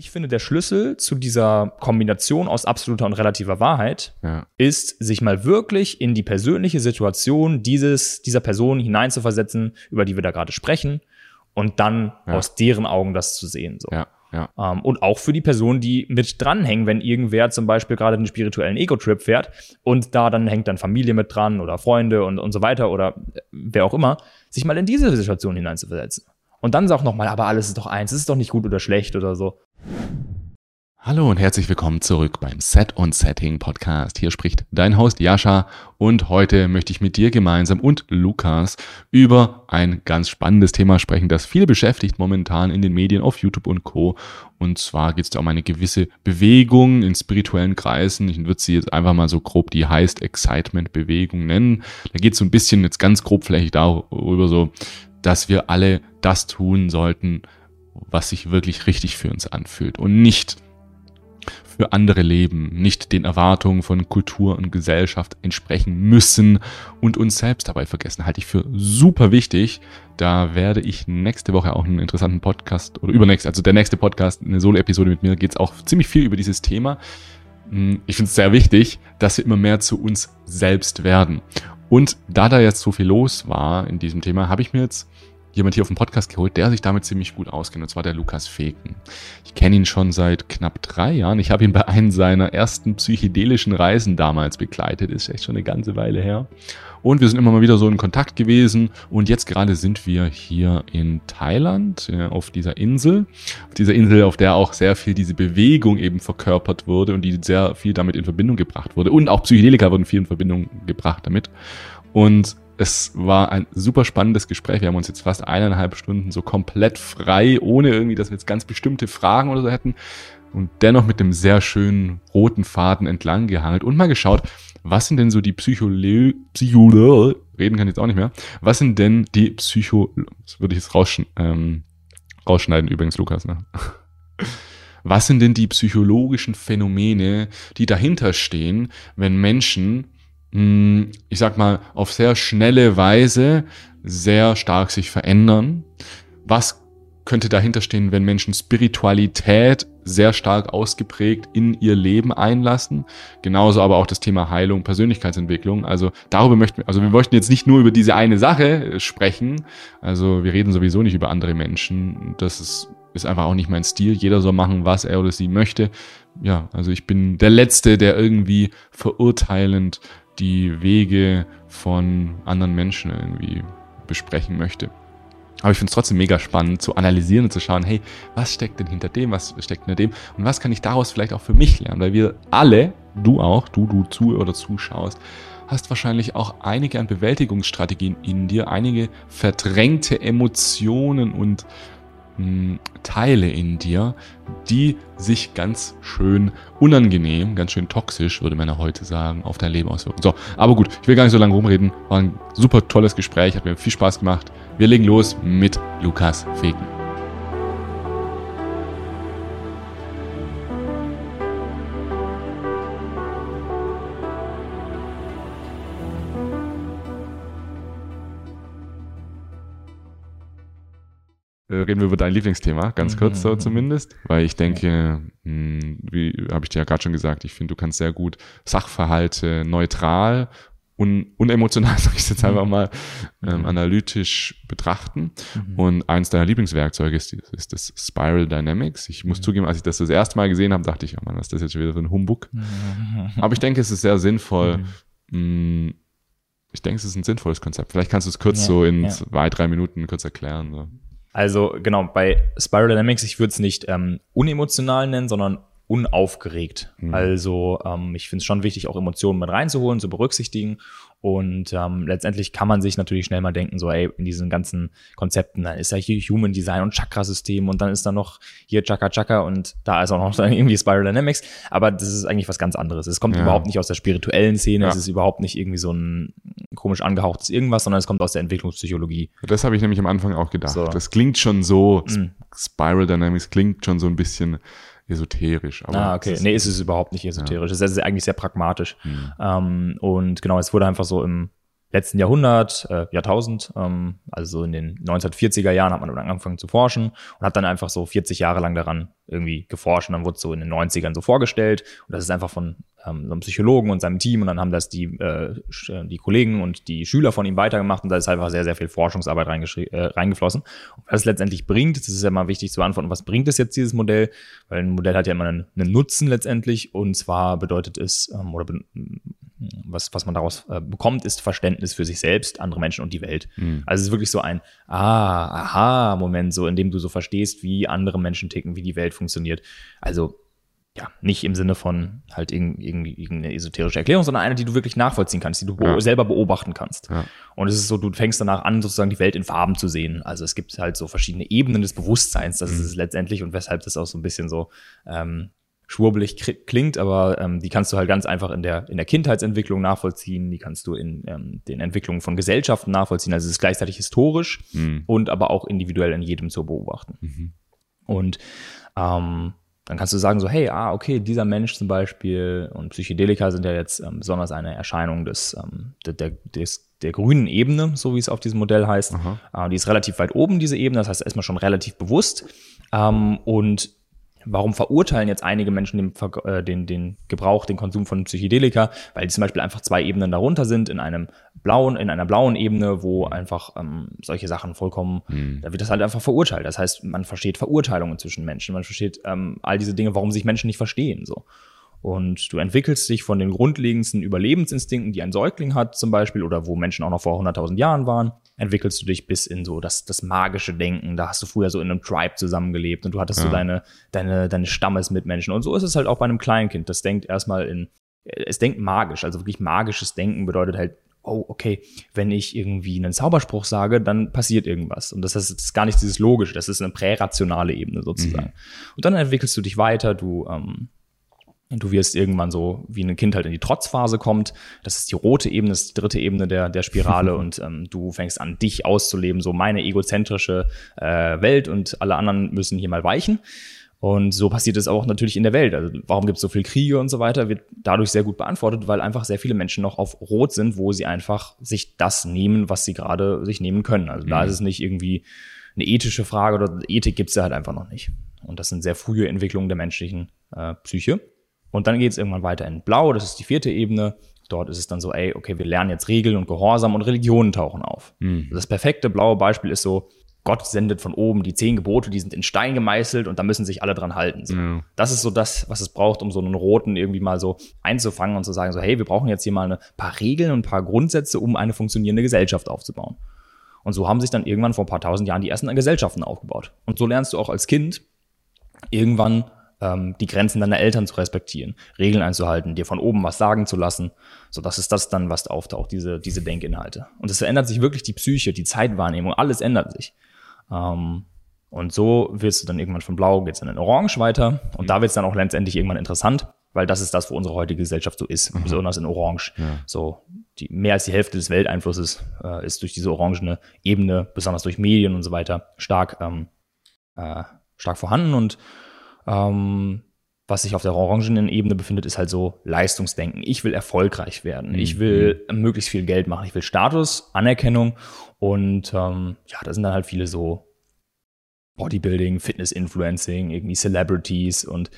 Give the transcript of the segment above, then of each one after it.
Ich finde, der Schlüssel zu dieser Kombination aus absoluter und relativer Wahrheit Ja. ist, sich mal wirklich in die persönliche Situation dieses, dieser Person hineinzuversetzen, über die wir da gerade sprechen, und dann Ja. aus deren Augen das zu sehen. So. Ja, ja. Ähm, und auch für die Personen, die mit dranhängen, wenn irgendwer zum Beispiel gerade den spirituellen Ego-Trip fährt und da dann hängt dann Familie mit dran oder Freunde und, und so weiter oder äh, wer auch immer, sich mal in diese Situation hineinzuversetzen. Und dann sagt nochmal, aber alles ist doch eins, es ist doch nicht gut oder schlecht oder so. Hallo und herzlich willkommen zurück beim Set und Setting Podcast. Hier spricht dein Host Jascha und heute möchte ich mit dir gemeinsam und Lukas über ein ganz spannendes Thema sprechen, das viele beschäftigt momentan in den Medien auf YouTube und Co. Und zwar geht es da um eine gewisse Bewegung in spirituellen Kreisen. Ich würde sie jetzt einfach mal so grob die Heist Excitement Bewegung nennen. Da geht es so ein bisschen jetzt ganz grobflächig darüber so, dass wir alle das tun sollten, was sich wirklich richtig für uns anfühlt und nicht für andere leben, nicht den Erwartungen von Kultur und Gesellschaft entsprechen müssen und uns selbst dabei vergessen, halte ich für super wichtig. Da werde ich nächste Woche auch einen interessanten Podcast oder übernächst, also der nächste Podcast, eine Solo-Episode mit mir, geht es auch ziemlich viel über dieses Thema. Hm, Ich finde es sehr wichtig, dass wir immer mehr zu uns selbst werden. Und da da jetzt so viel los war in diesem Thema, habe ich mir jetzt jemand hier auf dem Podcast geholt, der sich damit ziemlich gut auskennt, und zwar der Lukas Feken. Ich kenne ihn schon seit knapp drei Jahren. Ich habe ihn bei einem seiner ersten psychedelischen Reisen damals begleitet. Ist echt schon eine ganze Weile her. Und wir sind immer mal wieder so in Kontakt gewesen. Und jetzt gerade sind wir hier in Thailand, ja, auf dieser Insel. Auf dieser Insel, auf der auch sehr viel diese Bewegung eben verkörpert wurde und die sehr viel damit in Verbindung gebracht wurde. Und auch Psychedelika wurden viel in Verbindung gebracht damit. Und es war ein super spannendes Gespräch. Wir haben uns jetzt fast eineinhalb Stunden so komplett frei, ohne irgendwie, dass wir jetzt ganz bestimmte Fragen oder so hätten. Und dennoch mit einem sehr schönen roten Faden entlang gehangelt und mal geschaut, was sind denn so die Psycholo... Psycholo... Reden kann ich jetzt auch nicht mehr. Was sind denn die Psycho... Das würde ich jetzt rausschn ähm, rausschneiden übrigens, Lukas. Ne? Was sind denn die psychologischen Phänomene, die dahinter stehen, wenn Menschen ich sag mal, auf sehr schnelle Weise sehr stark sich verändern. Was könnte dahinter stehen, wenn Menschen Spiritualität sehr stark ausgeprägt in ihr Leben einlassen? Genauso aber auch das Thema Heilung, Persönlichkeitsentwicklung. Also darüber möchten wir, also wir möchten jetzt nicht nur über diese eine Sache äh, sprechen. Also wir reden sowieso nicht über andere Menschen. Das ist, ist einfach auch nicht mein Stil. Jeder soll machen, was er oder sie möchte. Ja, also ich bin der Letzte, der irgendwie verurteilend die Wege von anderen Menschen irgendwie besprechen möchte. Aber ich finde es trotzdem mega spannend zu analysieren und zu schauen, hey, was steckt denn hinter dem, was steckt hinter dem und was kann ich daraus vielleicht auch für mich lernen, weil wir alle, du auch, du, du zu oder zuschaust, hast wahrscheinlich auch einige an Bewältigungsstrategien in dir, einige verdrängte Emotionen und Teile in dir, die sich ganz schön unangenehm, ganz schön toxisch, würde man ja heute sagen, auf dein Leben auswirken. So, aber gut, ich will gar nicht so lange rumreden. War ein super tolles Gespräch, hat mir viel Spaß gemacht. Wir legen los mit Lukas Feken. Reden wir über dein Lieblingsthema, ganz kurz so Mhm. zumindest, weil ich denke, mh, wie habe ich dir ja gerade schon gesagt, ich finde, du kannst sehr gut Sachverhalte neutral und unemotional, sag ich jetzt einfach mal, ähm, Mhm. analytisch betrachten. Mhm. Und eins deiner Lieblingswerkzeuge ist, ist das Spiral Dynamics. Ich muss Mhm. zugeben, als ich das das erste Mal gesehen habe, dachte ich, oh Mann, was ist das jetzt wieder für ein Humbug? Aber ich denke, es ist sehr sinnvoll. Mhm. mh, Ich denke, es ist ein sinnvolles Konzept. Vielleicht kannst du es kurz Ja, so in ja. zwei, drei Minuten kurz erklären. So. Also genau, bei Spiral Dynamics, ich würde es nicht ähm, unemotional nennen, sondern unaufgeregt. Mhm. Also ähm, ich finde es schon wichtig, auch Emotionen mit reinzuholen, zu berücksichtigen. Und ähm, letztendlich kann man sich natürlich schnell mal denken, so ey, in diesen ganzen Konzepten, dann ist ja hier Human Design und Chakra-System und dann ist da noch hier Chaka Chaka und da ist auch noch dann irgendwie Spiral Dynamics. Aber das ist eigentlich was ganz anderes. Es kommt Ja. überhaupt nicht aus der spirituellen Szene, Ja. es ist überhaupt nicht irgendwie so ein komisch angehauchtes irgendwas, sondern es kommt aus der Entwicklungspsychologie. Das habe ich nämlich am Anfang auch gedacht. So. Das klingt schon so, Mhm. Spiral Dynamics klingt schon so ein bisschen esoterisch. Aber ah, okay. es ist- nee, ist es überhaupt nicht esoterisch. Es ist eigentlich sehr pragmatisch. Hm. Ähm, und genau, es wurde einfach so im letzten Jahrhundert, äh, Jahrtausend, ähm, also in den 1940er Jahren hat man dann angefangen zu forschen und hat dann einfach so 40 Jahre lang daran irgendwie geforscht und dann wurde es so in den 90ern so vorgestellt und das ist einfach von ähm, so einem Psychologen und seinem Team und dann haben das die, äh, die Kollegen und die Schüler von ihm weitergemacht und da ist einfach sehr, sehr viel Forschungsarbeit äh, reingeflossen. Und was es letztendlich bringt, das ist ja mal wichtig zu antworten, was bringt es jetzt dieses Modell? Weil ein Modell hat ja immer einen, einen Nutzen letztendlich und zwar bedeutet es, ähm, oder was, was man daraus äh, bekommt, ist Verständnis für sich selbst, andere Menschen und die Welt. Mhm. Also es ist wirklich so ein Ah, aha-Moment, so in dem du so verstehst, wie andere Menschen ticken, wie die Welt funktioniert. Also ja, nicht im Sinne von halt irgendwie irgendeine esoterische Erklärung, sondern eine, die du wirklich nachvollziehen kannst, die du ja. selber beobachten kannst. Ja. Und es ist so, du fängst danach an, sozusagen die Welt in Farben zu sehen. Also es gibt halt so verschiedene Ebenen des Bewusstseins, das mhm. ist es letztendlich und weshalb das auch so ein bisschen so ähm, schwurbelig klingt, aber ähm, die kannst du halt ganz einfach in der, in der Kindheitsentwicklung nachvollziehen, die kannst du in ähm, den Entwicklungen von Gesellschaften nachvollziehen. Also es ist gleichzeitig historisch mhm. und aber auch individuell in jedem zu beobachten. Mhm. Und ähm, dann kannst du sagen so, hey, ah, okay, dieser Mensch zum Beispiel und Psychedelika sind ja jetzt ähm, besonders eine Erscheinung des, ähm, der, der, des, der grünen Ebene, so wie es auf diesem Modell heißt. Äh, die ist relativ weit oben, diese Ebene, das heißt erstmal schon relativ bewusst. Ähm, und Warum verurteilen jetzt einige Menschen den, äh, den, den Gebrauch, den Konsum von Psychedelika? Weil die zum Beispiel einfach zwei Ebenen darunter sind, in einem blauen, in einer blauen Ebene, wo einfach ähm, solche Sachen vollkommen, mhm. da wird das halt einfach verurteilt. Das heißt, man versteht Verurteilungen zwischen Menschen, man versteht ähm, all diese Dinge, warum sich Menschen nicht verstehen. So. Und du entwickelst dich von den grundlegendsten Überlebensinstinkten, die ein Säugling hat zum Beispiel, oder wo Menschen auch noch vor 100.000 Jahren waren, entwickelst du dich bis in so das, das magische Denken. Da hast du früher so in einem Tribe zusammengelebt und du hattest ja. so deine, deine, deine Stammesmitmenschen. Und so ist es halt auch bei einem Kleinkind. Das denkt erstmal in, es denkt magisch, also wirklich magisches Denken bedeutet halt, oh, okay, wenn ich irgendwie einen Zauberspruch sage, dann passiert irgendwas. Und das ist, das ist gar nicht dieses Logische, das ist eine prärationale Ebene sozusagen. Mhm. Und dann entwickelst du dich weiter, du ähm, Du wirst irgendwann so, wie ein Kind halt in die Trotzphase kommt. Das ist die rote Ebene, das ist die dritte Ebene der, der Spirale und ähm, du fängst an, dich auszuleben, so meine egozentrische äh, Welt und alle anderen müssen hier mal weichen. Und so passiert es auch natürlich in der Welt. Also warum gibt es so viel Kriege und so weiter, wird dadurch sehr gut beantwortet, weil einfach sehr viele Menschen noch auf Rot sind, wo sie einfach sich das nehmen, was sie gerade sich nehmen können. Also mhm. da ist es nicht irgendwie eine ethische Frage oder Ethik gibt es ja halt einfach noch nicht. Und das sind sehr frühe Entwicklungen der menschlichen äh, Psyche. Und dann geht es irgendwann weiter in Blau, das ist die vierte Ebene. Dort ist es dann so, ey, okay, wir lernen jetzt Regeln und Gehorsam und Religionen tauchen auf. Mhm. Das perfekte blaue Beispiel ist so, Gott sendet von oben die zehn Gebote, die sind in Stein gemeißelt und da müssen sich alle dran halten. So. Ja. Das ist so das, was es braucht, um so einen roten irgendwie mal so einzufangen und zu sagen, so, hey, wir brauchen jetzt hier mal ein paar Regeln und ein paar Grundsätze, um eine funktionierende Gesellschaft aufzubauen. Und so haben sich dann irgendwann vor ein paar tausend Jahren die ersten Gesellschaften aufgebaut. Und so lernst du auch als Kind irgendwann ähm, die Grenzen deiner Eltern zu respektieren, Regeln einzuhalten, dir von oben was sagen zu lassen. So, das ist das dann, was auftaucht, diese, diese Denkinhalte. Und es verändert sich wirklich die Psyche, die Zeitwahrnehmung, alles ändert sich. Ähm, und so wirst du dann irgendwann von Blau, geht's dann in Orange weiter. Und mhm. da wird's dann auch letztendlich irgendwann interessant, weil das ist das, wo unsere heutige Gesellschaft so ist, mhm. besonders in Orange. Ja. So, die, mehr als die Hälfte des Welteinflusses äh, ist durch diese orangene Ebene, besonders durch Medien und so weiter, stark, ähm, äh, stark vorhanden. Und ähm, was sich auf der orangenen Ebene befindet, ist halt so Leistungsdenken. Ich will erfolgreich werden. Mhm. Ich will mhm. möglichst viel Geld machen. Ich will Status, Anerkennung und ähm, ja, da sind dann halt viele so Bodybuilding, Fitness-Influencing, irgendwie Celebrities und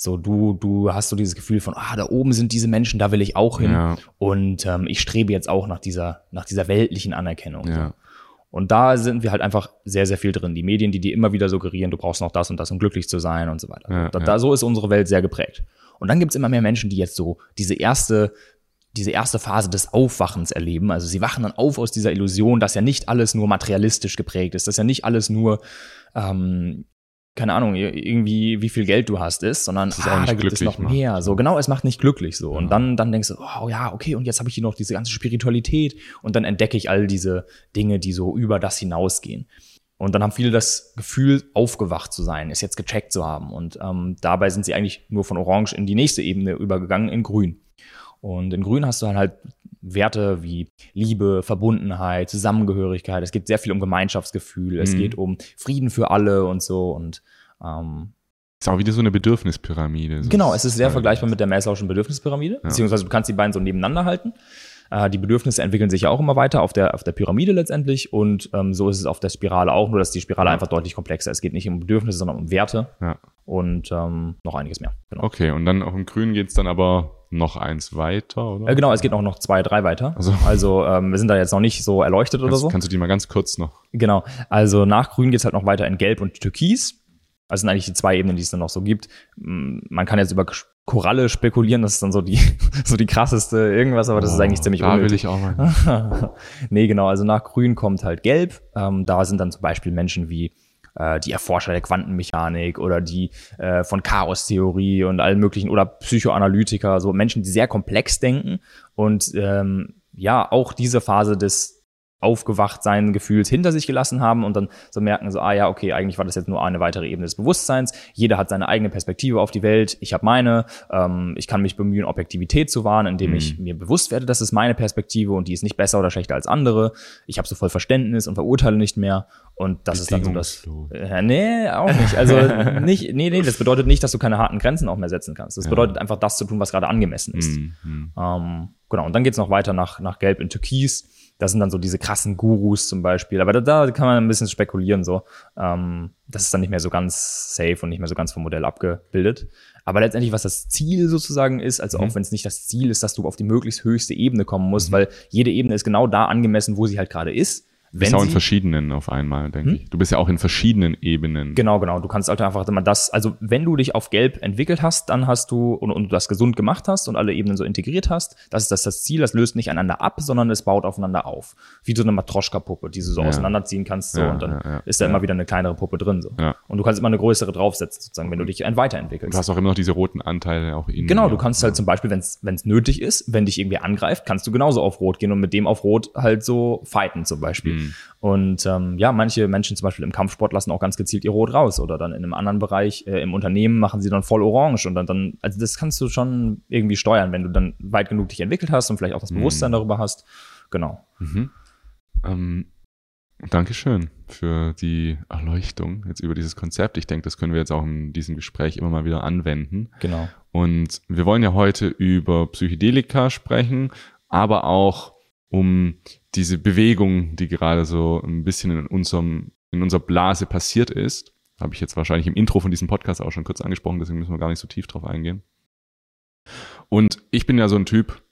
so du, du hast so dieses Gefühl von, ah, da oben sind diese Menschen, da will ich auch hin. Ja. Und ähm, ich strebe jetzt auch nach dieser, nach dieser weltlichen Anerkennung. Ja. Und da sind wir halt einfach sehr, sehr viel drin. Die Medien, die dir immer wieder suggerieren, du brauchst noch das und das, um glücklich zu sein und so weiter. Ja, da, ja. da, so ist unsere Welt sehr geprägt. Und dann gibt's immer mehr Menschen, die jetzt so diese erste, diese erste Phase des Aufwachens erleben. Also sie wachen dann auf aus dieser Illusion, dass ja nicht alles nur materialistisch geprägt ist, dass ja nicht alles nur ähm, keine Ahnung, irgendwie, wie viel Geld du hast, ist, sondern ist ah, da gibt es noch mehr. Macht. So, genau, es macht nicht glücklich so. Und dann, dann denkst du, oh ja, okay, und jetzt habe ich hier noch diese ganze Spiritualität und dann entdecke ich all diese Dinge, die so über das hinausgehen. Und dann haben viele das Gefühl, aufgewacht zu sein, es jetzt gecheckt zu haben. Und ähm, dabei sind sie eigentlich nur von Orange in die nächste Ebene übergegangen, in Grün. Und in Grün hast du dann halt Werte wie Liebe, Verbundenheit, Zusammengehörigkeit. Es geht sehr viel um Gemeinschaftsgefühl. Mhm. Es geht um Frieden für alle und so. Und ähm, ist auch wieder so eine Bedürfnispyramide. Genau, es ist sehr vergleichbar mit der Maslow'schen Bedürfnispyramide, ja. beziehungsweise du kannst die beiden so nebeneinander halten. Äh, die Bedürfnisse entwickeln sich ja auch immer weiter auf der, auf der Pyramide letztendlich und ähm, so ist es auf der Spirale auch, nur dass die Spirale einfach deutlich komplexer ist. Es geht nicht um Bedürfnisse, sondern um Werte Ja. und ähm, noch einiges mehr. Genau. Okay, und dann auch im Grün geht's dann aber noch eins weiter, oder? Äh, genau, es geht auch noch zwei, drei weiter. Also- Also, ähm, wir sind da jetzt noch nicht so erleuchtet oder kannst, so. kannst du die mal ganz kurz noch? Genau. Also nach Grün geht's halt noch weiter in Gelb und Türkis. Also sind eigentlich die zwei Ebenen, die es dann noch so gibt. Man kann jetzt über Koralle spekulieren, das ist dann so die, so die krasseste irgendwas, aber das ist eigentlich ziemlich Oh, Da will unnötig. ich auch mal. nee, genau. Also nach Grün kommt halt Gelb. Ähm, da sind dann zum Beispiel Menschen wie äh, die Erforscher der Quantenmechanik oder die äh, von Chaostheorie und allen möglichen oder Psychoanalytiker, so Menschen, die sehr komplex denken. Und ähm, ja auch diese Phase des Aufgewachtsein Gefühls hinter sich gelassen haben und dann so merken so, ah ja, okay, eigentlich war das jetzt nur eine weitere Ebene des Bewusstseins. Jeder hat seine eigene Perspektive auf die Welt. Ich habe meine. Ähm, ich kann mich bemühen, Objektivität zu wahren, indem ich mir bewusst werde, das ist meine Perspektive und die ist nicht besser oder schlechter als andere. Ich habe so voll Verständnis und verurteile nicht mehr. Und das ist dann so das. Äh, nee, auch nicht. Also nicht, nee, nee, das bedeutet nicht, dass du keine harten Grenzen auch mehr setzen kannst. Das bedeutet einfach, das zu tun, was gerade angemessen ist. Mhm. Ähm, genau, und dann geht's noch weiter nach, nach Gelb in Türkis. Das sind dann so diese krassen Gurus zum Beispiel. Aber da, da kann man ein bisschen spekulieren so. Ähm, das ist dann nicht mehr so ganz safe und nicht mehr so ganz vom Modell abgebildet. Aber letztendlich, was das Ziel sozusagen ist, also auch wenn es nicht das Ziel ist, dass du auf die möglichst höchste Ebene kommen musst, weil jede Ebene ist genau da angemessen, wo sie halt gerade ist. Du bist auch in verschiedenen auf einmal, denke ich. Du bist ja auch in verschiedenen Ebenen. Genau, genau. Du kannst halt einfach immer das, also wenn du dich auf Gelb entwickelt hast, dann hast du und, und du das gesund gemacht hast und alle Ebenen so integriert hast, das ist das, das Ziel, das löst nicht einander ab, sondern es baut aufeinander auf. Wie so eine Matroschka-Puppe, die du so Ja. auseinanderziehen kannst so Ja, und dann ja, ist da immer wieder eine kleinere Puppe drin. So. Und du kannst immer eine größere draufsetzen, sozusagen, wenn du dich weiterentwickelst. Du hast auch immer noch diese roten Anteile auch in Genau, du kannst halt zum Beispiel, wenn es nötig ist, wenn dich irgendwie angreift, kannst du genauso auf Rot gehen und mit dem auf Rot halt so fighten zum Beispiel. Mhm. Und ähm, ja, manche Menschen zum Beispiel im Kampfsport lassen auch ganz gezielt ihr Rot raus oder dann in einem anderen Bereich äh, im Unternehmen machen sie dann voll orange und dann, dann, also das kannst du schon irgendwie steuern, wenn du dann weit genug dich entwickelt hast und vielleicht auch das Mhm. Bewusstsein darüber hast. Genau. Ähm, Dankeschön für die Erleuchtung jetzt über dieses Konzept. Ich denke, das können wir jetzt auch in diesem Gespräch immer mal wieder anwenden. Genau. Und wir wollen ja heute über Psychedelika sprechen, aber auch um diese Bewegung, die gerade so ein bisschen in unserem, in unserer Blase passiert ist. Habe ich jetzt wahrscheinlich im Intro von diesem Podcast auch schon kurz angesprochen, deswegen müssen wir gar nicht so tief drauf eingehen. Und ich bin ja so ein Typ,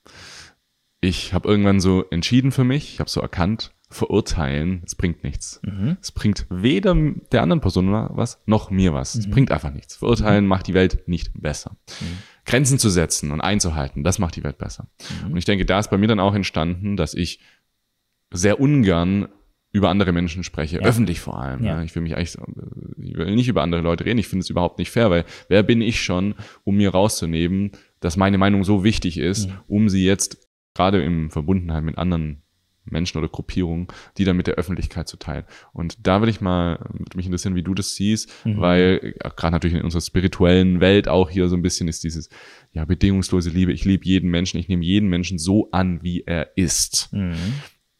ich habe irgendwann so entschieden für mich, ich habe so erkannt, verurteilen, es bringt nichts. Mhm. Es bringt weder der anderen Person was, noch mir was. Es bringt einfach nichts. Verurteilen macht die Welt nicht besser. Grenzen zu setzen und einzuhalten, das macht die Welt besser. Und ich denke, da ist bei mir dann auch entstanden, dass ich sehr ungern über andere Menschen spreche, öffentlich vor allem. Ja. Ja. Ich will mich eigentlich, ich will nicht über andere Leute reden. Ich finde es überhaupt nicht fair, weil wer bin ich schon, um mir rauszunehmen, dass meine Meinung so wichtig ist, um sie jetzt gerade im Verbundenheit mit anderen Menschen oder Gruppierungen, die dann mit der Öffentlichkeit zu teilen. Und da würde ich mal, mich interessieren, wie du das siehst, weil äh, gerade natürlich in unserer spirituellen Welt auch hier so ein bisschen ist dieses, ja, bedingungslose Liebe. Ich liebe jeden Menschen, ich nehme jeden Menschen so an, wie er ist. Mhm.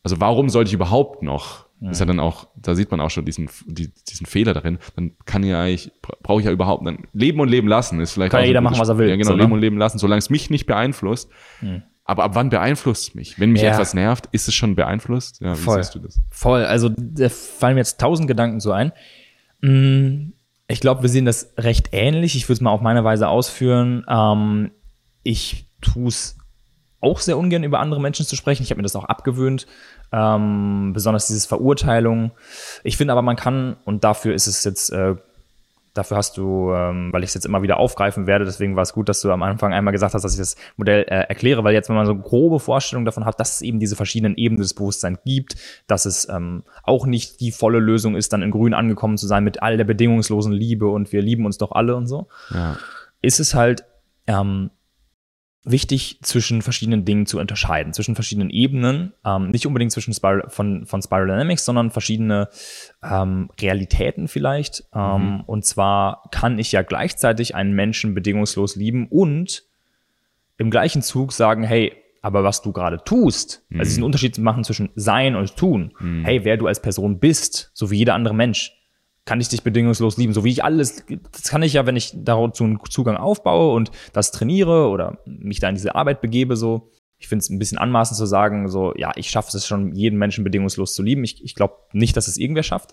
Also warum sollte ich überhaupt noch? Das ist ja dann auch, da sieht man auch schon diesen, die, diesen Fehler darin. Dann kann ja ich, brauche ich ja überhaupt, dann leben und leben lassen ist vielleicht Kann auch ja jeder machen, was er will, Ja, genau, so, ne? leben und leben lassen, solange es mich nicht beeinflusst. Aber ab wann beeinflusst mich? Wenn mich Ja. etwas nervt, ist es schon beeinflusst? Ja, wie Voll. siehst du das? Voll. Also da fallen mir jetzt tausend Gedanken so ein. Mm, Ich glaube, wir sehen das recht ähnlich. Ich würde es mal auf meine Weise ausführen. Ähm, ich tue es auch sehr ungern, über andere Menschen zu sprechen. Ich habe mir das auch abgewöhnt. Ähm, besonders dieses Verurteilung. Ich finde aber, man kann, und dafür ist es jetzt, äh, dafür hast du, ähm, weil ich es jetzt immer wieder aufgreifen werde, deswegen war es gut, dass du am Anfang einmal gesagt hast, dass ich das Modell äh, erkläre, weil jetzt, wenn man so grobe Vorstellung davon hat, dass es eben diese verschiedenen Ebenen des Bewusstseins gibt, dass es ähm, auch nicht die volle Lösung ist, dann in Grün angekommen zu sein mit all der bedingungslosen Liebe und wir lieben uns doch alle und so, Ja. ist es halt ähm, wichtig, zwischen verschiedenen Dingen zu unterscheiden, zwischen verschiedenen Ebenen, ähm, nicht unbedingt zwischen Spiral, von, von Spiral Dynamics, sondern verschiedene ähm, Realitäten vielleicht. Ähm, Und zwar kann ich ja gleichzeitig einen Menschen bedingungslos lieben und im gleichen Zug sagen, hey, aber was du gerade tust, also diesen Unterschied zu machen zwischen sein und tun, hey, wer du als Person bist, so wie jeder andere Mensch, kann ich dich bedingungslos lieben, so wie ich alles, das kann ich ja, wenn ich dazu einen Zugang aufbaue und das trainiere oder mich da in diese Arbeit begebe, so, Ich finde es ein bisschen anmaßend zu sagen, so, ja, ich schaffe es schon, jeden Menschen bedingungslos zu lieben. Ich, ich glaube nicht, dass es irgendwer schafft.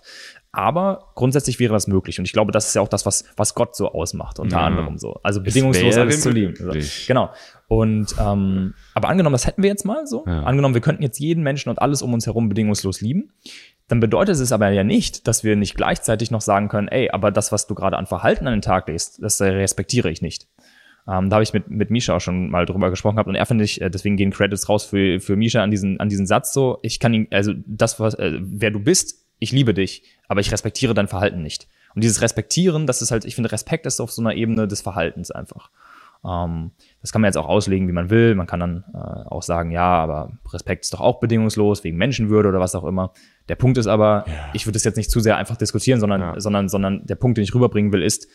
Aber grundsätzlich wäre das möglich. Und ich glaube, das ist ja auch das, was, was Gott so ausmacht, unter Ja. anderem so. Also bedingungslos alles zu lieben. So. Genau. Und ähm, aber angenommen, das hätten wir jetzt mal so. Ja. Angenommen, wir könnten jetzt jeden Menschen und alles um uns herum bedingungslos lieben. Dann bedeutet es aber ja nicht, dass wir nicht gleichzeitig noch sagen können, ey, aber das, was du gerade an Verhalten an den Tag legst, das äh, respektiere ich nicht. Ähm, da habe ich mit, mit Misha auch schon mal drüber gesprochen gehabt und er finde ich, äh, deswegen gehen Credits raus für, für Misha an diesen, an diesen Satz so, ich kann ihn, also das, was, äh, wer du bist, ich liebe dich, aber ich respektiere dein Verhalten nicht. Und dieses Respektieren, das ist halt, ich finde, Respekt ist auf so einer Ebene des Verhaltens einfach. Ähm, das kann man jetzt auch auslegen, wie man will. Man kann dann äh, auch sagen, ja, aber Respekt ist doch auch bedingungslos, wegen Menschenwürde oder was auch immer. Der Punkt ist aber, Ja. ich würde das jetzt nicht zu sehr einfach diskutieren, sondern, Ja. sondern, sondern der Punkt, den ich rüberbringen will, ist,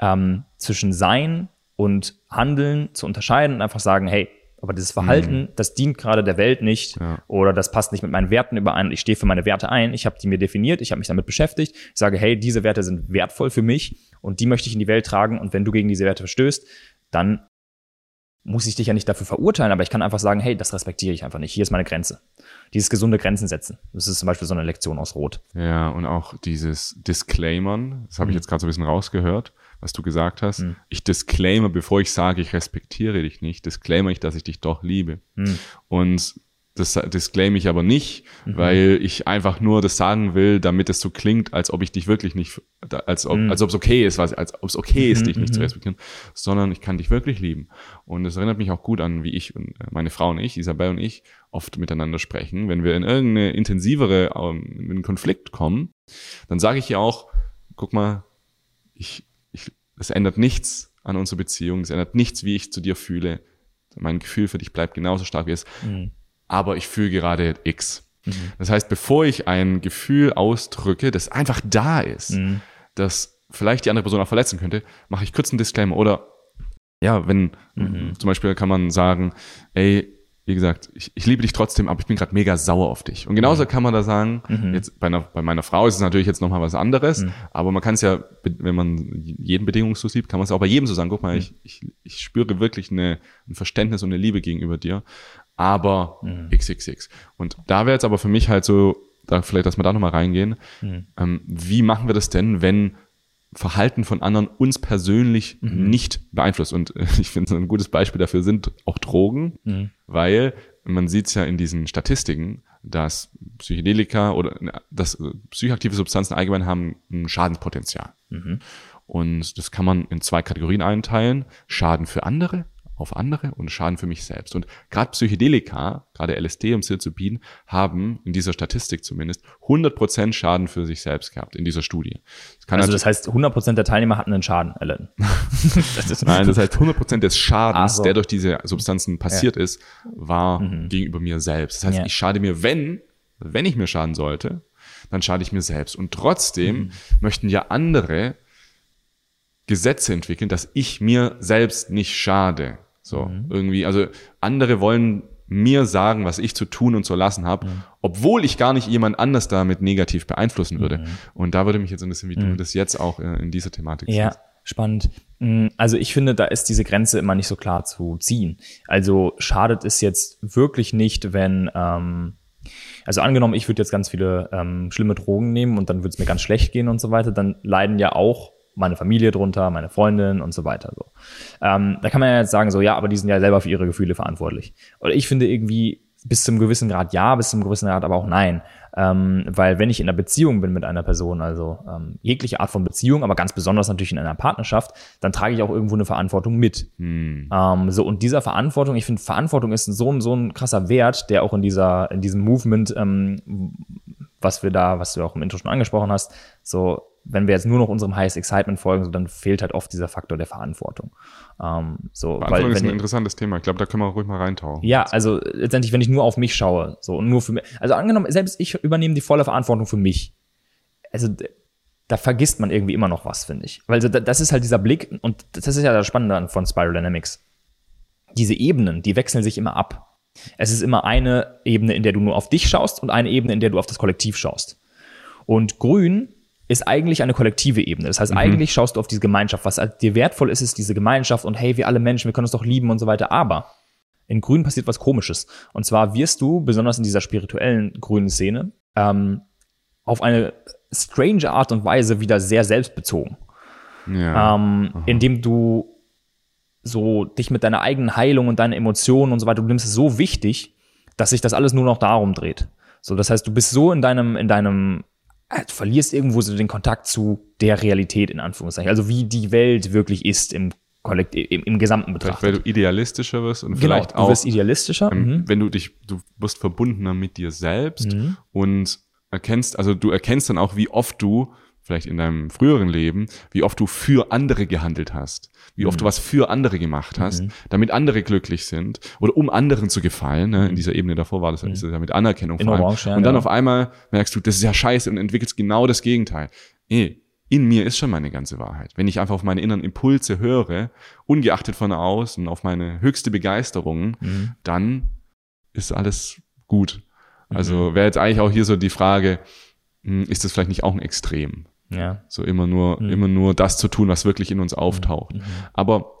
ähm, zwischen Sein und Handeln zu unterscheiden und einfach sagen, hey, aber dieses Verhalten, das dient gerade der Welt nicht Mhm. Ja. oder das passt nicht mit meinen Werten überein. Ich stehe für meine Werte ein, ich habe die mir definiert, ich habe mich damit beschäftigt. Ich sage, hey, diese Werte sind wertvoll für mich und die möchte ich in die Welt tragen und wenn du gegen diese Werte verstößt, dann muss ich dich ja nicht dafür verurteilen, aber ich kann einfach sagen, hey, das respektiere ich einfach nicht. Hier ist meine Grenze. Dieses gesunde Grenzen setzen. Das ist zum Beispiel so eine Lektion aus Rot. Ja, und auch dieses Disclaimern, das habe ich Mhm. jetzt gerade so ein bisschen rausgehört, was du gesagt hast. Mhm. Ich disclaimer, bevor ich sage, ich respektiere dich nicht, disclaimer ich, dass ich dich doch liebe. Mhm. Und das disclaim ich aber nicht, Mhm. weil ich einfach nur das sagen will, damit es so klingt, als ob ich dich wirklich nicht, als ob Mhm. als ob es okay ist, was- als ob es okay ist, Mhm, dich nicht zu mhm. respektieren, sondern ich kann dich wirklich lieben. Und es erinnert mich auch gut an, wie ich und äh, meine Frau und ich, Isabel und ich, oft miteinander sprechen. Wenn wir in irgendeine intensivere ähm, in einen Konflikt kommen, dann sage ich ihr auch, guck mal, ich, ich, es ändert nichts an unserer Beziehung, es ändert nichts, wie ich zu dir fühle. Mein Gefühl für dich bleibt genauso stark wie es Mhm. Aber ich fühle gerade X. Mhm. Das heißt, bevor ich ein Gefühl ausdrücke, das einfach da ist, Mhm. das vielleicht die andere Person auch verletzen könnte, mache ich kurz einen Disclaimer. Oder ja, wenn Mhm. zum Beispiel kann man sagen, ey, wie gesagt, ich, ich liebe dich trotzdem, aber ich bin gerade mega sauer auf dich. Und genauso kann man da sagen, Mhm. jetzt bei, einer, bei meiner Frau ist es natürlich jetzt nochmal was anderes, Mhm. aber man kann es ja, wenn man jeden bedingungslos liebt, kann man es auch bei jedem so sagen, guck mal, Mhm. ich, ich, ich spüre wirklich eine, ein Verständnis und eine Liebe gegenüber dir, aber Mhm. XXX. Und da wäre jetzt aber für mich halt so, da vielleicht, dass wir da nochmal reingehen, Mhm. ähm, wie machen wir das denn, wenn Verhalten von anderen uns persönlich Mhm. nicht beeinflusst? Und äh, ich finde, so ein gutes Beispiel dafür sind auch Drogen, Mhm. weil man sieht es ja in diesen Statistiken, dass Psychedelika oder äh, dass äh, psychoaktive Substanzen allgemein haben ein Schadenspotenzial. Mhm. Und das kann man in zwei Kategorien einteilen. Schaden für andere auf andere und Schaden für mich selbst. Und gerade Psychedelika, gerade LSD und Psilocybin, haben in dieser Statistik zumindest 100% Schaden für sich selbst gehabt, in dieser Studie. Das Also das heißt, 100% der Teilnehmer hatten einen Schaden erlitten. Nein, das heißt 100% des Schadens, so. der durch diese Substanzen passiert ist, war Mhm. gegenüber mir selbst. Das heißt, Ja. ich schade mir, wenn, wenn ich mir schaden sollte, dann schade ich mir selbst. Und trotzdem Mhm. möchten ja andere Gesetze entwickeln, dass ich mir selbst nicht schade. So, Mhm. irgendwie, also andere wollen mir sagen, was ich zu tun und zu lassen habe, obwohl ich gar nicht jemand anders damit negativ beeinflussen würde. Mhm. Und da würde mich jetzt interessieren, wie du das jetzt auch äh, in dieser Thematik Ja, siehst. spannend. Mm, Also ich finde, da ist diese Grenze immer nicht so klar zu ziehen. Also schadet es jetzt wirklich nicht, wenn, ähm, also angenommen, ich würde jetzt ganz viele ähm, schlimme Drogen nehmen und dann würde es mir ganz schlecht gehen und so weiter, dann leiden ja auch meine Familie drunter, meine Freundin und so weiter. So. Ähm, da kann man ja jetzt sagen, so ja, aber die sind ja selber für ihre Gefühle verantwortlich. Oder ich finde irgendwie bis zum gewissen Grad ja, bis zum gewissen Grad aber auch nein. Ähm, weil wenn ich in einer Beziehung bin mit einer Person, also ähm, jegliche Art von Beziehung, aber ganz besonders natürlich in einer Partnerschaft, dann trage ich auch irgendwo eine Verantwortung mit. Hm. Ähm, so, und dieser Verantwortung, ich finde, Verantwortung ist so ein, so ein krasser Wert, der auch in dieser, in diesem Movement, ähm, was wir da, was du auch im Intro schon angesprochen hast, so, wenn wir jetzt nur noch unserem Highest Excitement folgen, so, dann fehlt halt oft dieser Faktor der Verantwortung. Ähm, so, Verantwortung ist wenn ein interessantes Thema. Ich glaube, da können wir ruhig mal reintauchen. ja, also letztendlich, wenn ich nur auf mich schaue, so und nur für mich. Also angenommen, selbst ich übernehme die volle Verantwortung für mich. Also da vergisst man irgendwie immer noch was, finde ich. Weil so, da- das ist halt dieser Blick, und das ist ja das Spannende an- von Spiral Dynamics. Diese Ebenen, die wechseln sich immer ab. Es ist immer eine Ebene, in der du nur auf dich schaust und eine Ebene, in der du auf das Kollektiv schaust. Und grün ist eigentlich eine kollektive Ebene. Das heißt, eigentlich schaust du auf diese Gemeinschaft. Was halt dir wertvoll ist, ist diese Gemeinschaft und hey, wir alle Menschen, wir können uns doch lieben und so weiter. Aber In Grün passiert was Komisches. Und zwar wirst du, besonders in dieser spirituellen grünen Szene, ähm, auf eine strange Art und Weise wieder sehr selbstbezogen. Ja. Ähm, indem du so dich mit deiner eigenen Heilung und deinen Emotionen und so weiter, du nimmst es so wichtig, dass sich das alles nur noch darum dreht. So, das heißt, du bist so in deinem, in deinem, du verlierst irgendwo so den Kontakt zu der Realität, in Anführungszeichen. Also wie die Welt wirklich ist im Kollektiv, im, im gesamten Vielleicht, weil Betracht. du idealistischer wirst und Genau, vielleicht du auch, wirst idealistischer. ähm, mhm. wenn du dich, du wirst verbundener mit dir selbst Mhm. und erkennst, also du erkennst dann auch, wie oft du, vielleicht in deinem früheren Leben, wie oft du für andere gehandelt hast, wie oft du was für andere gemacht hast, Mhm. damit andere glücklich sind oder um anderen zu gefallen. Ne? In dieser Ebene davor war das, das ja mit Anerkennung Mhm. In vor allem. Orange, ja, und dann genau. auf einmal merkst du, das ist ja scheiße und entwickelst genau das Gegenteil. Eh, in mir ist schon meine ganze Wahrheit. Wenn ich einfach auf meine inneren Impulse höre, ungeachtet von außen, auf meine höchste Begeisterung, Mhm. dann ist alles gut. Mhm. Also wäre jetzt eigentlich auch hier so die Frage, hm, ist das vielleicht nicht auch ein Extrem? Ja. So immer nur, Mhm. immer nur das zu tun, was wirklich in uns auftaucht. Mhm. Aber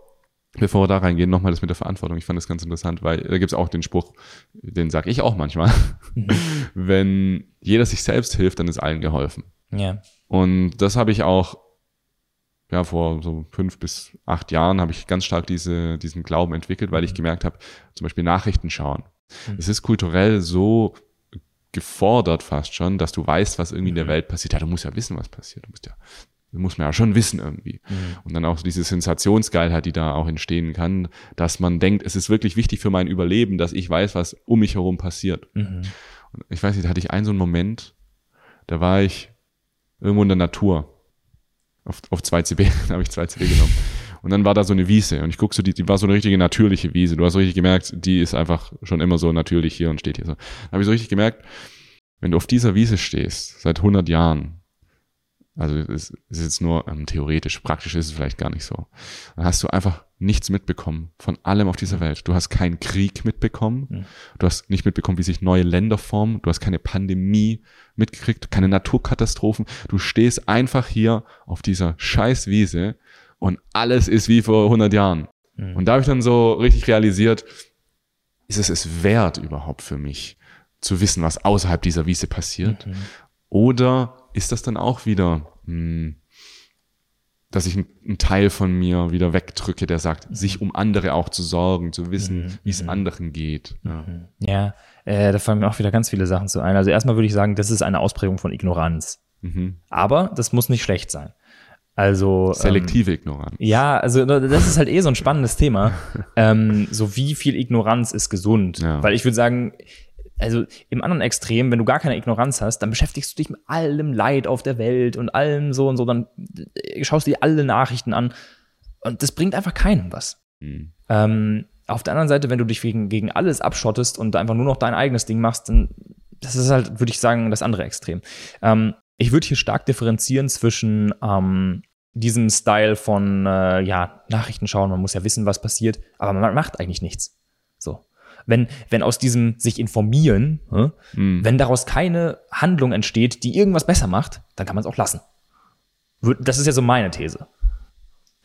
bevor wir da reingehen, nochmal das mit der Verantwortung. Ich fand das ganz interessant, weil da gibt's auch den Spruch, den sage ich auch manchmal. Mhm. Wenn jeder sich selbst hilft, dann ist allen geholfen. Ja. Und das habe ich auch, ja, vor so fünf bis acht Jahren habe ich ganz stark diese, diesen Glauben entwickelt, weil ich gemerkt habe, zum Beispiel Nachrichten schauen. Mhm. Es ist kulturell so gefordert fast schon, dass du weißt, was irgendwie in der Mhm. Welt passiert. Ja, du musst ja wissen, was passiert. Du musst ja, du musst man ja schon wissen irgendwie. Mhm. Und dann auch so diese Sensationsgeilheit, die da auch entstehen kann, dass man denkt, es ist wirklich wichtig für mein Überleben, dass ich weiß, was um mich herum passiert. Mhm. Und ich weiß nicht, da hatte ich einen so einen Moment, da war ich irgendwo in der Natur. Auf, auf 2CB, da habe ich 2CB genommen. Und dann war da so eine Wiese und ich guck so, die, die war so eine richtige natürliche Wiese. Du hast so richtig gemerkt, die ist einfach schon immer so natürlich hier und steht hier so. Da habe ich so richtig gemerkt, wenn du auf dieser Wiese stehst, seit 100 Jahren, also es ist jetzt nur ähm, theoretisch, praktisch ist es vielleicht gar nicht so, dann hast du einfach nichts mitbekommen von allem auf dieser Welt. Du hast keinen Krieg mitbekommen, Mhm. du hast nicht mitbekommen, wie sich neue Länder formen, du hast keine Pandemie mitgekriegt, keine Naturkatastrophen. Du stehst einfach hier auf dieser scheiß Wiese und alles ist wie vor 100 Jahren. Mhm. Und da habe ich dann so richtig realisiert, ist es es wert überhaupt für mich zu wissen, was außerhalb dieser Wiese passiert? Mhm. Oder ist das dann auch wieder, mh, dass ich einen Teil von mir wieder wegdrücke, der sagt, sich um andere auch zu sorgen, zu wissen, Mhm. wie es Mhm. anderen geht. Ja. Ja, äh, da fallen mir auch wieder ganz viele Sachen zu ein. Also erstmal würde ich sagen, das ist eine Ausprägung von Ignoranz. Mhm. Aber das muss nicht schlecht sein. Also ähm, Selektive Ignoranz. ja, also das ist halt eh so ein spannendes Thema. ähm, so wie viel Ignoranz ist gesund? Ja. Weil ich würde sagen, also im anderen Extrem, wenn du gar keine Ignoranz hast, dann beschäftigst du dich mit allem Leid auf der Welt und allem so und so, dann äh, schaust du dir alle Nachrichten an und das bringt einfach keinem was. Mhm. Ähm, auf der anderen Seite, wenn du dich gegen, gegen alles abschottest und einfach nur noch dein eigenes Ding machst, dann das ist halt, würde ich sagen, das andere Extrem. Ähm, ich würde hier stark differenzieren zwischen ähm, diesem Style von äh, ja, Nachrichten schauen, man muss ja wissen, was passiert, aber man macht eigentlich nichts. So. Wenn, wenn aus diesem sich informieren, hä, Mhm. wenn daraus keine Handlung entsteht, die irgendwas besser macht, dann kann man es auch lassen. Das ist ja so meine These.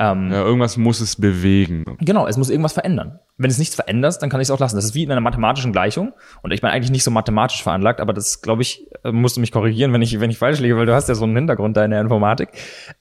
Ähm, Ja, irgendwas muss es bewegen. Genau, es muss irgendwas verändern. Wenn es nichts verändert, dann kann ich es auch lassen. Das ist wie in einer mathematischen Gleichung. Und ich bin eigentlich nicht so mathematisch veranlagt, aber das, glaube ich, äh, musst du mich korrigieren, wenn ich, wenn ich falsch liege, weil du hast ja so einen Hintergrund da in der Informatik.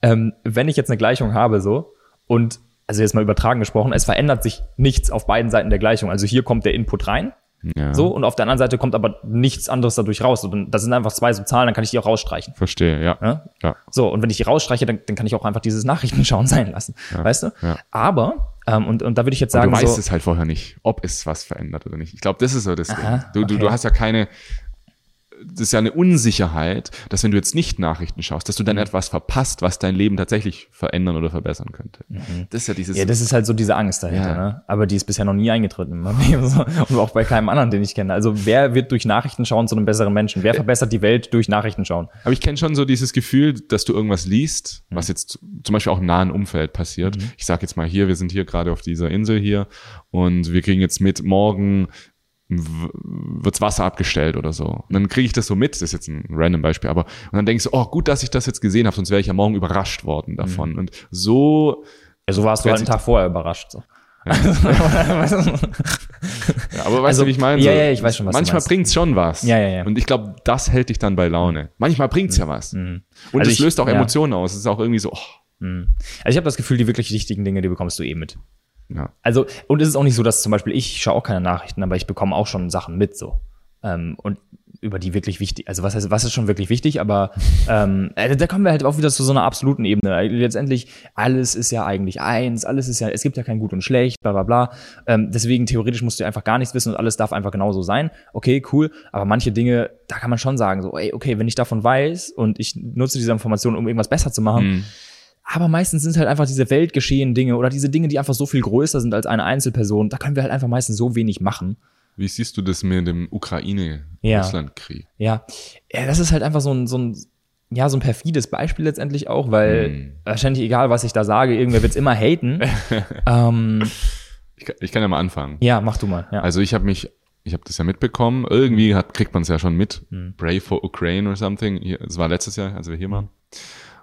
Ähm, wenn ich jetzt eine Gleichung habe, so, und, also jetzt mal übertragen gesprochen, es verändert sich nichts auf beiden Seiten der Gleichung. Also hier kommt der Input rein, Ja. so, und auf der anderen Seite kommt aber nichts anderes dadurch raus. Und das sind einfach zwei so Zahlen, dann kann ich die auch rausstreichen. Verstehe, ja. Ja? Ja. So, und wenn ich die rausstreiche, dann, dann kann ich auch einfach dieses Nachrichtenschauen sein lassen. Weißt du? ja. Aber, ähm, und, und da würde ich jetzt sagen, du weißt so, es halt vorher nicht, ob es was verändert oder nicht. Ich glaube, das ist so das Aha, Ding. Du, du, okay. du hast ja keine, das ist ja eine Unsicherheit, dass wenn du jetzt nicht Nachrichten schaust, dass du Mhm. dann etwas verpasst, was dein Leben tatsächlich verändern oder verbessern könnte. Das ist ja dieses, Mhm. Ja, das ist halt so diese Angst dahinter, Ja. ne? Aber die ist bisher noch nie eingetreten in meinem Leben. Und auch bei keinem anderen, den ich kenne. Also wer wird durch Nachrichtenschauen zu einem besseren Menschen? Wer verbessert die Welt durch Nachrichtenschauen? aber ich kenne schon so dieses Gefühl, dass du irgendwas liest, Mhm. was jetzt zum Beispiel auch im nahen Umfeld passiert. Ich sage jetzt mal hier, wir sind hier gerade auf dieser Insel hier und wir kriegen jetzt mit, morgen wird's Wasser abgestellt oder so. Und dann kriege ich das so mit, das ist jetzt ein random Beispiel, aber und dann denke ich so, oh gut, dass ich das jetzt gesehen habe, sonst wäre ich ja morgen überrascht worden Mhm. davon. Und so, Ja, so warst du halt einen Tag vorher überrascht. So. Ja, aber weißt Also, du, wie ich meine? ja, ja, ich weiß schon, was du Manchmal bringt's schon was. Ja, ja, ja. Und ich glaube, das hält dich dann bei Laune. Manchmal bringt's ja was. Mhm. Und Also es ich- löst auch ja. Emotionen aus. Es ist auch irgendwie so, oh, Mhm. Also ich habe das Gefühl, die wirklich wichtigen Dinge, die bekommst du eh mit. Ja. Also, und es ist auch nicht so, dass zum Beispiel ich schaue auch keine Nachrichten, aber ich bekomme auch schon Sachen mit so. Ähm, und über die wirklich wichtig, also was heißt, was ist schon wirklich wichtig, aber ähm, äh, da kommen wir halt auch wieder zu so einer absoluten Ebene. Letztendlich, alles ist ja eigentlich eins, alles ist ja, es gibt ja kein Gut und Schlecht, bla bla bla. Ähm, deswegen theoretisch musst du einfach gar nichts wissen und alles darf einfach genauso sein. Okay, cool, aber manche Dinge, da kann man schon sagen, so, ey, okay, wenn ich davon weiß und ich nutze diese Information, um irgendwas besser zu machen, Mhm. Aber meistens sind es halt einfach diese weltgeschehen Dinge oder diese Dinge, die einfach so viel größer sind als eine Einzelperson. Da können wir halt einfach meistens so wenig machen. Wie siehst du das mit dem. Ukraine-Russland-Krieg? Ja, ja das ist halt einfach so ein, so ein, ja, so ein perfides Beispiel letztendlich auch, weil Hm. wahrscheinlich egal, was ich da sage, irgendwer wird's immer haten. ähm, Ich, kann- ich kann ja mal anfangen. ja, mach du mal. Ja. Also ich habe mich, ich habe das ja mitbekommen. Irgendwie hat, kriegt man es ja schon mit. Mhm. Brave for Ukraine or something. Das war letztes Jahr, als wir hier waren.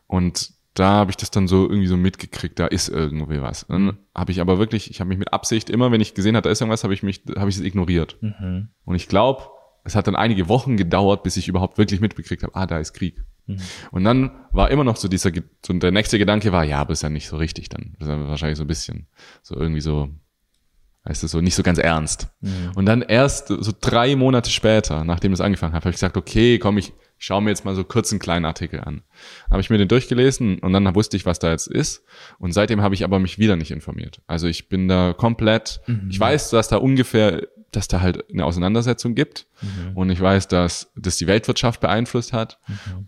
Und da habe ich das dann so irgendwie so mitgekriegt, da ist irgendwie was. Dann Mhm. habe ich aber wirklich, ich habe mich mit Absicht immer, wenn ich gesehen habe, da ist irgendwas, habe ich mich, habe ich es ignoriert. Mhm. Und ich glaube, es hat dann einige Wochen gedauert, bis ich überhaupt wirklich mitbekriegt habe, ah, da ist Krieg. Mhm. Und dann war immer noch so dieser, so der nächste Gedanke war, ja, aber ist ja nicht so richtig dann. Das ist ja wahrscheinlich so ein bisschen, so irgendwie so, heißt es so, nicht so ganz ernst. Mhm. Und dann erst so drei Monate später, nachdem es angefangen hat, habe ich gesagt, okay, komm, ich schaue mir jetzt mal so kurz einen kleinen Artikel an. Habe ich mir den durchgelesen und dann wusste ich, was da jetzt ist. Und seitdem habe ich aber mich wieder nicht informiert. Also ich bin da komplett, Mhm. ich weiß, dass da ungefähr, dass da halt eine Auseinandersetzung gibt. Mhm. Und ich weiß, dass das die Weltwirtschaft beeinflusst hat.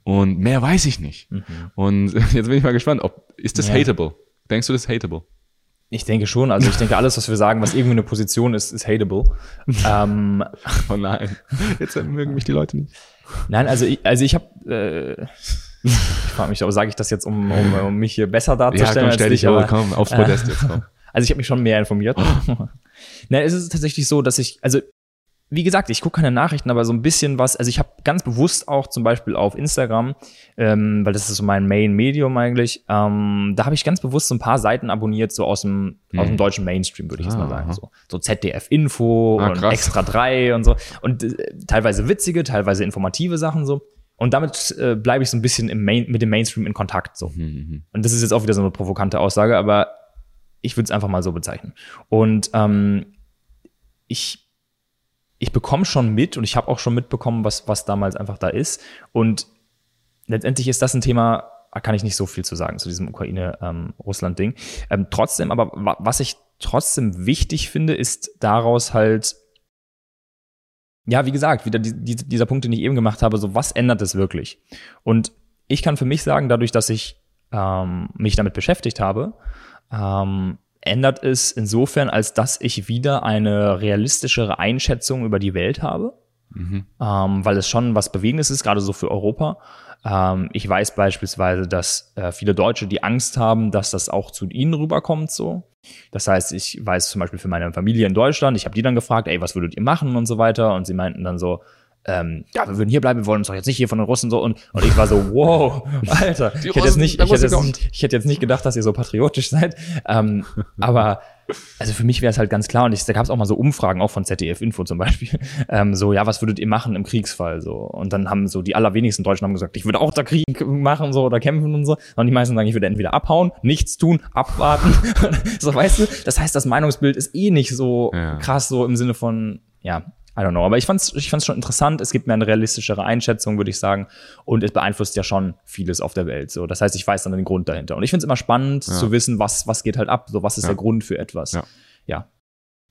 Und mehr weiß ich nicht. Und jetzt bin ich mal gespannt, ob, ist das Mhm. Ja. hateable? Denkst du, das ist hateable? Ich denke schon. Also ich denke, alles, was wir sagen, was irgendwie eine Position ist, ist hateable. ähm, Oh nein. Jetzt mögen mich die Leute nicht. Nein, also ich, also ich habe, äh, ich frage mich, aber sage ich das jetzt, um, um, um mich hier besser Ja, darzustellen komm, stell dich aber, komm, aufs äh, Podest jetzt, komm. Also ich habe mich schon mehr informiert. Nein, es ist tatsächlich so, dass ich, also wie gesagt, ich gucke keine Nachrichten, aber so ein bisschen was, also ich habe ganz bewusst auch zum Beispiel auf Instagram, ähm, weil das ist so mein Main-Medium eigentlich, ähm, da habe ich ganz bewusst so ein paar Seiten abonniert, so aus dem, aus dem deutschen Mainstream, würde ich jetzt mal Ah, sagen. So, so ZDF-Info Ah, und krass. Extra 3 und so. Und äh, teilweise witzige, teilweise informative Sachen so. Und damit äh, bleibe ich so ein bisschen im Main, mit dem Mainstream in Kontakt so. Mhm. Und das ist jetzt auch wieder so eine provokante Aussage, aber ich würde es einfach mal so bezeichnen. Und ähm, ich, ich bekomme schon mit und ich habe auch schon mitbekommen, was, was damals einfach da ist. Und letztendlich ist das ein Thema, kann ich nicht so viel zu sagen zu diesem Ukraine-Russland-Ding. Ähm, trotzdem, aber wa was ich trotzdem wichtig finde, ist daraus halt, ja, wie gesagt, wieder die, die, dieser Punkt, den ich eben gemacht habe, so was ändert es wirklich? Und ich kann für mich sagen, dadurch, dass ich ähm, mich damit beschäftigt habe, ähm, ändert es insofern, als dass ich wieder eine realistischere Einschätzung über die Welt habe, Mhm. ähm, weil es schon was Bewegendes ist, gerade so für Europa. Ähm, ich weiß beispielsweise, dass äh, viele Deutsche die Angst haben, dass das auch zu ihnen rüberkommt so. Das heißt, ich weiß zum Beispiel für meine Familie in Deutschland, ich habe die dann gefragt, ey, was würdet ihr machen und so weiter. Und sie meinten dann so, ähm, ja, wir würden hier bleiben, wir wollen uns doch jetzt nicht hier von den Russen so und, und ich war so, wow, Alter, ich hätte, jetzt Russen, nicht, ich, hätte nicht, ich hätte jetzt nicht gedacht, dass ihr so patriotisch seid. Ähm, aber also für mich wäre es halt ganz klar und ich, da gab es auch mal so Umfragen, auch von ZDF Info zum Beispiel, ähm, so, ja, was würdet ihr machen im Kriegsfall so? Und dann haben so die allerwenigsten Deutschen haben gesagt, ich würde auch da Krieg machen so oder kämpfen und so. Und die meisten sagen, ich würde entweder abhauen, nichts tun, abwarten. so, weißt du? Das heißt, das Meinungsbild ist eh nicht so Ja. krass so im Sinne von, ja, I don't know. Aber ich fand's, ich fand's schon interessant. Es gibt mir eine realistischere Einschätzung, würde ich sagen. Und es beeinflusst ja schon vieles auf der Welt. So, das heißt, ich weiß dann den Grund dahinter. Und ich find's immer spannend Ja. zu wissen, was, was geht halt ab. So, was ist Ja. der Grund für etwas. Ja. ja.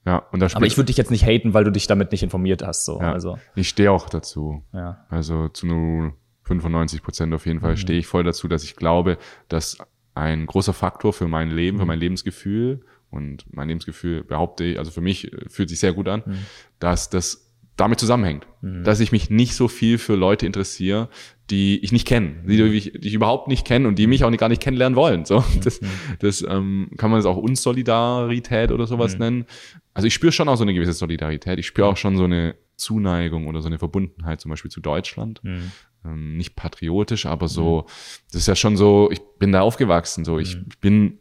Ja, und da spielt, Aber ich würde dich jetzt nicht haten, weil du dich damit nicht informiert hast. So. ja, Also, ich stehe auch dazu. ja. Also zu nur 95 Prozent auf Mhm. jeden Fall stehe ich voll dazu, dass ich glaube, dass ein großer Faktor für mein Leben, Mhm. für mein Lebensgefühl und mein Lebensgefühl behaupte ich, also für mich äh, fühlt sich sehr gut an, Mhm. dass das damit zusammenhängt, dass ich mich nicht so viel für Leute interessiere, die ich nicht kenne, die, Mhm. ich, die ich überhaupt nicht kenne und die mich auch nicht, gar nicht kennenlernen wollen. So, das, das ähm, kann man das auch Unsolidarität oder sowas Mhm. nennen. Also ich spüre schon auch so eine gewisse Solidarität. Ich spüre auch schon so eine Zuneigung oder so eine Verbundenheit zum Beispiel zu Deutschland. Mhm. Ähm, nicht patriotisch, aber so, das ist ja schon so, ich bin da aufgewachsen, so, ich bin,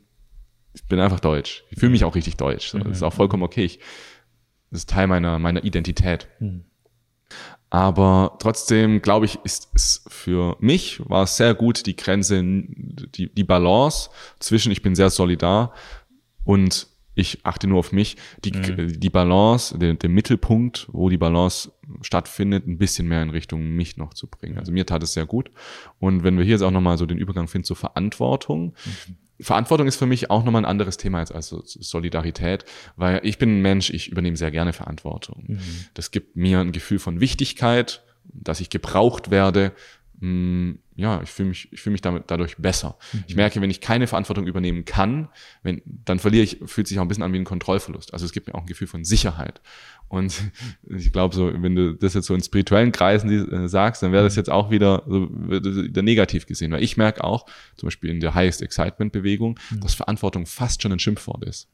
ich bin einfach deutsch. Ich fühle mich auch richtig deutsch. Das ist auch vollkommen okay. Ich, das ist Teil meiner, meiner Identität. Mhm. Aber trotzdem, glaube ich, ist es für mich war es sehr gut, die Grenze, die, die Balance zwischen ich bin sehr solidar und ich achte nur auf mich, die, Mhm. die Balance, der, der Mittelpunkt, wo die Balance stattfindet, ein bisschen mehr in Richtung mich noch zu bringen. Also mir tat es sehr gut. Und wenn wir hier jetzt auch nochmal so den Übergang finden zur Verantwortung. Verantwortung ist für mich auch nochmal ein anderes Thema als, als Solidarität, weil ich bin ein Mensch, ich übernehme sehr gerne Verantwortung. Mhm. Das gibt mir ein Gefühl von Wichtigkeit, dass ich gebraucht werde. Mm, Ja, ich fühle mich, ich fühle mich damit dadurch besser. Ich merke, wenn ich keine Verantwortung übernehmen kann, wenn, dann verliere ich, fühlt sich auch ein bisschen an wie ein Kontrollverlust. Also es gibt mir auch ein Gefühl von Sicherheit. Und ich glaube, so, wenn du das jetzt so in spirituellen Kreisen äh, sagst, dann wäre das jetzt auch wieder, so, wieder negativ gesehen. Weil ich merke auch, zum Beispiel in der Highest Excitement Bewegung, dass Verantwortung fast schon ein Schimpfwort ist.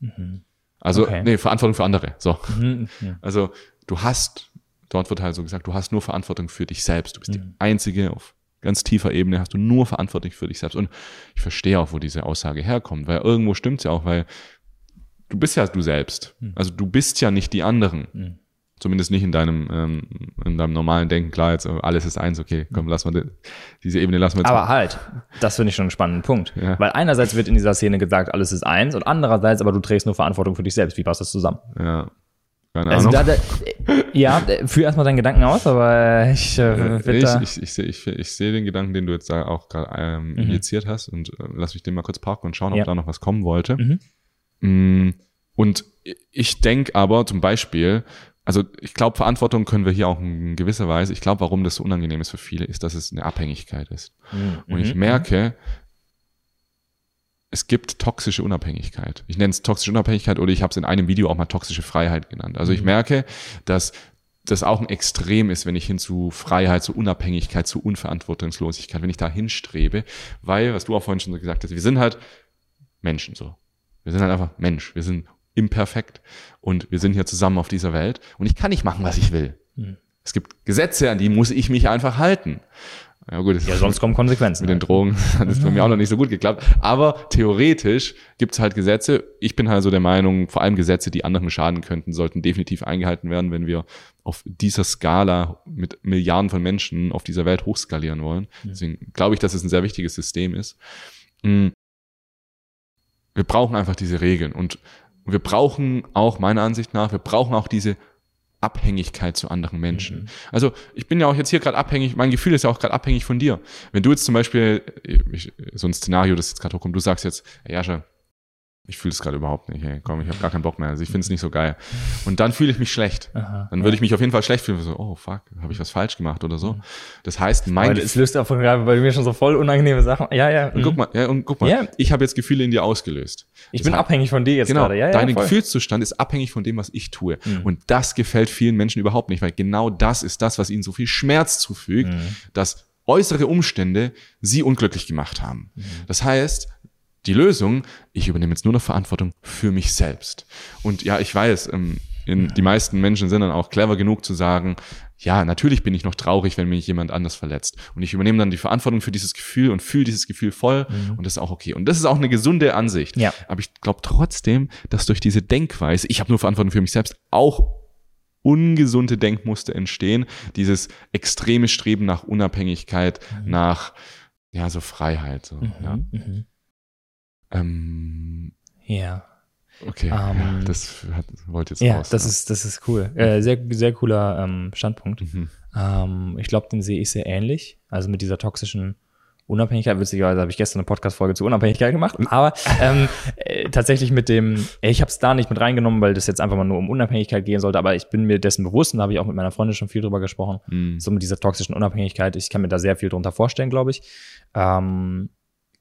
Also, Okay. nee, Verantwortung für andere. So. Mhm. Ja. Also du hast, dort wird halt so gesagt, du hast nur Verantwortung für dich selbst. Du bist die Einzige auf ganz tiefer Ebene, hast du nur Verantwortung für dich selbst. Und ich verstehe auch, wo diese Aussage herkommt, weil irgendwo stimmt es ja auch, weil du bist ja du selbst. Also du bist ja nicht die anderen. Zumindest nicht in deinem, ähm, in deinem normalen Denken. Klar, jetzt äh, alles ist eins, okay, komm, lass mal die, diese Ebene lassen wir jetzt Aber halt, das finde ich schon einen spannenden Punkt. Ja. Weil einerseits wird in dieser Szene gesagt, alles ist eins und andererseits aber du trägst nur Verantwortung für dich selbst. Wie passt das zusammen? Ja. Keine Also Ahnung. da, da, ja, äh, führ erstmal deinen Gedanken aus, aber ich äh, Äh, ich, ich, ich, sehe, ich, ich sehe den Gedanken, den du jetzt da auch gerade ähm, injiziert hast und äh, lass mich den mal kurz parken und schauen, ob Ja. da noch was kommen wollte. Mhm. Mm, Und ich denke aber zum Beispiel, also ich glaube, Verantwortung können wir hier auch in gewisser Weise, ich glaube, warum das so unangenehm ist für viele, ist, dass es eine Abhängigkeit ist. Und ich Mhm. merke, es gibt toxische Unabhängigkeit. Ich nenne es toxische Unabhängigkeit oder ich habe es in einem Video auch mal toxische Freiheit genannt. Also ich merke, dass das auch ein Extrem ist, wenn ich hin zu Freiheit, zu Unabhängigkeit, zu Unverantwortungslosigkeit, wenn ich da hinstrebe, weil, was du auch vorhin schon so gesagt hast, wir sind halt Menschen so. Wir sind halt einfach Mensch. Wir sind imperfekt und wir sind hier zusammen auf dieser Welt und ich kann nicht machen, was ich will. Mhm. Es gibt Gesetze, an die muss ich mich einfach halten. Ja gut, Ja, sonst kommen Konsequenzen. mit den Drogen hat es bei mir auch noch nicht so gut geklappt. Aber theoretisch gibt es halt Gesetze. Ich bin halt so der Meinung, vor allem Gesetze, die anderen schaden könnten, sollten definitiv eingehalten werden, wenn wir auf dieser Skala mit Milliarden von Menschen auf dieser Welt hochskalieren wollen. Deswegen glaube ich, dass es ein sehr wichtiges System ist. Mm. Wir brauchen einfach diese Regeln und wir brauchen auch, meiner Ansicht nach, wir brauchen auch diese Abhängigkeit zu anderen Menschen. Also ich bin ja auch jetzt hier gerade abhängig, mein Gefühl ist ja auch gerade abhängig von dir. Wenn du jetzt zum Beispiel, ich, so ein Szenario, das jetzt gerade hochkommt, du sagst jetzt, Jascha, ich fühle es gerade überhaupt nicht, hey, komm, ich habe gar keinen Bock mehr, also ich finde es nicht so geil. Und dann fühle ich mich schlecht. Aha. Dann würde ich mich auf jeden Fall schlecht fühlen, so, oh fuck, habe ich was falsch gemacht oder so. Das heißt, mein Aber es löst auch von gerade bei mir schon so voll unangenehme Sachen. Ja, ja. und mhm. guck mal, ja, und guck mal, Ja. ich habe jetzt Gefühle in dir ausgelöst. ich Das bin heißt- abhängig von dir jetzt Genau, gerade. Ja, ja, dein voll. Gefühlszustand ist abhängig von dem, was ich tue. Mhm. Und das gefällt vielen Menschen überhaupt nicht, weil genau das ist das, was ihnen so viel Schmerz zufügt, Mhm. dass äußere Umstände sie unglücklich gemacht haben. Mhm. Das heißt, die Lösung, ich übernehme jetzt nur noch Verantwortung für mich selbst. Und ja, ich weiß, ähm, in, die meisten Menschen sind dann auch clever genug zu sagen, ja, natürlich bin ich noch traurig, wenn mich jemand anders verletzt. Und ich übernehme dann die Verantwortung für dieses Gefühl und fühle dieses Gefühl voll und das ist auch okay. Und das ist auch eine gesunde Ansicht. Mhm. Ja. Aber ich glaube trotzdem, dass durch diese Denkweise, ich habe nur Verantwortung für mich selbst, auch ungesunde Denkmuster entstehen. Dieses extreme Streben nach Unabhängigkeit, nach ja so Freiheit. So, ja. Ähm, Ja. okay, Ähm, ja, das hat, wollte jetzt Ja, raus. das ist, das ist cool. Äh, sehr, sehr cooler ähm, Standpunkt. Mhm. Ähm, ich glaube, den sehe ich sehr ähnlich. Also mit dieser toxischen Unabhängigkeit. Witzigerweise habe ich gestern eine Podcast-Folge zur Unabhängigkeit gemacht. Aber ähm, äh, tatsächlich mit dem, äh, ich habe es da nicht mit reingenommen, weil das jetzt einfach mal nur um Unabhängigkeit gehen sollte. Aber ich bin mir dessen bewusst und da habe ich auch mit meiner Freundin schon viel drüber gesprochen. Mhm. So mit dieser toxischen Unabhängigkeit. Ich kann mir da sehr viel drunter vorstellen, glaube ich. Ähm,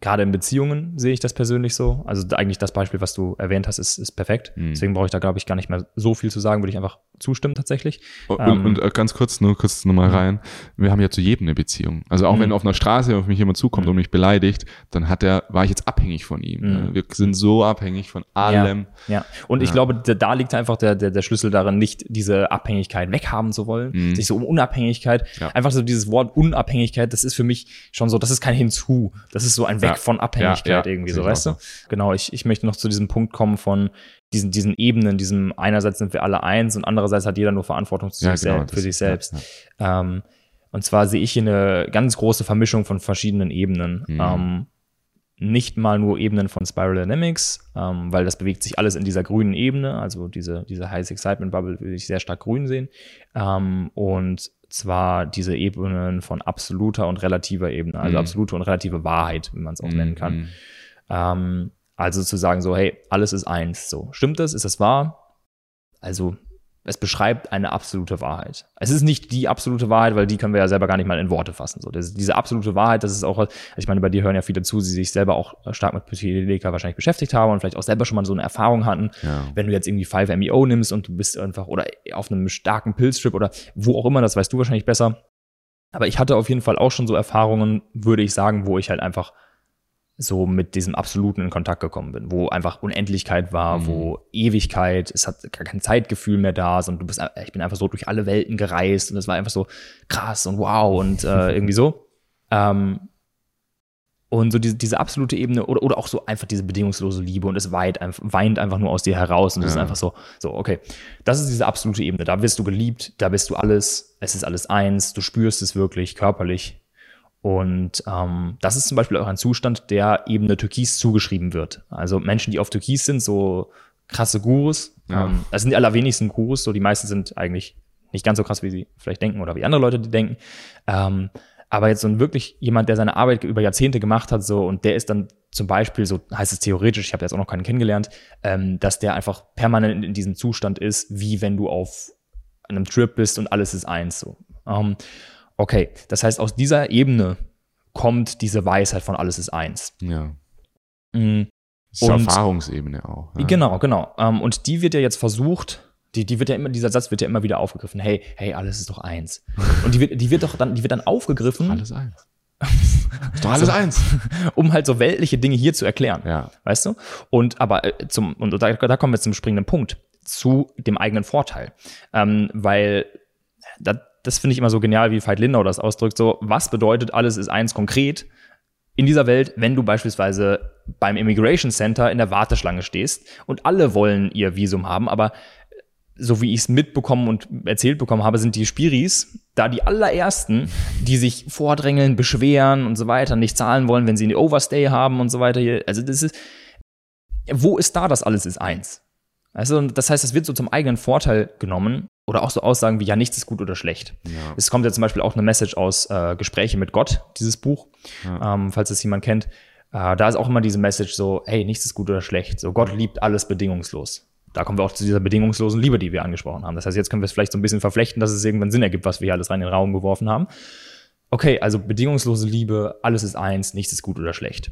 Gerade in Beziehungen sehe ich das persönlich so. Also eigentlich das Beispiel, was du erwähnt hast, ist, ist perfekt. Mhm. Deswegen brauche ich da, glaube ich, gar nicht mehr so viel zu sagen. Würde ich einfach zustimmen tatsächlich. Und, ähm, und, äh, ganz kurz, nur kurz nochmal rein. Wir haben ja zu jedem eine Beziehung. Also auch wenn mhm. auf einer Straße auf mich jemand zukommt und mich beleidigt, dann hat er, war ich jetzt abhängig von ihm. Mhm. Wir sind so abhängig von allem. Ja, ja. und ja. ich glaube, da liegt einfach der, der, der Schlüssel darin, nicht diese Abhängigkeit weghaben zu wollen, mhm. sich so um Unabhängigkeit. Ja. Einfach so dieses Wort Unabhängigkeit, das ist für mich schon so, das ist kein Hinzu. Das ist so ein Weg von Abhängigkeit irgendwie so, weißt du? Genau, ich, ich möchte noch zu diesem Punkt kommen von, diesen, diesen Ebenen, diesem einerseits sind wir alle eins und andererseits hat jeder nur Verantwortung sich genau, für sich selbst. Ähm, und zwar sehe ich hier eine ganz große Vermischung von verschiedenen Ebenen. Mhm. Ähm, nicht mal nur Ebenen von Spiral Dynamics, ähm, weil das bewegt sich alles in dieser grünen Ebene, also diese, diese Highest Excitement Bubble würde ich sehr stark grün sehen. Ähm, und zwar diese Ebenen von absoluter und relativer Ebene, also mhm. absolute und relative Wahrheit, wie man es auch mhm. nennen kann. Mhm. Ähm, also zu sagen so, hey, alles ist eins. So, stimmt das? Ist das wahr? Also, es beschreibt eine absolute Wahrheit. Es ist nicht die absolute Wahrheit, weil die können wir ja selber gar nicht mal in Worte fassen. So, das, diese absolute Wahrheit, das ist auch, ich meine, bei dir hören ja viele zu, die sich selber auch stark mit Psychedelika wahrscheinlich beschäftigt haben und vielleicht auch selber schon mal so eine Erfahrung hatten. Ja. Wenn du jetzt irgendwie 5-MeO nimmst und du bist einfach oder auf einem starken Pilzstrip oder wo auch immer, das weißt du wahrscheinlich besser. Aber ich hatte auf jeden Fall auch schon so Erfahrungen, würde ich sagen, wo ich halt einfach so mit diesem Absoluten in Kontakt gekommen bin, wo einfach Unendlichkeit war, mhm. wo Ewigkeit, es hat gar kein Zeitgefühl mehr da, sondern du bist, ich bin einfach so durch alle Welten gereist und es war einfach so krass und wow und äh, irgendwie so. Ähm, und so diese, diese absolute Ebene oder, oder auch so einfach diese bedingungslose Liebe und es weint, weint einfach nur aus dir heraus und es ja. ist einfach so, so, okay, das ist diese absolute Ebene. Da wirst du geliebt, da bist du alles, es ist alles eins, du spürst es wirklich körperlich und ähm, das ist zum Beispiel auch ein Zustand, der eben der Türkis zugeschrieben wird. Also Menschen, die auf Türkis sind, so krasse Gurus. Ja. Ähm, das sind die allerwenigsten Gurus, so die meisten sind eigentlich nicht ganz so krass, wie sie vielleicht denken oder wie andere Leute die denken. Ähm, aber jetzt so ein wirklich jemand, der seine Arbeit über Jahrzehnte gemacht hat, so und der ist dann zum Beispiel, so heißt es theoretisch, ich habe jetzt auch noch keinen kennengelernt, ähm, dass der einfach permanent in diesem Zustand ist, wie wenn du auf einem Trip bist und alles ist eins. So. Ähm, Okay, das heißt, aus dieser Ebene kommt diese Weisheit von alles ist eins. Ja. Mhm. Das Erfahrungsebene auch. Ja. Genau, genau. Ähm, und die wird ja jetzt versucht, die, die wird ja immer, dieser Satz wird ja immer wieder aufgegriffen. Hey, hey, alles ist doch eins. Und die wird, die wird doch dann, die wird dann aufgegriffen. Alles eins. ist doch alles so, eins. Um halt so weltliche Dinge hier zu erklären. Ja. Weißt du? Und aber äh, zum, und da, da kommen wir zum springenden Punkt. Zu dem eigenen Vorteil. Ähm, weil da, das finde ich immer so genial, wie Veit Lindau das ausdrückt. So, was bedeutet alles ist eins konkret in dieser Welt, wenn du beispielsweise beim Immigration Center in der Warteschlange stehst und alle wollen ihr Visum haben, aber so wie ich es mitbekommen und erzählt bekommen habe, sind die Spiris da die allerersten, die sich vordrängeln, beschweren und so weiter, nicht zahlen wollen, wenn sie eine Overstay haben und so weiter. Also das ist, wo ist da das alles ist eins? Also das heißt, es wird so zum eigenen Vorteil genommen oder auch so Aussagen wie, ja, nichts ist gut oder schlecht. Ja. Es kommt ja zum Beispiel auch eine Message aus äh, Gespräche mit Gott, dieses Buch, ja. ähm, falls es jemand kennt. Äh, da ist auch immer diese Message so, hey, nichts ist gut oder schlecht. So, Gott liebt alles bedingungslos. Da kommen wir auch zu dieser bedingungslosen Liebe, die wir angesprochen haben. Das heißt, jetzt können wir es vielleicht so ein bisschen verflechten, dass es irgendwann Sinn ergibt, was wir hier alles rein in den Raum geworfen haben. Okay, also bedingungslose Liebe, alles ist eins, nichts ist gut oder schlecht.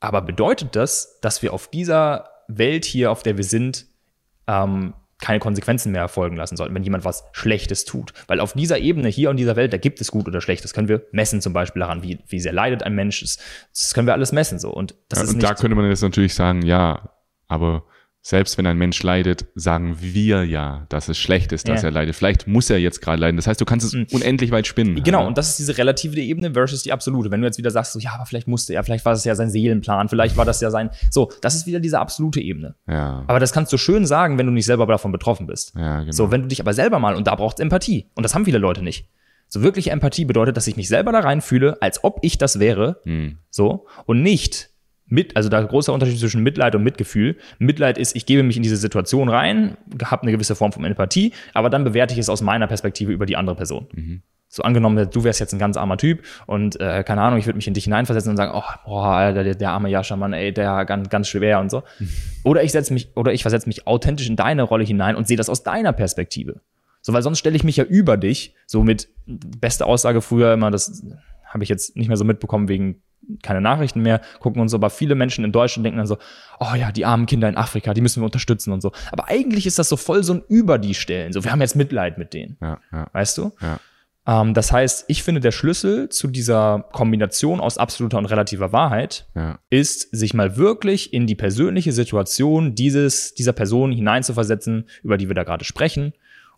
Aber bedeutet das, dass wir auf dieser Welt hier, auf der wir sind, ähm, keine Konsequenzen mehr erfolgen lassen sollten, wenn jemand was Schlechtes tut. Weil auf dieser Ebene, hier in dieser Welt, da gibt es gut oder schlecht. Das können wir messen zum Beispiel daran, wie, wie sehr leidet ein Mensch. Das, das können wir alles messen so. Und, das ja, ist und da könnte man jetzt natürlich sagen, ja, aber selbst wenn ein Mensch leidet, sagen wir ja, dass es schlecht ist, dass ja. er leidet. Vielleicht muss er jetzt gerade leiden. Das heißt, du kannst es mhm. unendlich weit spinnen. Genau, ja. und das ist diese relative Ebene versus die absolute. Wenn du jetzt wieder sagst, so, ja, aber vielleicht musste er, vielleicht war das ja sein Seelenplan, vielleicht war das ja sein, so, das ist wieder diese absolute Ebene. Ja. Aber das kannst du schön sagen, wenn du nicht selber davon betroffen bist. Ja, genau. So, wenn du dich aber selber mal, und da braucht es Empathie. Und das haben viele Leute nicht. So wirkliche Empathie bedeutet, dass ich mich selber da reinfühle, als ob ich das wäre. Mhm. So. Und nicht, mit, also da großer Unterschied zwischen Mitleid und Mitgefühl. Mitleid ist, ich gebe mich in diese Situation rein, habe eine gewisse Form von Empathie, aber dann bewerte ich es aus meiner Perspektive über die andere Person. Mhm. So angenommen, du wärst jetzt ein ganz armer Typ und äh, keine Ahnung, ich würde mich in dich hineinversetzen und sagen, oh, boah, der, der arme Jascha, Mann, ey, der ganz, ganz schwer und so. Mhm. Oder ich setze mich, oder ich versetze mich authentisch in deine Rolle hinein und sehe das aus deiner Perspektive. So, weil sonst stelle ich mich ja über dich, so mit beste Aussage früher immer, das habe ich jetzt nicht mehr so mitbekommen wegen keine Nachrichten mehr, gucken uns aber viele Menschen in Deutschland denken dann so, oh ja, die armen Kinder in Afrika, die müssen wir unterstützen und so. Aber eigentlich ist das so voll so ein über die Stellen. So, wir haben jetzt Mitleid mit denen. Ja, ja, Weißt du? ja. Ähm, das heißt, ich finde, der Schlüssel zu dieser Kombination aus absoluter und relativer Wahrheit ja. ist, sich mal wirklich in die persönliche Situation dieses, dieser Person hineinzuversetzen, über die wir da gerade sprechen,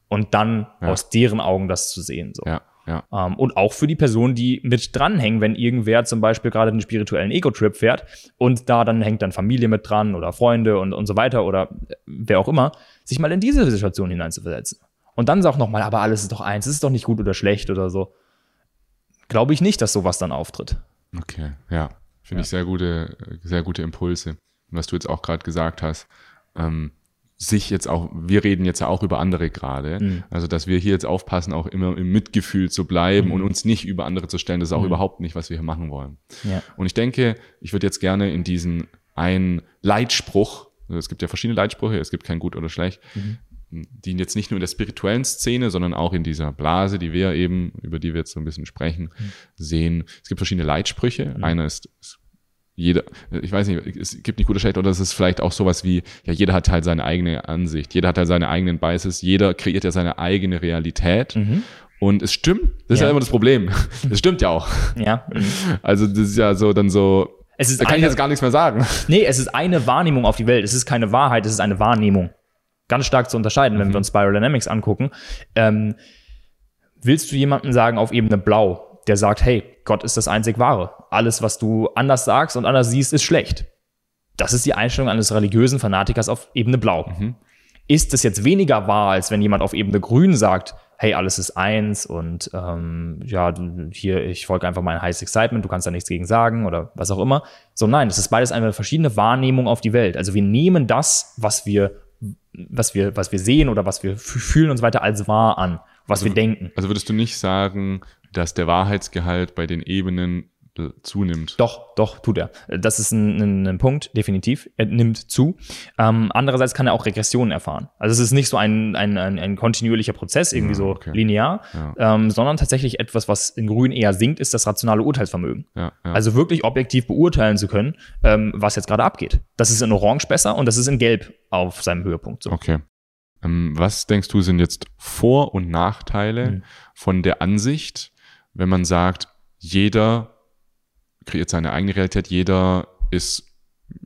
und dann aus deren Augen das zu sehen. So. Ja, ja. Ähm, und auch für die Personen, die mit dranhängen, wenn irgendwer zum Beispiel gerade den spirituellen Ego-Trip fährt und da dann hängt dann Familie mit dran oder Freunde und, und so weiter oder wer auch immer, sich mal in diese Situation hineinzuversetzen. Und dann auch nochmal, aber alles ist doch eins, es ist doch nicht gut oder schlecht oder so. Glaube ich nicht, dass sowas dann auftritt. Okay, ja. Finde ich sehr gute, sehr gute Impulse. Und was du jetzt auch gerade gesagt hast, ähm, sich jetzt auch, wir reden jetzt ja auch über andere gerade, Mhm. also dass wir hier jetzt aufpassen, auch immer im Mitgefühl zu bleiben und uns nicht über andere zu stellen, das ist auch überhaupt nicht, was wir hier machen wollen. Ja. Und ich denke, ich würde jetzt gerne in diesen einen Leitspruch, also es gibt ja verschiedene Leitsprüche, es gibt kein gut oder schlecht, die jetzt nicht nur in der spirituellen Szene, sondern auch in dieser Blase, die wir eben, über die wir jetzt so ein bisschen sprechen, sehen. Es gibt verschiedene Leitsprüche. Einer ist, ist jeder, ich weiß nicht, es gibt nicht gut oder schlecht, oder es ist vielleicht auch sowas wie, ja, jeder hat halt seine eigene Ansicht, jeder hat halt seine eigenen Biases, jeder kreiert ja seine eigene Realität. Und es stimmt, das ist Ja. ja immer das Problem. Es stimmt ja auch. Ja. mhm. Also das ist ja so dann so, Es ist da kann ich eine- jetzt gar nichts mehr sagen. Nee, es ist eine Wahrnehmung auf die Welt. Es ist keine Wahrheit, es ist eine Wahrnehmung. Ganz stark zu unterscheiden, wenn wir uns Spiral Dynamics angucken. Ähm, willst du jemanden sagen auf Ebene Blau, der sagt, hey, Gott ist das einzig Wahre. Alles, was du anders sagst und anders siehst, ist schlecht. Das ist die Einstellung eines religiösen Fanatikers auf Ebene Blau. Ist es jetzt weniger wahr, als wenn jemand auf Ebene Grün sagt, hey, alles ist eins und ähm, ja, hier, ich folge einfach meinem Highest Excitement, du kannst da nichts gegen sagen oder was auch immer. So, nein, das ist beides eine verschiedene Wahrnehmung auf die Welt. Also wir nehmen das, was wir, was wir, was wir sehen oder was wir fühlen und so weiter als wahr an, was wir denken. Also würdest du nicht sagen, dass der Wahrheitsgehalt bei den Ebenen zunimmt? Doch, doch, tut er. Das ist ein, ein, ein Punkt, definitiv. Er nimmt zu. Ähm, andererseits kann er auch Regressionen erfahren. Also es ist nicht so ein, ein, ein, ein kontinuierlicher Prozess, irgendwie so okay. linear, Ja. ähm, sondern tatsächlich etwas, was in Grün eher sinkt, ist das rationale Urteilsvermögen. Ja, ja. Also wirklich objektiv beurteilen zu können, ähm, was jetzt gerade abgeht. Das ist in Orange besser und das ist in Gelb auf seinem Höhepunkt so. Okay. Ähm, was denkst du sind jetzt Vor- und Nachteile Mhm. von der Ansicht, wenn man sagt, jeder kreiert seine eigene Realität, jeder ist,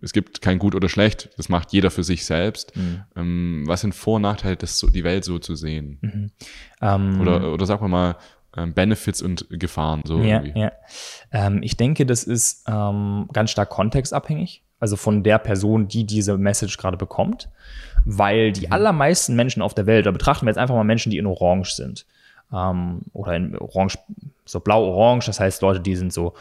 es gibt kein Gut oder Schlecht, das macht jeder für sich selbst. Mhm. Ähm, was sind Vor- und Nachteile, das so, die Welt so zu sehen? Ähm, Oder, oder sagen wir mal, ähm, Benefits und Gefahren, so Ja, irgendwie. ja. Ähm, ich denke, das ist ähm, ganz stark kontextabhängig, also von der Person, die diese Message gerade bekommt, weil die allermeisten Menschen auf der Welt, da betrachten wir jetzt einfach mal Menschen, die in Orange sind ähm, oder in Orange, so blau-orange, das heißt Leute, die sind so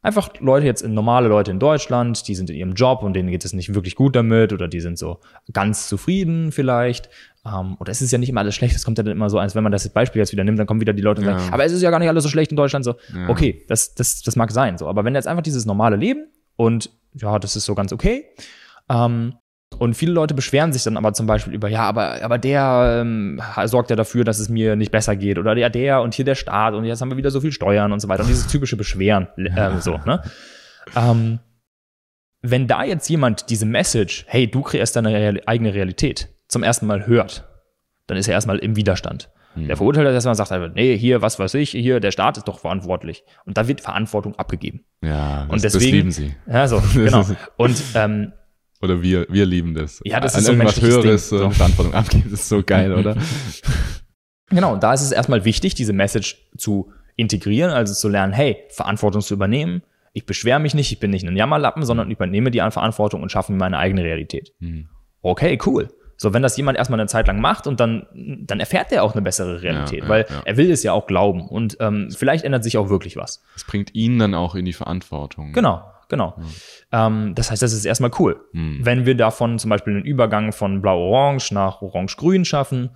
einfach Leute jetzt normale Leute in Deutschland, die sind in ihrem Job und denen geht es nicht wirklich gut damit oder die sind so ganz zufrieden vielleicht. Ähm, oder es ist ja nicht immer alles schlecht, es kommt ja dann immer so, als wenn man das Beispiel jetzt wieder nimmt, dann kommen wieder die Leute und Ja. sagen, aber es ist ja gar nicht alles so schlecht in Deutschland. So, Ja. okay, das, das, das mag sein. So, aber wenn jetzt einfach dieses normale Leben und ja, das ist so ganz okay. Ähm, und viele Leute beschweren sich dann aber zum Beispiel über, ja, aber, aber der ähm, sorgt ja dafür, dass es mir nicht besser geht. Oder der, der und hier der Staat und jetzt haben wir wieder so viel Steuern und so weiter. Und dieses typische Beschweren. Ähm, so, ne? ähm, wenn da jetzt jemand diese Message, hey, du kreierst deine Real eigene Realität, zum ersten Mal hört, dann ist er erstmal im Widerstand. Der verurteilt das erstmal und sagt nee, hier, was weiß ich, hier, der Staat ist doch verantwortlich. Und da wird Verantwortung abgegeben. Ja, das, Und das deswegen, lieben sie. Ja, so, genau. Und ähm, Oder wir, wir lieben das. Ja, das An ist so ein irgendwas Höheres Ding, so so. Verantwortung abgeben, das ist so geil, oder? Genau, und da ist es erstmal wichtig, diese Message zu integrieren, also zu lernen, hey, Verantwortung zu übernehmen. Ich beschwere mich nicht, ich bin nicht ein Jammerlappen, sondern übernehme die Verantwortung und schaffe mir meine eigene Realität. Mhm. Okay, cool. So, wenn das jemand erstmal eine Zeit lang macht und dann, dann erfährt er auch eine bessere Realität, Ja, ja, weil ja. er will es ja auch glauben und ähm, vielleicht ändert sich auch wirklich was. Das bringt ihn dann auch in die Verantwortung. Genau, genau. Ähm, das heißt, das ist erstmal cool. Mhm. Wenn wir davon zum Beispiel einen Übergang von Blau-Orange nach Orange-Grün schaffen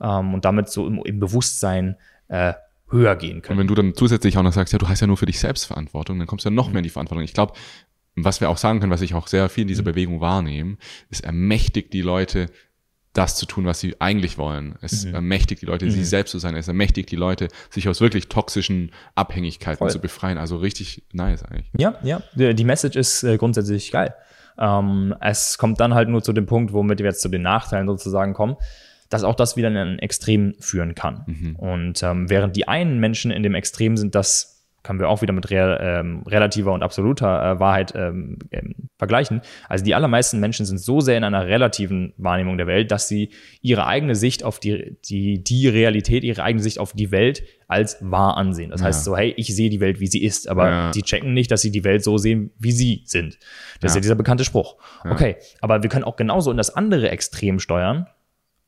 ähm, und damit so im, im Bewusstsein äh, höher gehen Und können. wenn du dann zusätzlich auch noch sagst, ja, du hast ja nur für dich selbst Verantwortung, dann kommst du ja noch mehr in die Verantwortung. Ich glaube, was wir auch sagen können, was ich auch sehr viel in dieser Bewegung wahrnehme, es ermächtigt die Leute, das zu tun, was sie eigentlich wollen. Es mhm. ermächtigt die Leute, mhm. sie selbst zu sein. Es ermächtigt die Leute, sich aus wirklich toxischen Abhängigkeiten Voll. zu befreien. Also richtig nice eigentlich. Ja, ja. Die Message ist äh, grundsätzlich geil. Ähm, es kommt dann halt nur zu dem Punkt, womit wir jetzt zu den Nachteilen sozusagen kommen, dass auch das wieder in ein Extrem führen kann. Mhm. Und ähm, während die einen Menschen in dem Extrem sind, dass können wir auch wieder mit re ähm, relativer und absoluter äh, Wahrheit ähm, ähm, vergleichen. Also die allermeisten Menschen sind so sehr in einer relativen Wahrnehmung der Welt, dass sie ihre eigene Sicht auf die, die, die Realität, ihre eigene Sicht auf die Welt als wahr ansehen. Das ja. heißt so, hey, ich sehe die Welt, wie sie ist, aber ja. die checken nicht, dass sie die Welt so sehen, wie sie sind. Das ja. ist ja dieser bekannte Spruch. Okay, aber wir können auch genauso in das andere Extrem steuern.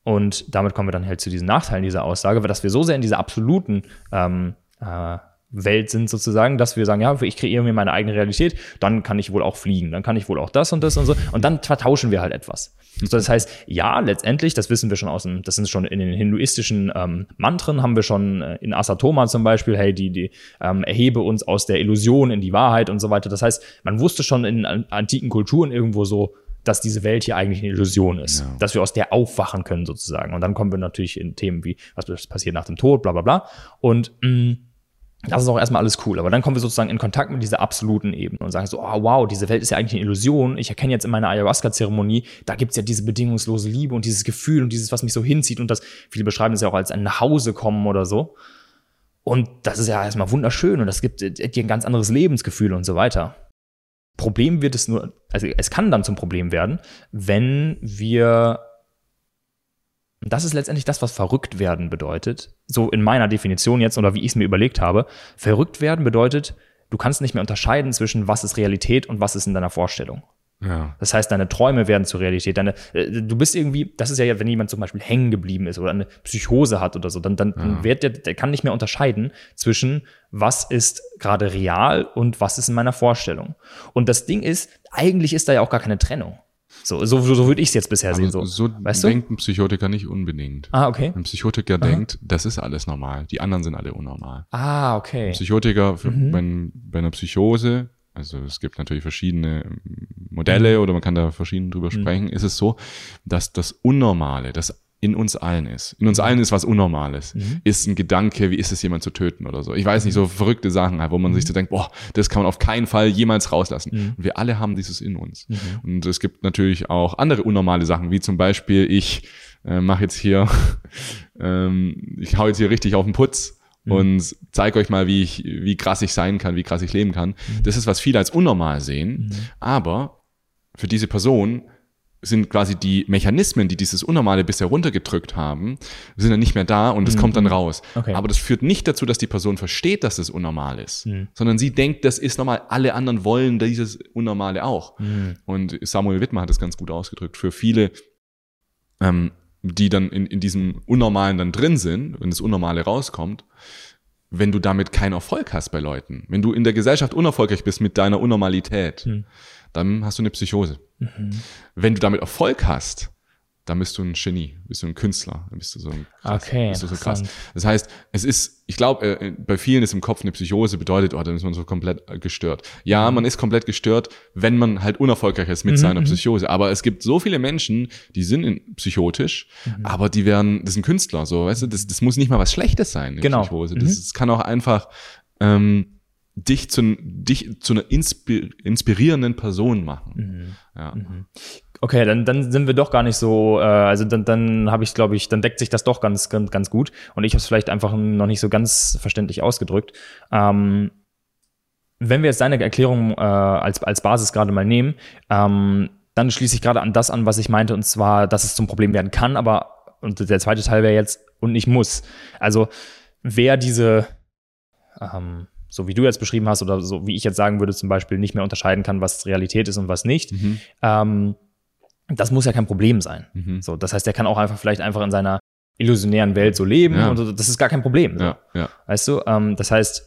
Und damit kommen wir dann halt zu diesen Nachteilen dieser Aussage, dass wir so sehr in dieser absoluten ähm, äh, Welt sind sozusagen, dass wir sagen, ja, ich kreiere mir meine eigene Realität, dann kann ich wohl auch fliegen, dann kann ich wohl auch das und das und so und dann vertauschen wir halt etwas. So, das heißt, ja, letztendlich, das wissen wir schon aus dem, das sind schon in den hinduistischen ähm, Mantren, haben wir schon äh, in Asatoma zum Beispiel, hey, die, die ähm, erhebe uns aus der Illusion in die Wahrheit und so weiter. Das heißt, man wusste schon in antiken Kulturen irgendwo so, dass diese Welt hier eigentlich eine Illusion ist, ja. dass wir aus der aufwachen können sozusagen. Und dann kommen wir natürlich in Themen wie, was passiert nach dem Tod, bla bla bla. Und mh, mm, das ist auch erstmal alles cool. Aber dann kommen wir sozusagen in Kontakt mit dieser absoluten Ebene und sagen so, oh, wow, diese Welt ist ja eigentlich eine Illusion. Ich erkenne jetzt in meiner Ayahuasca-Zeremonie, da gibt's ja diese bedingungslose Liebe und dieses Gefühl und dieses, was mich so hinzieht und das, viele beschreiben es ja auch als ein Nachhause kommen oder so. Und das ist ja erstmal wunderschön und das gibt dir ein ganz anderes Lebensgefühl und so weiter. Problem wird es nur, also es kann dann zum Problem werden, wenn wir und das ist letztendlich das, was verrückt werden bedeutet. So in meiner Definition jetzt oder wie ich es mir überlegt habe. Verrückt werden bedeutet, du kannst nicht mehr unterscheiden zwischen was ist Realität und was ist in deiner Vorstellung. Ja. Das heißt, deine Träume werden zur Realität. Deine, äh, du bist irgendwie, das ist ja, wenn jemand zum Beispiel hängen geblieben ist oder eine Psychose hat oder so, dann, dann ja. wird der, der kann nicht mehr unterscheiden zwischen was ist gerade real und was ist in meiner Vorstellung. Und das Ding ist, eigentlich ist da ja auch gar keine Trennung. So, so, so würde ich es jetzt bisher sehen. So, so weißt denkt du? ein Psychotiker nicht unbedingt. Ah, okay. Ein Psychotiker Aha. denkt, das ist alles normal. Die anderen sind alle unnormal. Ah, okay. Ein Psychotiker, für, mhm. bei, bei einer Psychose, also es gibt natürlich verschiedene Modelle mhm. oder man kann da verschieden drüber mhm. sprechen, ist es so, dass das Unnormale, das in uns allen ist. In uns mhm. allen ist was Unnormales. Mhm. Ist ein Gedanke, wie ist es, jemand zu töten oder so. Ich weiß nicht, so mhm. verrückte Sachen, wo man mhm. sich so denkt, boah, das kann man auf keinen Fall jemals rauslassen. Mhm. Und wir alle haben dieses in uns. Mhm. Und es gibt natürlich auch andere unnormale Sachen, wie zum Beispiel, ich äh, mache jetzt hier, ähm, ich hau jetzt hier richtig auf den Putz und zeige euch mal, wie ich, wie krass ich sein kann, wie krass ich leben kann. Das ist, was viele als unnormal sehen, aber für diese Person sind quasi die Mechanismen, die dieses Unnormale bisher runtergedrückt haben, sind dann nicht mehr da und es mhm. kommt dann raus. Okay. Aber das führt nicht dazu, dass die Person versteht, dass es unnormal ist, mhm. sondern sie denkt, das ist normal. Alle anderen wollen dieses Unnormale auch. Mhm. Und Samuel Wittmer hat das ganz gut ausgedrückt. Für viele, ähm, die dann in, in diesem Unnormalen dann drin sind, wenn das Unnormale rauskommt, wenn du damit keinen Erfolg hast bei Leuten, wenn du in der Gesellschaft unerfolgreich bist mit deiner Unnormalität, mhm dann hast du eine Psychose. Mhm. Wenn du damit Erfolg hast, dann bist du ein Genie, bist du ein Künstler, dann bist du so ein krass, okay, bist du so krass. Das heißt, es ist, ich glaube, äh, bei vielen ist im Kopf eine Psychose bedeutet, oh, dann ist man so komplett äh, gestört. Ja, mhm. man ist komplett gestört, wenn man halt unerfolgreich ist mit mhm. seiner mhm. Psychose. Aber es gibt so viele Menschen, die sind in, psychotisch, mhm. aber die werden, das sind Künstler, so, weißt du, das, das muss nicht mal was Schlechtes sein, eine genau. Psychose. Das, das kann auch einfach ähm, dich zu, dich zu einer inspirierenden Person machen. Mhm. Ja. Mhm. Okay, dann, dann sind wir doch gar nicht so, äh, also dann, dann habe ich, glaube ich, dann deckt sich das doch ganz, ganz, ganz gut. Und ich habe es vielleicht einfach noch nicht so ganz verständlich ausgedrückt. Ähm, wenn wir jetzt deine Erklärung äh, als, als Basis gerade mal nehmen, ähm, dann schließe ich gerade an das an, was ich meinte, und zwar, dass es zum Problem werden kann, aber, und der zweite Teil wäre jetzt, und nicht muss. Also, wer diese, ähm, so wie du jetzt beschrieben hast oder so wie ich jetzt sagen würde, zum Beispiel nicht mehr unterscheiden kann, was Realität ist und was nicht, mhm. ähm, das muss ja kein Problem sein. Mhm. So, das heißt, er kann auch einfach vielleicht einfach in seiner illusionären Welt so leben ja. und so, das ist gar kein Problem. So. Ja, ja. Weißt du? Ähm, das heißt,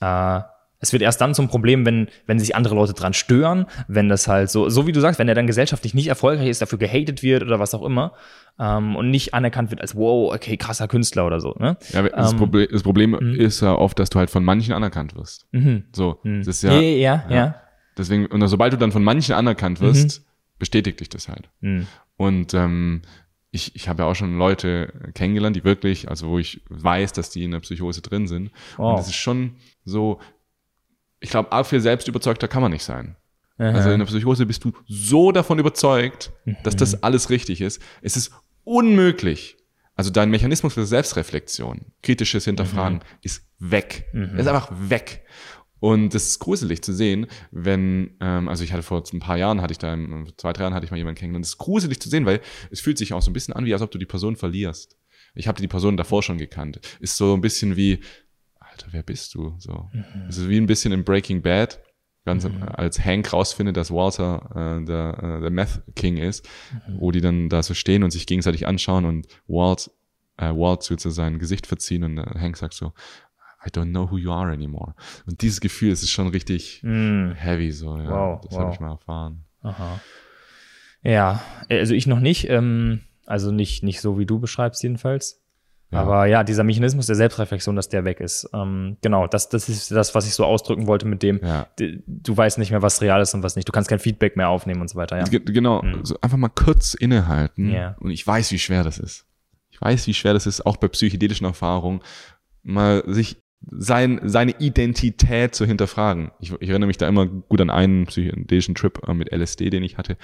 äh, es wird erst dann zum Problem, wenn, wenn sich andere Leute dran stören, wenn das halt so, so wie du sagst, wenn er dann gesellschaftlich nicht erfolgreich ist, dafür gehatet wird oder was auch immer ähm, und nicht anerkannt wird als, wow, okay, krasser Künstler oder so. Ne? Ja, das, ähm, Problem, das Problem mhm. ist ja oft, dass du halt von manchen anerkannt wirst. Mhm. So, mhm. das ist ja, ja, ja, ja. Deswegen, und sobald du dann von manchen anerkannt wirst, mhm. bestätigt dich das halt. Mhm. Und ähm, ich, ich habe ja auch schon Leute kennengelernt, die wirklich, also wo ich weiß, dass die in der Psychose drin sind. Wow. Und es ist schon so, ich glaube, auch viel selbst überzeugter kann man nicht sein. Also in der Psychose bist du so davon überzeugt, dass das alles richtig ist. Es ist unmöglich. Also dein Mechanismus für Selbstreflexion, kritisches Hinterfragen ist weg. Er ist einfach weg. Und es ist gruselig zu sehen, wenn, ähm, also ich hatte vor ein paar Jahren, hatte ich da, in zwei, drei Jahren hatte ich mal jemanden kennengelernt. Es ist gruselig zu sehen, weil es fühlt sich auch so ein bisschen an, wie als ob du die Person verlierst. Ich habe die Person davor schon gekannt. Ist so ein bisschen wie, Alter, wer bist du? So. Es ist wie ein bisschen in Breaking Bad. Ganz als Hank rausfindet, dass Walter äh, der, äh, der Meth King ist, wo die dann da so stehen und sich gegenseitig anschauen und Walt, äh, Walt wird so sein Gesicht verziehen und äh, Hank sagt so, I don't know who you are anymore. Und dieses Gefühl, es ist schon richtig heavy, so, ja. Wow, das wow. habe ich mal erfahren. Aha. Ja, also ich noch nicht, ähm, also nicht, nicht so wie du beschreibst jedenfalls. Ja. Aber ja, dieser Mechanismus der Selbstreflexion, dass der weg ist. Ähm, genau, das, das ist das, was ich so ausdrücken wollte mit dem, Ja. du weißt nicht mehr, was real ist und was nicht. Du kannst kein Feedback mehr aufnehmen und so weiter, ja. Ge- Genau, so einfach mal kurz innehalten. Ja. Und ich weiß, wie schwer das ist. Ich weiß, wie schwer das ist, auch bei psychedelischen Erfahrungen, mal sich sein, seine Identität zu hinterfragen. Ich, ich erinnere mich da immer gut an einen psychedelischen Trip äh, mit LSD, den ich hatte,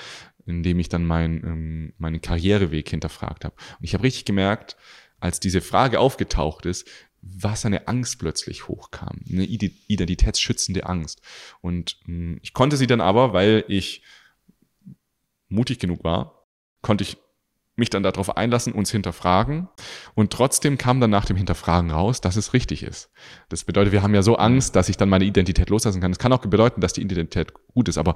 in dem ich dann mein, ähm, meinen Karriereweg hinterfragt habe. Und ich habe richtig gemerkt, als diese Frage aufgetaucht ist, was eine Angst plötzlich hochkam. Eine ide- identitätsschützende Angst. Und mh, ich konnte sie dann aber, weil ich mutig genug war, konnte ich mich dann darauf einlassen, uns hinterfragen. Und trotzdem kam dann nach dem Hinterfragen raus, dass es richtig ist. Das bedeutet, wir haben ja so Angst, dass ich dann meine Identität loslassen kann. Es kann auch bedeuten, dass die Identität gut ist, aber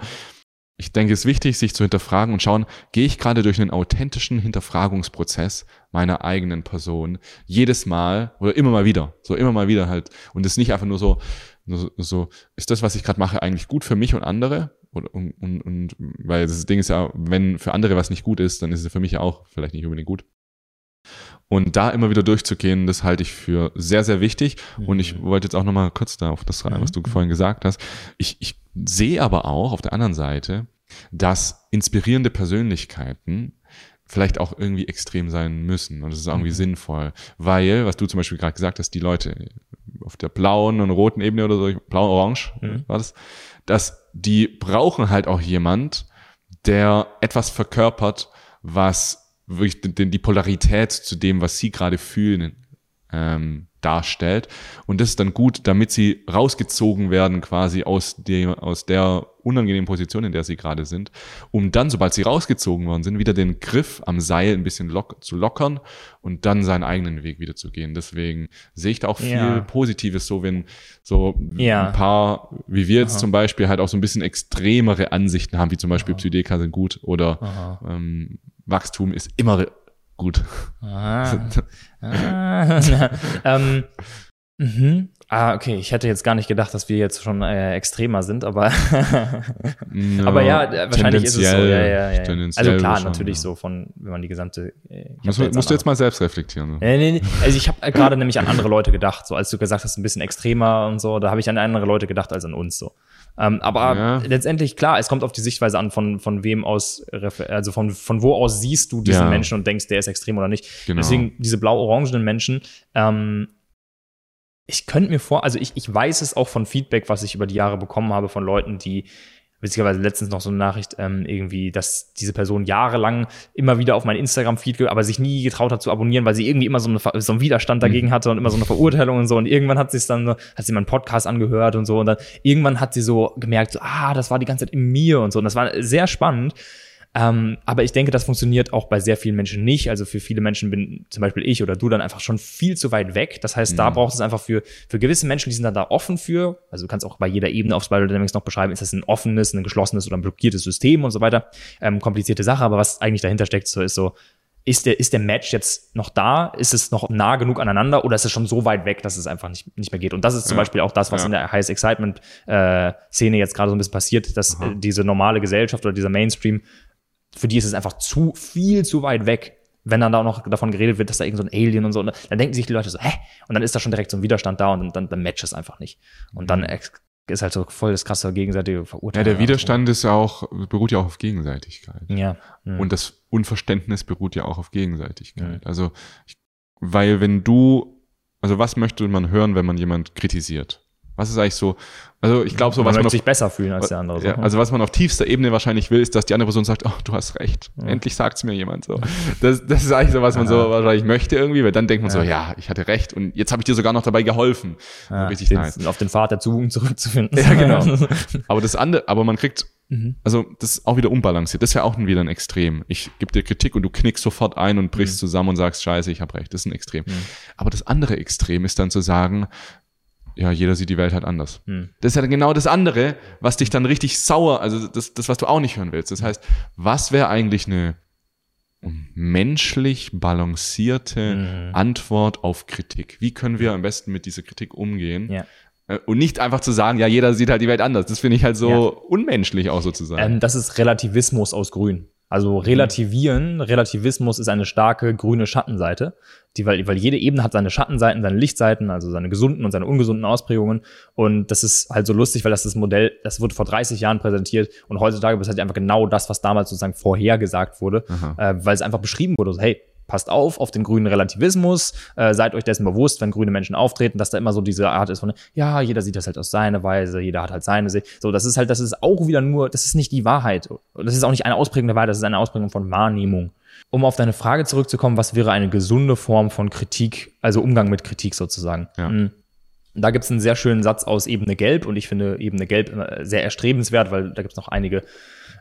ich denke, es ist wichtig, sich zu hinterfragen und schauen, gehe ich gerade durch einen authentischen Hinterfragungsprozess meiner eigenen Person jedes Mal oder immer mal wieder, so immer mal wieder halt. Und es ist nicht einfach nur so, nur so, ist das, was ich gerade mache, eigentlich gut für mich und andere? Und, und, und weil das Ding ist ja, wenn für andere was nicht gut ist, dann ist es für mich auch vielleicht nicht unbedingt gut. Und da immer wieder durchzugehen, das halte ich für sehr, sehr wichtig. Und ich wollte jetzt auch nochmal kurz da auf das rein, was du vorhin gesagt hast. Ich, ich sehe aber auch auf der anderen Seite, dass inspirierende Persönlichkeiten vielleicht auch irgendwie extrem sein müssen. Und das ist irgendwie sinnvoll. Weil, was du zum Beispiel gerade gesagt hast, die Leute auf der blauen und roten Ebene oder so, blau-orange war das, dass die brauchen halt auch jemand, der etwas verkörpert, was wirklich den, die Polarität zu dem, was sie gerade fühlen, ähm, darstellt. Und das ist dann gut, damit sie rausgezogen werden quasi aus, dem, aus der unangenehmen Position, in der sie gerade sind, um dann, sobald sie rausgezogen worden sind, wieder den Griff am Seil ein bisschen lock zu lockern und dann seinen eigenen Weg wieder zu gehen. Deswegen sehe ich da auch viel Ja. Positives, so wenn so Ja. ein paar, wie wir jetzt zum Beispiel, halt auch so ein bisschen extremere Ansichten haben, wie zum Beispiel Psychedelica sind gut oder ähm, Wachstum ist immer gut. Ah. ah. ähm, mhm. Ah, okay. Ich hätte jetzt gar nicht gedacht, dass wir jetzt schon äh, extremer sind, aber aber ja, äh, wahrscheinlich ist es so. Ja, ja, ja. Also klar, natürlich so von, wenn man die gesamte. Äh, Musst, musst du jetzt mal selbst reflektieren. So. Nee, nee, nee. Also ich habe gerade nämlich an andere Leute gedacht, so als du gesagt hast, ein bisschen extremer und so, da habe ich an andere Leute gedacht als an uns so. Ähm, aber Ja. letztendlich, klar, es kommt auf die Sichtweise an, von, von wem aus, also von, von wo aus siehst du diesen Ja. Menschen und denkst, der ist extrem oder nicht. Genau. Deswegen diese blau-orangenen Menschen, ähm, ich könnte mir vor, also ich, ich weiß es auch von Feedback, was ich über die Jahre bekommen habe von Leuten, die witzigerweise letztens noch so eine Nachricht ähm, irgendwie, dass diese Person jahrelang immer wieder auf mein Instagram-Feed, aber sich nie getraut hat zu abonnieren, weil sie irgendwie immer so, eine, so einen Widerstand dagegen hatte und immer so eine Verurteilung und so. Und irgendwann hat sie es dann, so- hat sie meinen Podcast angehört und so. Und dann irgendwann hat sie so gemerkt, so, ah, das war die ganze Zeit in mir und so. Und das war sehr spannend. Ähm, aber ich denke, das funktioniert auch bei sehr vielen Menschen nicht. Also für viele Menschen bin zum Beispiel ich oder du dann einfach schon viel zu weit weg. Das heißt, da braucht es einfach für, für gewisse Menschen, die sind dann da offen für. Also du kannst auch bei jeder Ebene auf Spiral Dynamics noch beschreiben, ist das ein offenes, ein geschlossenes oder ein blockiertes System und so weiter. Ähm, komplizierte Sache, aber was eigentlich dahinter steckt, so ist so, ist der, ist der Match jetzt noch da? Ist es noch nah genug aneinander oder ist es schon so weit weg, dass es einfach nicht, nicht mehr geht? Und das ist zum Ja. Beispiel auch das, was Ja. in der Highest Excitement äh, Szene jetzt gerade so ein bisschen passiert, dass äh, diese normale Gesellschaft oder dieser Mainstream für die ist es einfach zu viel zu weit weg. Wenn dann da auch noch davon geredet wird, dass da irgend so ein Alien und so, dann denken sich die Leute so, hä? Und dann ist da schon direkt so ein Widerstand da und dann, dann, dann matcht es einfach nicht. Und dann ex ist halt so voll das krasse gegenseitige Ja, Verurteilen. der Widerstand ist ja auch, beruht ja auch auf Gegenseitigkeit. Ja. mhm. Und das Unverständnis beruht ja auch auf Gegenseitigkeit. Mhm. Also, ich, weil wenn du, also was möchte man hören, wenn man jemand kritisiert? Was ist eigentlich so, also ich glaube so, man was man möchte auf, sich besser fühlen als der andere. so. ja, also was man auf tiefster Ebene wahrscheinlich will, ist, dass die andere Person sagt, oh, du hast recht. Ja. Endlich sagt's mir jemand so. Das, das ist eigentlich so, was man so wahrscheinlich möchte irgendwie, weil dann denkt man so, ja, ich hatte recht und jetzt habe ich dir sogar noch dabei geholfen. ja, richtig den, nice. auf den Pfad der Tugend zurückzufinden. Ja, genau. Aber das andere, aber man kriegt, Mhm. also das ist auch wieder unbalanciert. Das ist ja auch wieder ein Extrem. Ich gebe dir Kritik und du knickst sofort ein und Mhm. brichst zusammen und sagst, scheiße, ich habe recht. Das ist ein Extrem. Aber das andere Extrem ist dann zu sagen, ja, jeder sieht die Welt halt anders. Mhm. Das ist ja genau das andere, was dich dann richtig sauer, also das, das was du auch nicht hören willst. Das heißt, was wäre eigentlich eine menschlich balancierte Mhm. Antwort auf Kritik? Wie können wir am besten mit dieser Kritik umgehen? Ja. Äh, Und nicht einfach zu sagen, ja, jeder sieht halt die Welt anders. Das finde ich halt so Ja. unmenschlich auch sozusagen. Ähm, das ist Relativismus aus Grün. Also relativieren, Relativismus ist eine starke grüne Schattenseite, die, weil, weil jede Ebene hat seine Schattenseiten, seine Lichtseiten, also seine gesunden und seine ungesunden Ausprägungen. Und das ist halt so lustig, weil das das Modell, das wurde vor 30 Jahren präsentiert und heutzutage ist halt einfach genau das, was damals sozusagen vorhergesagt wurde, äh, weil es einfach beschrieben wurde, so, hey, passt auf auf den grünen Relativismus, äh, seid euch dessen bewusst, wenn grüne Menschen auftreten, dass da immer so diese Art ist von, ja, jeder sieht das halt aus seiner Weise, jeder hat halt seine Sicht. So, das ist halt, das ist auch wieder nur, das ist nicht die Wahrheit. Das ist auch nicht eine Ausprägung der Wahrheit, das ist eine Ausprägung von Wahrnehmung. Um auf deine Frage zurückzukommen, was wäre eine gesunde Form von Kritik, also Umgang mit Kritik sozusagen? Ja. Mm. Da gibt es einen sehr schönen Satz aus Ebene Gelb und ich finde Ebene Gelb sehr erstrebenswert, weil da gibt es noch einige.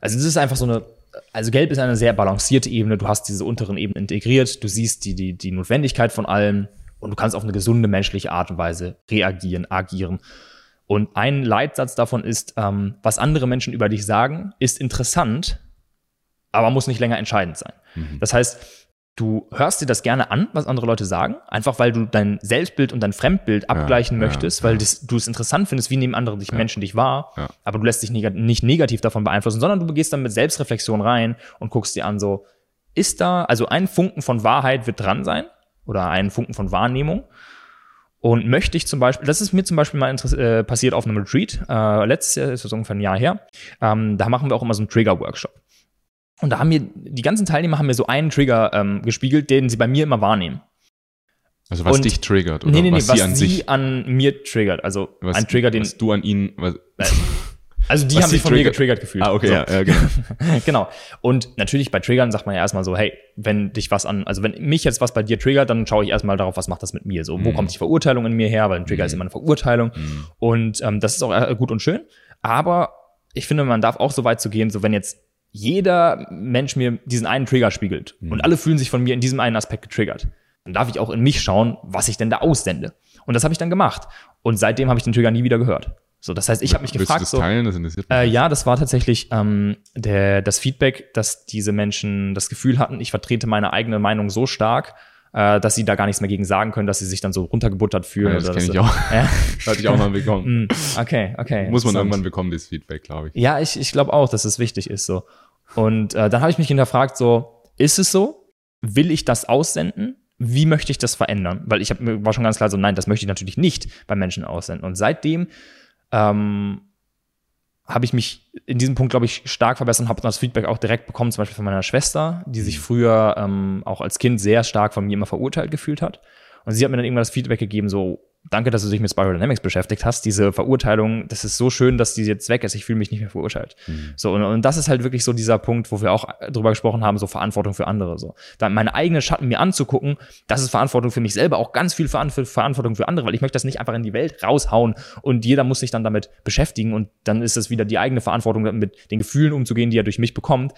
Also das ist einfach so eine, also Gelb ist eine sehr balancierte Ebene. Du hast diese unteren Ebenen integriert, du siehst die, die, die Notwendigkeit von allem und du kannst auf eine gesunde menschliche Art und Weise reagieren, agieren. Und ein Leitsatz davon ist, ähm, was andere Menschen über dich sagen, ist interessant, aber muss nicht länger entscheidend sein. Das heißt, du hörst dir das gerne an, was andere Leute sagen, einfach weil du dein Selbstbild und dein Fremdbild abgleichen ja, möchtest, weil das, du es interessant findest, wie nehmen andere dich, Menschen dich wahr, Ja. aber du lässt dich neg nicht negativ davon beeinflussen, sondern du gehst dann mit Selbstreflexion rein und guckst dir an, so, ist da, also ein Funken von Wahrheit wird dran sein oder ein Funken von Wahrnehmung. Und möchte ich zum Beispiel, das ist mir zum Beispiel mal äh, passiert auf einem Retreat, äh, letztes Jahr, ist das ungefähr ein Jahr her, ähm, da machen wir auch immer so einen Trigger-Workshop. Und da haben mir, die ganzen Teilnehmer haben mir so einen Trigger ähm, gespiegelt, den sie bei mir immer wahrnehmen. also was und- dich triggert oder nee, nee, nee, was, was sie an sie sich, an mir triggert. Also was, ein Trigger, den, was du an ihnen, was, also die haben sich von mir triggert- getriggert gefühlt. ah, okay, So. ja, ja, genau. genau. Und natürlich bei Triggern sagt man ja erstmal so, hey, wenn dich was an, also wenn mich jetzt was bei dir triggert, dann schaue ich erstmal darauf, was macht das mit mir? So, wo Mhm. kommt die Verurteilung in mir her? Weil ein Trigger ist immer eine Verurteilung. Mhm. Und ähm, das ist auch äh, gut und schön. Aber ich finde, man darf auch so weit zu gehen, so wenn jetzt jeder Mensch mir diesen einen Trigger spiegelt Mhm. und alle fühlen sich von mir in diesem einen Aspekt getriggert, dann darf ich auch in mich schauen, was ich denn da aussende. Und das habe ich dann gemacht. Und seitdem habe ich den Trigger nie wieder gehört. So, das heißt, ich habe mich Willst du gefragt, das so, teilen? Das interessiert mich. äh, ja, das war tatsächlich ähm, der, das Feedback, dass diese Menschen das Gefühl hatten, ich vertrete meine eigene Meinung so stark, äh, dass sie da gar nichts mehr gegen sagen können, dass sie sich dann so runtergebuttert fühlen. Ja, das kenne ich auch. Ja? Hatte ich auch mal bekommen. Mm, okay, okay. Muss man irgendwann bekommen, das Feedback, glaube ich. Ja, ich, ich glaube auch, dass es wichtig ist so. Und äh, dann habe ich mich hinterfragt, so, ist es so? Will ich das aussenden? Wie möchte ich das verändern? Weil ich hab, war schon ganz klar so, nein, das möchte ich natürlich nicht bei Menschen aussenden. Und seitdem ähm, habe ich mich in diesem Punkt, glaube ich, stark verbessert und habe das Feedback auch direkt bekommen, zum Beispiel von meiner Schwester, die sich früher ähm, auch als Kind sehr stark von mir immer verurteilt gefühlt hat. Und sie hat mir dann irgendwann das Feedback gegeben, so, danke, dass du dich mit Spiral Dynamics beschäftigt hast. Diese Verurteilung, das ist so schön, dass die jetzt weg ist. Ich fühle mich nicht mehr verurteilt. So, und, und das ist halt wirklich so dieser Punkt, wo wir auch drüber gesprochen haben, so Verantwortung für andere. So. Dann meine eigenen Schatten mir anzugucken, das ist Verantwortung für mich selber, auch ganz viel Verantwortung für andere, weil ich möchte das nicht einfach in die Welt raushauen und jeder muss sich dann damit beschäftigen und dann ist es wieder die eigene Verantwortung, mit den Gefühlen umzugehen, die er durch mich bekommt.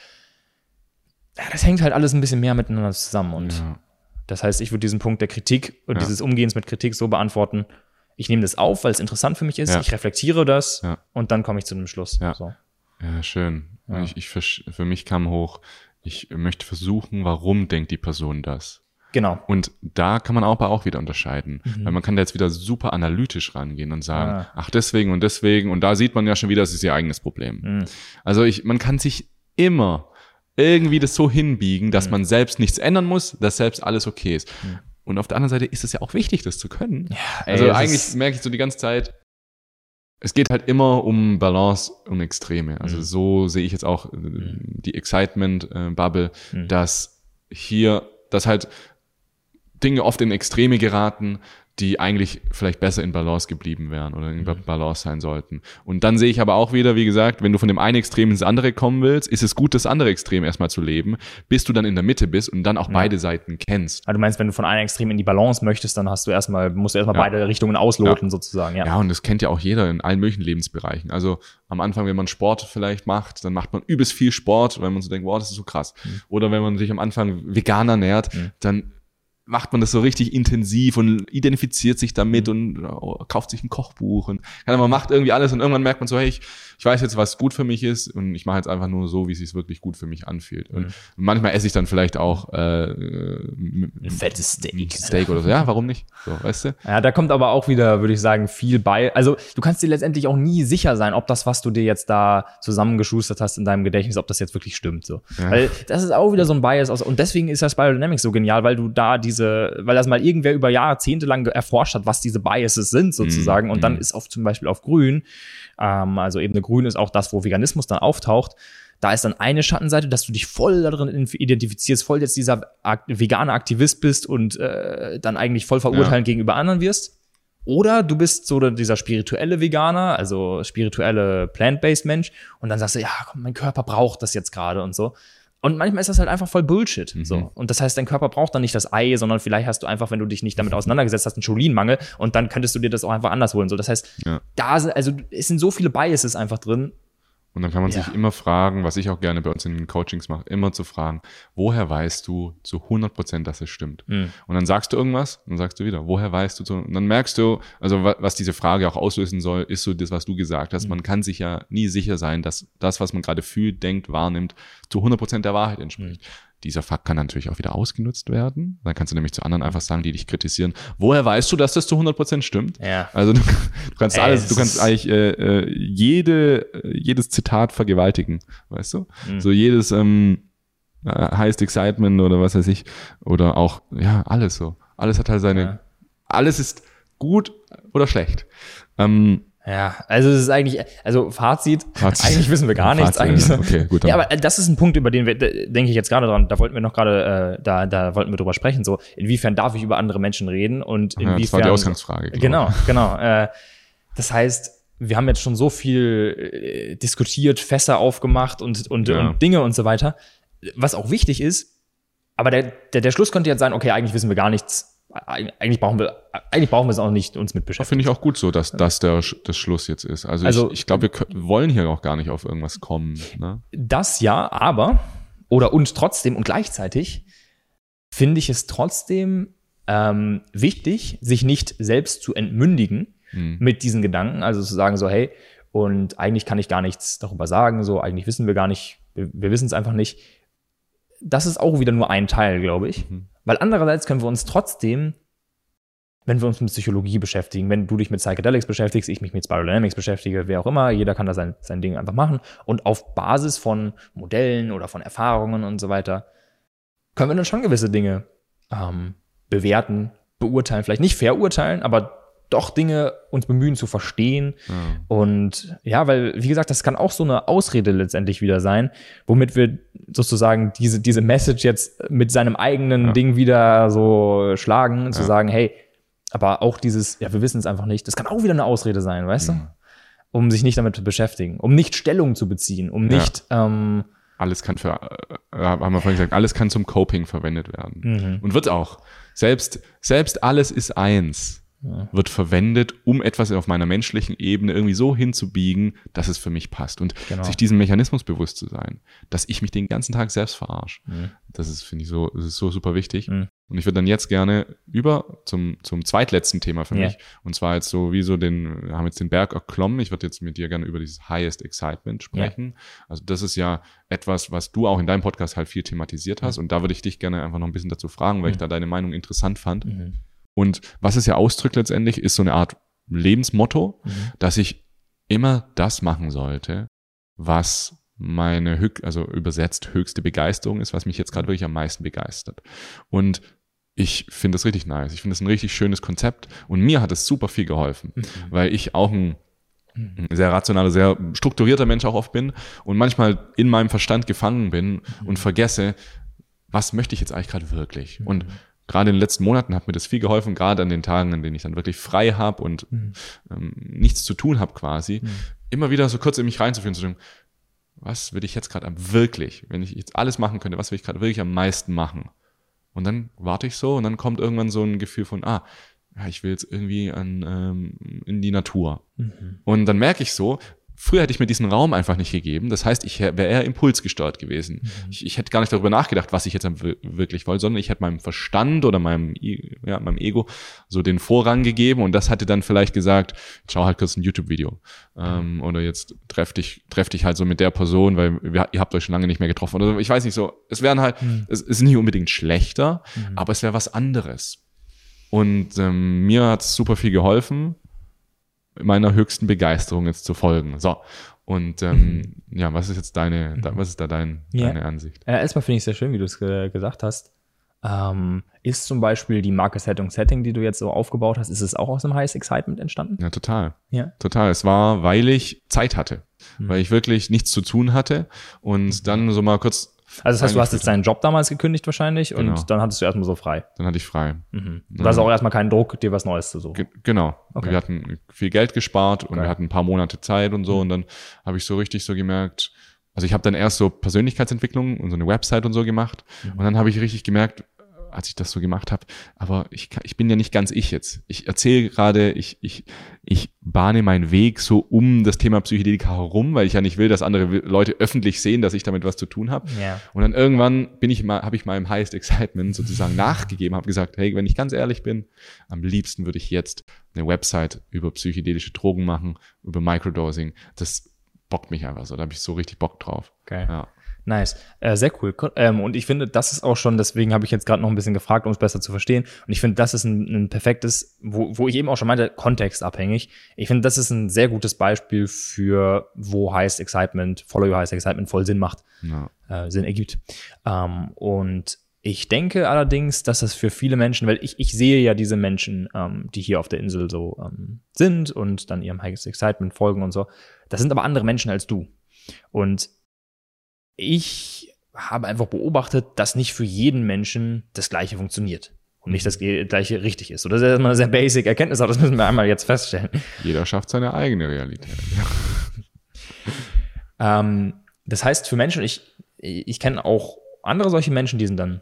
Ja, das hängt halt alles ein bisschen mehr miteinander zusammen und Ja. Das heißt, ich würde diesen Punkt der Kritik und Ja. dieses Umgehens mit Kritik so beantworten. Ich nehme das auf, weil es interessant für mich ist. Ja. Ich reflektiere das Ja. und dann komme ich zu einem Schluss. Ja. So. Schön. Ich, ich, für mich kam hoch, ich möchte versuchen, warum denkt die Person das? Genau. Und da kann man aber auch wieder unterscheiden. Mhm. Weil man kann da jetzt wieder super analytisch rangehen und sagen, Ah. ach deswegen und deswegen. Und da sieht man ja schon wieder, es ist ihr eigenes Problem. Mhm. Also ich, man kann sich immer irgendwie das so hinbiegen, dass Mhm. man selbst nichts ändern muss, dass selbst alles okay ist. Mhm. Und auf der anderen Seite ist es ja auch wichtig, das zu können. ey, also eigentlich merke ich so die ganze Zeit, es geht halt immer um Balance, um Extreme. Also Mhm. so sehe ich jetzt auch äh, Mhm. die Excitement-Bubble, Mhm. dass hier, dass halt Dinge oft in Extreme geraten, die eigentlich vielleicht besser in Balance geblieben wären oder in Mhm. Balance sein sollten. Und dann sehe ich aber auch wieder, wie gesagt, wenn du von dem einen Extrem ins andere kommen willst, ist es gut, das andere Extrem erstmal zu leben, bis du dann in der Mitte bist und dann auch Ja. beide Seiten kennst. Also du meinst, wenn du von einem Extrem in die Balance möchtest, dann hast du erstmal, musst du erstmal Ja. beide Richtungen ausloten, sozusagen, ja. Ja, und das kennt ja auch jeder in allen möglichen Lebensbereichen. Also am Anfang, wenn man Sport vielleicht macht, dann macht man übelst viel Sport, weil man so denkt, wow, das ist so krass. Mhm. Oder wenn man sich am Anfang vegan ernährt, Mhm. dann macht man das so richtig intensiv und identifiziert sich damit Mhm. und oh, kauft sich ein Kochbuch und man macht irgendwie alles und irgendwann merkt man so, hey, ich, ich weiß jetzt, was gut für mich ist und ich mache jetzt einfach nur so, wie es sich wirklich gut für mich anfühlt. Und Mhm. manchmal esse ich dann vielleicht auch äh, ein Ein fettes Steak. Steak oder so. Ja, warum nicht? So, weißt du? Ja, da kommt aber auch wieder, würde ich sagen, viel bei. Also du kannst dir letztendlich auch nie sicher sein, ob das, was du dir jetzt da zusammengeschustert hast in deinem Gedächtnis, ob das jetzt wirklich stimmt. So. Ja. Weil das ist auch wieder so ein Bias aus. Und deswegen ist das Biodynamics so genial, weil du da diese, weil das mal irgendwer über Jahrzehnte lang erforscht hat, was diese Biases sind, sozusagen. Und dann Mhm. ist auf zum Beispiel auf Grün, ähm, also Ebene Grün ist auch das, wo Veganismus dann auftaucht. Da ist dann eine Schattenseite, dass du dich voll darin identifizierst, voll jetzt dieser ak vegane Aktivist bist und äh, dann eigentlich voll verurteilend gegenüber anderen wirst. Oder du bist so dieser spirituelle Veganer, also spirituelle plant-based Mensch und dann sagst du, ja, komm, mein Körper braucht das jetzt gerade und so. Und manchmal ist das halt einfach voll Bullshit. Mhm. So. Und das heißt, dein Körper braucht dann nicht das Ei, sondern vielleicht hast du einfach, wenn du dich nicht damit auseinandergesetzt hast, einen Cholinmangel und dann könntest du dir das auch einfach anders holen. So, das heißt, Ja. da sind, also es sind so viele Biases einfach drin. Und dann kann man Ja. sich immer fragen, was ich auch gerne bei uns in den Coachings mache, immer zu fragen, woher weißt du zu 100 Prozent, dass es stimmt? Mhm. Und dann sagst du irgendwas, und dann sagst du wieder, woher weißt du? zu- Und dann merkst du, also wa- was diese Frage auch auslösen soll, ist so das, was du gesagt hast. Mhm. Man kann sich ja nie sicher sein, dass das, was man gerade fühlt, denkt, wahrnimmt, zu 100 Prozent der Wahrheit entspricht. Mhm. Dieser Fakt kann natürlich auch wieder ausgenutzt werden. Dann kannst du nämlich zu anderen einfach sagen, die dich kritisieren, woher weißt du, dass das zu 100 Prozent stimmt? Ja. Also du, du kannst Ey, alles, es du kannst eigentlich äh, äh, jede, jedes Zitat vergewaltigen, weißt du? Mhm. So jedes ähm, äh, Highest Excitement oder was weiß ich. Oder auch, ja, alles so. Alles hat halt seine, Ja. alles ist gut oder schlecht. Ähm, Ja, also es ist eigentlich, also Fazit, Fazit. eigentlich wissen wir gar nichts. Fazit, eigentlich so. okay, gut. Ja, aber das ist ein Punkt, über den wir, denke ich jetzt gerade dran, da wollten wir noch gerade, äh, da, da wollten wir drüber sprechen, so, inwiefern darf ich über andere Menschen reden und ja, inwiefern. das war die Ausgangsfrage. Genau, ich. genau. Äh, das heißt, wir haben jetzt schon so viel äh, diskutiert, Fässer aufgemacht und, und, Ja. und Dinge und so weiter, was auch wichtig ist. Aber der, der, der Schluss könnte jetzt sein, okay, eigentlich wissen wir gar nichts. Eig- Eigentlich brauchen wir, eigentlich brauchen wir es auch nicht uns mit Das beschäftigen. finde ich auch gut so, dass das der das Schluss jetzt ist. Also, Also- ich, ich glaube, wir wollen hier auch gar nicht auf irgendwas kommen. Ne? Das ja, aber, oder und trotzdem und gleichzeitig finde ich es trotzdem ähm, wichtig, sich nicht selbst zu entmündigen Hm. mit diesen Gedanken. Also zu sagen so, hey, und eigentlich kann ich gar nichts darüber sagen, so eigentlich wissen wir gar nicht, wir, wir wissen es einfach nicht. Das ist auch wieder nur ein Teil, glaube ich. Mhm. Weil andererseits können wir uns trotzdem, wenn wir uns mit Psychologie beschäftigen, wenn du dich mit Psychedelics beschäftigst, ich mich mit Spirodynamics beschäftige, wer auch immer, jeder kann da sein, sein Ding einfach machen. Und auf Basis von Modellen oder von Erfahrungen und so weiter, können wir dann schon gewisse Dinge ähm, bewerten, beurteilen, vielleicht nicht verurteilen, aber doch Dinge uns bemühen zu verstehen. Ja. Und ja, weil, wie gesagt, das kann auch so eine Ausrede letztendlich wieder sein, womit wir sozusagen diese, diese Message jetzt mit seinem eigenen Ja. Ding wieder so schlagen, zu Ja. sagen, hey, aber auch dieses, ja, wir wissen es einfach nicht, das kann auch wieder eine Ausrede sein, weißt Mhm. du? Um sich nicht damit zu beschäftigen, um nicht Stellung zu beziehen, um Ja. nicht, ähm, Alles kann für, äh, haben wir vorhin gesagt, alles kann zum Coping verwendet werden. mhm. Und wird auch. Selbst, selbst alles ist eins. Wird verwendet, um etwas auf meiner menschlichen Ebene irgendwie so hinzubiegen, dass es für mich passt. Und Genau. sich diesem Mechanismus bewusst zu sein, dass ich mich den ganzen Tag selbst verarsche. Mhm. Das ist, finde ich, so, das ist so super wichtig. Mhm. Und ich würde dann jetzt gerne über zum, zum zweitletzten Thema für Ja. mich. Und zwar jetzt so, wie so den, wir haben jetzt den Berg erklommen. Ich würde jetzt mit dir gerne über dieses Highest Excitement sprechen. Also das ist ja etwas, was du auch in deinem Podcast halt viel thematisiert hast. Und da würde ich dich gerne einfach noch ein bisschen dazu fragen, weil ich Mhm. da deine Meinung interessant fand. Und was es ja ausdrückt letztendlich, ist so eine Art Lebensmotto, Mhm. dass ich immer das machen sollte, was meine, höch also übersetzt, höchste Begeisterung ist, was mich jetzt gerade wirklich am meisten begeistert. Und ich finde das richtig nice. Ich finde das ein richtig schönes Konzept und mir hat es super viel geholfen, Mhm. weil ich auch ein ein sehr rationaler, sehr strukturierter Mensch auch oft bin und manchmal in meinem Verstand gefangen bin mhm. und vergesse, was möchte ich jetzt eigentlich gerade wirklich? Mhm. Und gerade in den letzten Monaten hat mir das viel geholfen, gerade an den Tagen, an denen ich dann wirklich frei habe und mhm. ähm, nichts zu tun habe quasi, mhm. immer wieder so kurz in mich reinzuführen, zu denken, was will ich jetzt gerade wirklich, wenn ich jetzt alles machen könnte, was will ich gerade wirklich am meisten machen? Und dann warte ich so und dann kommt irgendwann so ein Gefühl von, ah, ja, ich will jetzt irgendwie an, ähm, in die Natur. Mhm. Und dann merke ich so, Früher hätte ich mir diesen Raum einfach nicht gegeben. Das heißt, ich wäre eher impulsgesteuert gewesen. Mhm. Ich, ich, hätte gar nicht darüber nachgedacht, was ich jetzt wirklich wollte, sondern ich hätte meinem Verstand oder meinem, ja, meinem Ego so den Vorrang gegeben und das hätte dann vielleicht gesagt, schau halt kurz ein YouTube-Video. Ähm, oder jetzt treff dich, treff dich halt so mit der Person, weil wir, ihr habt euch schon lange nicht mehr getroffen. Oder ich weiß nicht so, es wären halt, mhm. es ist nicht unbedingt schlechter, mhm. aber es wäre was anderes. Und ähm, mir hat es super viel geholfen meiner höchsten Begeisterung jetzt zu folgen. So. Und ähm, mhm. ja, was ist jetzt deine, da, was ist da dein, ja. deine Ansicht? Äh, erstmal finde ich es sehr schön, wie du es ge gesagt hast. Ähm, ist zum Beispiel die Marke Setting Setting, die du jetzt so aufgebaut hast, ist es auch aus dem Highest Excitement entstanden? Ja, total. Ja. Total. Es war, weil ich Zeit hatte. Mhm. Weil ich wirklich nichts zu tun hatte und mhm. dann so mal kurz also das heißt, du hast jetzt deinen Job damals gekündigt wahrscheinlich genau. und dann hattest du erstmal so frei. Dann hatte ich frei. Mhm. Du hast auch erstmal keinen Druck, dir was Neues zu suchen. Ge genau. Okay. Wir hatten viel Geld gespart und okay. wir hatten ein paar Monate Zeit und so mhm. und dann habe ich so richtig so gemerkt, also ich habe dann erst so Persönlichkeitsentwicklung und so eine Website und so gemacht mhm. und dann habe ich richtig gemerkt, als ich das so gemacht habe. Aber ich, ich bin ja nicht ganz ich jetzt. Ich erzähle gerade, ich, ich, ich bahne meinen Weg so um das Thema Psychedelika herum, weil ich ja nicht will, dass andere Leute öffentlich sehen, dass ich damit was zu tun habe. Ja. Und dann irgendwann bin ich mal, habe ich meinem Highest Excitement sozusagen nachgegeben, habe gesagt, hey, wenn ich ganz ehrlich bin, am liebsten würde ich jetzt eine Website über psychedelische Drogen machen, über Microdosing. Das bockt mich einfach so. Da habe ich so richtig Bock drauf. Okay. Ja. Nice. Äh, sehr cool. Ähm, und ich finde, das ist auch schon, deswegen habe ich jetzt gerade noch ein bisschen gefragt, um es besser zu verstehen. Und ich finde, das ist ein, ein perfektes, wo, wo ich eben auch schon meinte, kontextabhängig. Ich finde, das ist ein sehr gutes Beispiel für, wo Highest Excitement, Follow Your Highest Excitement voll Sinn macht, ja. äh, Sinn ergibt. Ähm, und ich denke allerdings, dass das für viele Menschen, weil ich, ich sehe ja diese Menschen, ähm, die hier auf der Insel so ähm, sind und dann ihrem Highest Excitement folgen und so. Das sind aber andere Menschen als du. Und ich habe einfach beobachtet, dass nicht für jeden Menschen das Gleiche funktioniert und nicht das Gleiche richtig ist. Oder das ist erstmal eine sehr basic Erkenntnis, aber das müssen wir einmal jetzt feststellen. Jeder schafft seine eigene Realität. ähm, das heißt, für Menschen, ich, ich kenne auch andere solche Menschen, die sind dann,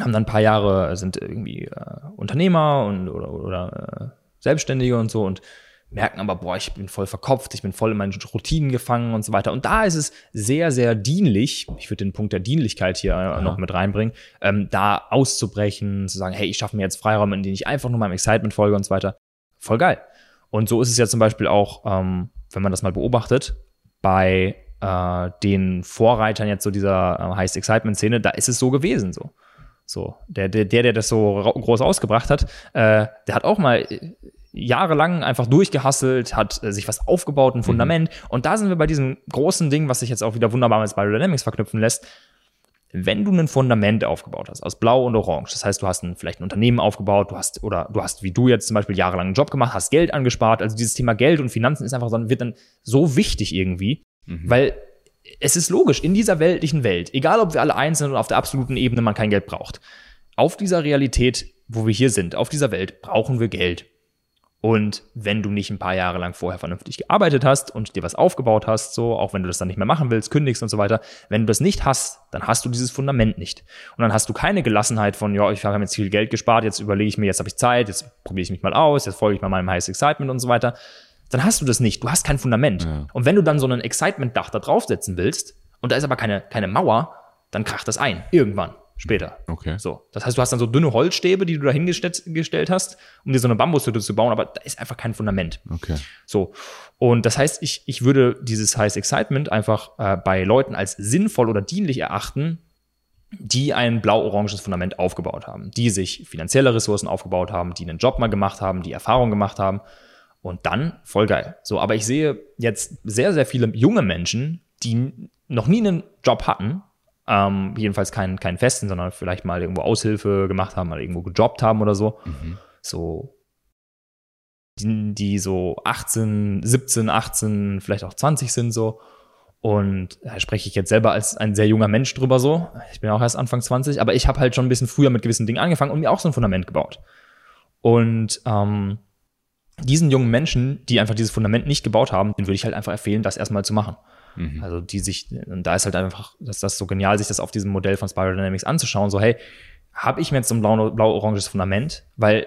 haben dann ein paar Jahre, sind irgendwie äh, Unternehmer und, oder, oder äh, Selbstständige und so und merken aber, boah, ich bin voll verkopft, ich bin voll in meinen Routinen gefangen und so weiter. Und da ist es sehr, sehr dienlich, ich würde den Punkt der Dienlichkeit hier ja. noch mit reinbringen, ähm, da auszubrechen, zu sagen, hey, ich schaffe mir jetzt Freiraum, in den ich einfach nur meinem Excitement folge und so weiter. Voll geil. Und so ist es ja zum Beispiel auch, ähm, wenn man das mal beobachtet, bei äh, den Vorreitern jetzt so dieser äh, Highest Excitement-Szene, da ist es so gewesen, so. So, der, der, der das so groß ausgebracht hat, äh, der hat auch mal jahrelang einfach durchgehasselt, hat äh, sich was aufgebaut, ein mhm. Fundament. Mhm. Und da sind wir bei diesem großen Ding, was sich jetzt auch wieder wunderbar mit Spiral verknüpfen lässt. Wenn du ein Fundament aufgebaut hast aus Blau und Orange, das heißt, du hast ein, vielleicht ein Unternehmen aufgebaut, du hast oder du hast wie du jetzt zum Beispiel jahrelang einen Job gemacht, hast Geld angespart. Also dieses Thema Geld und Finanzen ist einfach so, wird dann so wichtig irgendwie, mhm. weil es ist logisch in dieser weltlichen Welt, egal ob wir alle eins sind oder auf der absoluten Ebene man kein Geld braucht. Auf dieser Realität, wo wir hier sind, auf dieser Welt brauchen wir Geld. Und wenn du nicht ein paar Jahre lang vorher vernünftig gearbeitet hast und dir was aufgebaut hast, so, auch wenn du das dann nicht mehr machen willst, kündigst und so weiter, wenn du das nicht hast, dann hast du dieses Fundament nicht. Und dann hast du keine Gelassenheit von, ja, ich habe jetzt viel Geld gespart, jetzt überlege ich mir, jetzt habe ich Zeit, jetzt probiere ich mich mal aus, jetzt folge ich mal meinem Highest Excitement und so weiter. Dann hast du das nicht. Du hast kein Fundament. Ja. Und wenn du dann so ein Excitement-Dach da draufsetzen willst, und da ist aber keine, keine Mauer, dann kracht das ein. Irgendwann später. Okay. So. Das heißt, du hast dann so dünne Holzstäbe, die du da hingestellt hast, um dir so eine Bambushütte zu bauen, aber da ist einfach kein Fundament. Okay. So. Und das heißt, ich, ich würde dieses Highest Excitement einfach äh, bei Leuten als sinnvoll oder dienlich erachten, die ein blau-oranges Fundament aufgebaut haben, die sich finanzielle Ressourcen aufgebaut haben, die einen Job mal gemacht haben, die Erfahrung gemacht haben. Und dann voll geil. So, aber ich sehe jetzt sehr, sehr viele junge Menschen, die noch nie einen Job hatten, ähm, jedenfalls keinen, keinen festen, sondern vielleicht mal irgendwo Aushilfe gemacht haben, mal irgendwo gejobbt haben oder so. Mhm. So die, die so 18, 17, 18, vielleicht auch 20 sind so. Und da spreche ich jetzt selber als ein sehr junger Mensch drüber so. Ich bin auch erst Anfang 20, aber ich habe halt schon ein bisschen früher mit gewissen Dingen angefangen und mir auch so ein Fundament gebaut. Und ähm, diesen jungen Menschen, die einfach dieses Fundament nicht gebaut haben, den würde ich halt einfach empfehlen, das erstmal zu machen. Mhm. Also die sich, und da ist halt einfach, dass das so genial, sich das auf diesem Modell von Spiral Dynamics anzuschauen, so hey, habe ich mir jetzt so ein blau-oranges Fundament, weil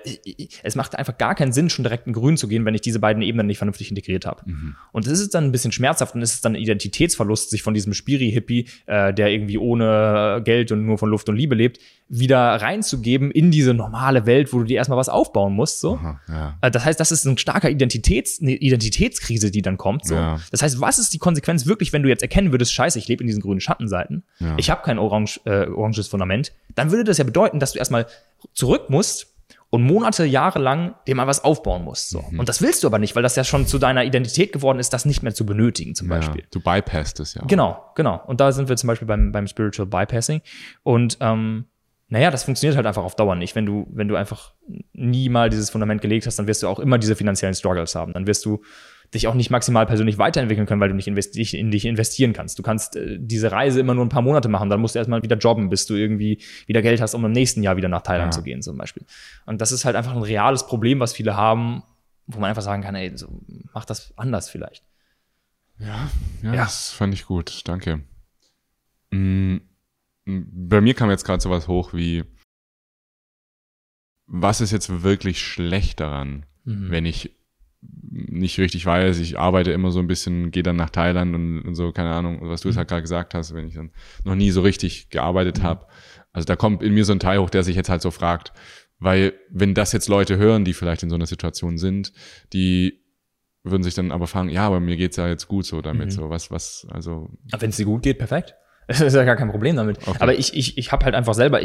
es macht einfach gar keinen Sinn, schon direkt in grün zu gehen, wenn ich diese beiden Ebenen nicht vernünftig integriert habe. Mhm. Und das ist dann ein bisschen schmerzhaft und es ist dann ein Identitätsverlust, sich von diesem Spiri-Hippie, äh, der irgendwie ohne Geld und nur von Luft und Liebe lebt, wieder reinzugeben in diese normale Welt, wo du dir erstmal was aufbauen musst. So. Aha, ja. Äh, das heißt, das ist ein starker Identitäts, eine Identitätskrise, die dann kommt. So. Ja. Das heißt, was ist die Konsequenz wirklich, wenn du jetzt erkennen würdest, scheiße, ich lebe in diesen grünen Schattenseiten, ja. ich habe kein orange, äh, oranges Fundament, dann würde das ja bedeuten, dass du erstmal zurück musst und Monate, Jahre lang dir mal was aufbauen musst. So. Mhm. Und das willst du aber nicht, weil das ja schon zu deiner Identität geworden ist, das nicht mehr zu benötigen, zum Beispiel. du bypasst es ja. Genau, genau. Und da sind wir zum Beispiel beim, beim Spiritual Bypassing. Und ähm, naja, das funktioniert halt einfach auf Dauer nicht. Wenn du, wenn du einfach nie mal dieses Fundament gelegt hast, dann wirst du auch immer diese finanziellen Struggles haben. Dann wirst du dich auch nicht maximal persönlich weiterentwickeln können, weil du nicht in dich investieren kannst. Du kannst äh, diese Reise immer nur ein paar Monate machen, dann musst du erstmal wieder jobben, bis du irgendwie wieder Geld hast, um im nächsten Jahr wieder nach Thailand ja. zu gehen, zum Beispiel. Und das ist halt einfach ein reales Problem, was viele haben, wo man einfach sagen kann, ey, so, mach das anders vielleicht. Ja, ja, ja. das fand ich gut. Danke. Mhm bei mir kam jetzt gerade sowas hoch wie, was ist jetzt wirklich schlecht daran, mhm. wenn ich nicht richtig weiß, ich arbeite immer so ein bisschen, gehe dann nach Thailand und, und so, keine Ahnung, was du jetzt mhm. halt gerade gesagt hast, wenn ich dann noch nie so richtig gearbeitet mhm. habe. Also da kommt in mir so ein Teil hoch, der sich jetzt halt so fragt, weil wenn das jetzt Leute hören, die vielleicht in so einer Situation sind, die würden sich dann aber fragen, ja, aber mir geht's ja jetzt gut so damit, mhm. so was, was, also. Wenn es dir gut geht, perfekt. Das ist ja gar kein Problem damit. Okay. Aber ich, ich, ich habe halt einfach selber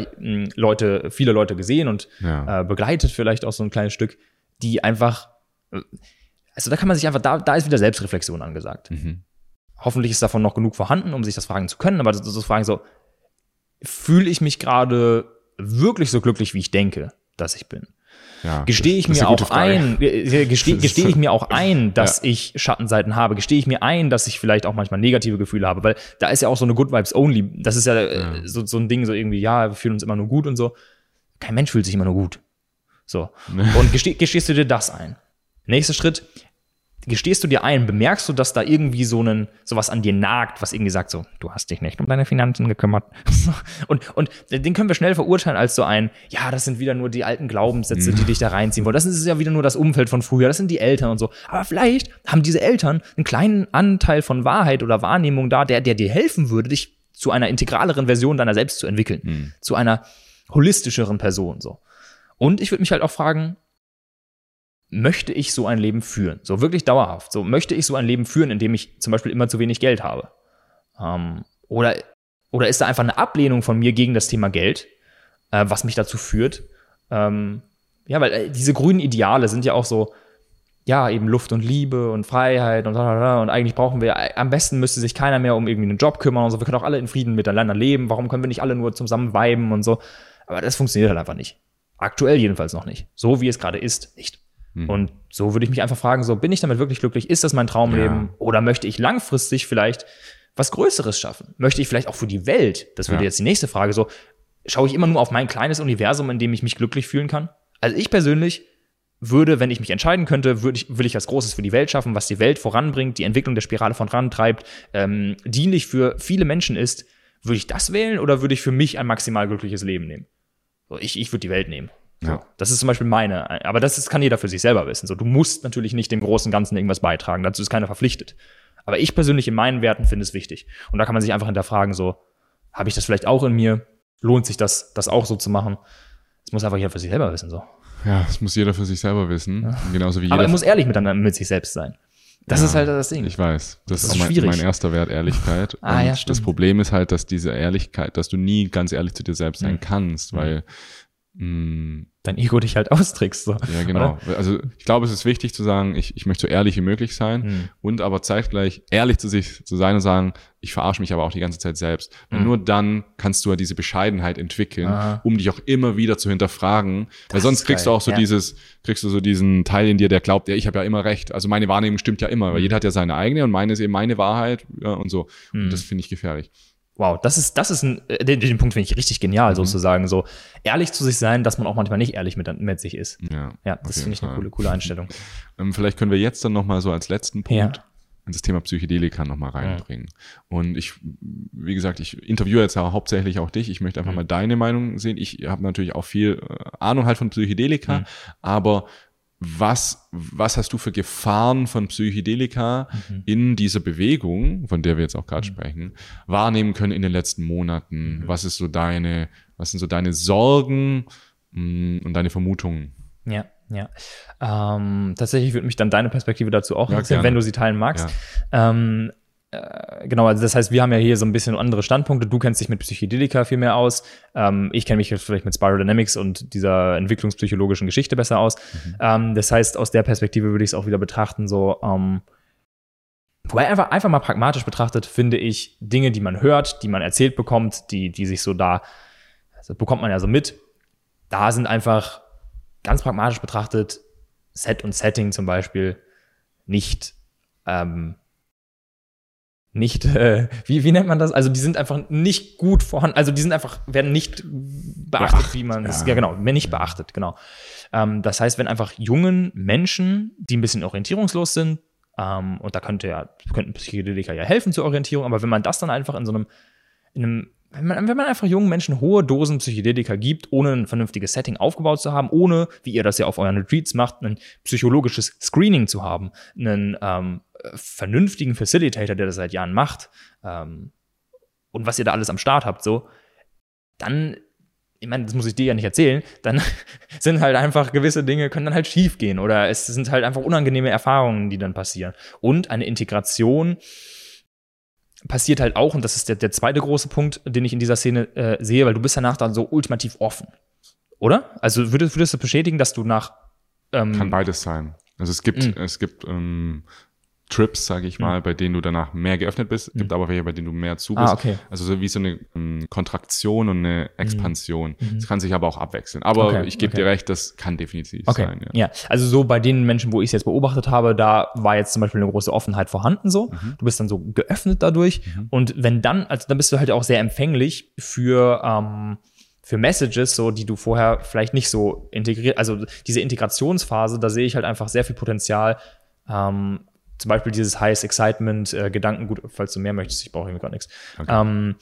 Leute, viele Leute gesehen und ja. äh, begleitet vielleicht auch so ein kleines Stück, die einfach, also da kann man sich einfach, da, da ist wieder Selbstreflexion angesagt. Mhm. Hoffentlich ist davon noch genug vorhanden, um sich das fragen zu können, aber das, das Fragen so, fühle ich mich gerade wirklich so glücklich, wie ich denke, dass ich bin? Ja, gestehe ich mir auch ein, gestehe, gestehe ich mir auch ein, dass ja. ich Schattenseiten habe, gestehe ich mir ein, dass ich vielleicht auch manchmal negative Gefühle habe, weil da ist ja auch so eine Good Vibes Only, das ist ja, äh, ja. So, so ein Ding, so irgendwie, ja, wir fühlen uns immer nur gut und so. Kein Mensch fühlt sich immer nur gut. So. Und gesteh, gestehst du dir das ein? Nächster Schritt, gestehst du dir ein, bemerkst du, dass da irgendwie so ein, sowas an dir nagt, was irgendwie sagt so, du hast dich nicht um deine Finanzen gekümmert. und, und den können wir schnell verurteilen als so ein, ja, das sind wieder nur die alten Glaubenssätze, die dich da reinziehen wollen. Das ist ja wieder nur das Umfeld von früher, das sind die Eltern und so. Aber vielleicht haben diese Eltern einen kleinen Anteil von Wahrheit oder Wahrnehmung da, der, der dir helfen würde, dich zu einer integraleren Version deiner selbst zu entwickeln. Mhm. Zu einer holistischeren Person, so. Und ich würde mich halt auch fragen, möchte ich so ein Leben führen? So wirklich dauerhaft. So möchte ich so ein Leben führen, in dem ich zum Beispiel immer zu wenig Geld habe? Ähm, oder, oder ist da einfach eine Ablehnung von mir gegen das Thema Geld, äh, was mich dazu führt? Ähm, ja, weil äh, diese grünen Ideale sind ja auch so, ja, eben Luft und Liebe und Freiheit und da, und eigentlich brauchen wir, äh, am besten müsste sich keiner mehr um irgendwie einen Job kümmern und so. Wir können auch alle in Frieden miteinander leben. Warum können wir nicht alle nur zusammen viben und so? Aber das funktioniert halt einfach nicht. Aktuell jedenfalls noch nicht. So wie es gerade ist, nicht. Mhm. Und so würde ich mich einfach fragen, so bin ich damit wirklich glücklich? Ist das mein Traumleben? Ja. Oder möchte ich langfristig vielleicht was Größeres schaffen? Möchte ich vielleicht auch für die Welt? Das würde ja. jetzt die nächste Frage so. Schaue ich immer nur auf mein kleines Universum, in dem ich mich glücklich fühlen kann? Also ich persönlich würde, wenn ich mich entscheiden könnte, würde ich, will ich was Großes für die Welt schaffen, was die Welt voranbringt, die Entwicklung der Spirale vorantreibt, ähm, dienlich für viele Menschen ist. Würde ich das wählen oder würde ich für mich ein maximal glückliches Leben nehmen? So, ich, ich würde die Welt nehmen. Ja. Das ist zum Beispiel meine, aber das ist, kann jeder für sich selber wissen. So, du musst natürlich nicht dem großen Ganzen irgendwas beitragen, dazu ist keiner verpflichtet. Aber ich persönlich in meinen Werten finde es wichtig. Und da kann man sich einfach hinterfragen, so, habe ich das vielleicht auch in mir? Lohnt sich das, das auch so zu machen? Das muss einfach jeder für sich selber wissen, so. Ja, das muss jeder für sich selber wissen. Ja. Genauso wie jeder. Aber er muss ehrlich mit, mit sich selbst sein. Das ja, ist halt das Ding. Ich weiß. Das, das ist, ist auch mein, mein, erster Wert, Ehrlichkeit. ah, ja, stimmt. das Problem ist halt, dass diese Ehrlichkeit, dass du nie ganz ehrlich zu dir selbst sein mhm. kannst, weil mh, mm, dein Ego dich halt austrickst. So. Ja, genau. Oder? Also ich glaube, es ist wichtig zu sagen, ich, ich möchte so ehrlich wie möglich sein hm. und aber zeitgleich ehrlich zu sich zu sein und sagen, ich verarsche mich aber auch die ganze Zeit selbst. Und hm. nur dann kannst du ja diese Bescheidenheit entwickeln, Aha. um dich auch immer wieder zu hinterfragen. Das Weil sonst kriegst geil. du auch so ja. dieses, kriegst du so diesen Teil in dir, der glaubt, ja, ich habe ja immer recht. Also meine Wahrnehmung stimmt ja immer, weil hm. jeder hat ja seine eigene und meine ist eben meine Wahrheit ja, und so. Und hm. das finde ich gefährlich. Wow, das ist, das ist ein, äh, den, den Punkt finde ich richtig genial, mhm. sozusagen. So ehrlich zu sich sein, dass man auch manchmal nicht ehrlich mit, mit sich ist. Ja, ja das finde ich eine coole, coole Einstellung. Ähm, vielleicht können wir jetzt dann nochmal so als letzten Punkt ja. das Thema Psychedelika nochmal reinbringen. Ja. Und ich, wie gesagt, ich interviewe jetzt ja hauptsächlich auch dich. Ich möchte einfach mhm. mal deine Meinung sehen. Ich habe natürlich auch viel äh, Ahnung halt von Psychedelika, mhm. aber was, was hast du für Gefahren von Psychedelika mhm. in dieser Bewegung, von der wir jetzt auch gerade mhm. sprechen, wahrnehmen können in den letzten Monaten? Mhm. Was ist so deine, was sind so deine Sorgen mh, mm, und deine Vermutungen? Ja, ja. Ähm, tatsächlich würde mich dann deine Perspektive dazu auch interessieren, wenn du sie teilen magst. Ja. Ähm, äh, genau, also das heißt, wir haben ja hier so ein bisschen andere Standpunkte. Du kennst dich mit Psychedelika viel mehr aus. Ähm, ich kenne mich jetzt vielleicht mit Spiral Dynamics und dieser entwicklungspsychologischen Geschichte besser aus. Mhm. Ähm, das heißt, aus der Perspektive würde ich es auch wieder betrachten, so, ähm, Wobei einfach, einfach mal pragmatisch betrachtet, finde ich Dinge, die man hört, die man erzählt bekommt, die, die sich so da, also bekommt man ja so mit, da sind einfach ganz pragmatisch betrachtet Set und Setting zum Beispiel nicht ähm, nicht, äh, wie, wie nennt man das? Also die sind einfach nicht gut vorhanden, also die sind einfach, werden nicht beachtet, Beacht, wie man es, ja. ja. genau, nicht beachtet, genau. Ähm, das heißt, wenn einfach jungen Menschen, die ein bisschen orientierungslos sind, ähm, und da könnte ja, könnten Psychedelika ja helfen zur Orientierung, aber wenn man das dann einfach in so einem, in einem wenn man, wenn man einfach jungen Menschen hohe Dosen Psychedelika gibt, ohne ein vernünftiges Setting aufgebaut zu haben, ohne, wie ihr das ja auf euren Retreats macht, ein psychologisches Screening zu haben, einen ähm, vernünftigen Facilitator, der das seit Jahren macht, ähm, und was ihr da alles am Start habt, so, dann, ich meine, das muss ich dir ja nicht erzählen, dann sind halt einfach gewisse Dinge, können dann halt schief gehen oder es sind halt einfach unangenehme Erfahrungen, die dann passieren. Und eine Integration, passiert halt auch, und das ist der, der zweite große Punkt, den ich in dieser Szene äh, sehe, weil du bist danach dann so ultimativ offen. Oder? Also würdest, würdest du bestätigen, dass du nach. Ähm Kann beides sein. Also es gibt, mm. es gibt ähm, Trips, sage ich mal, mhm. bei denen du danach mehr geöffnet bist, gibt mhm. aber welche, bei denen du mehr zu bist. Ah, okay. Also so wie so eine um, ähm, Kontraktion und eine mhm. Expansion. Mhm. Das kann sich aber auch abwechseln. Aber okay. ich gebe okay. dir recht, das kann definitiv okay. sein. Ja. ja, also so bei den Menschen, wo ich es jetzt beobachtet habe, da war jetzt zum Beispiel eine große Offenheit vorhanden so. Mhm. Du bist dann so geöffnet dadurch. Mhm. Und wenn dann, also dann bist du halt auch sehr empfänglich für ähm, für Messages, so die du vorher vielleicht nicht so integriert, also diese Integrationsphase, da sehe ich halt einfach sehr viel Potenzial, ähm, zum Beispiel dieses Highest Excitement, äh, Gedankengut, falls du mehr möchtest, ich brauche irgendwie gar nichts. Okay. Ähm,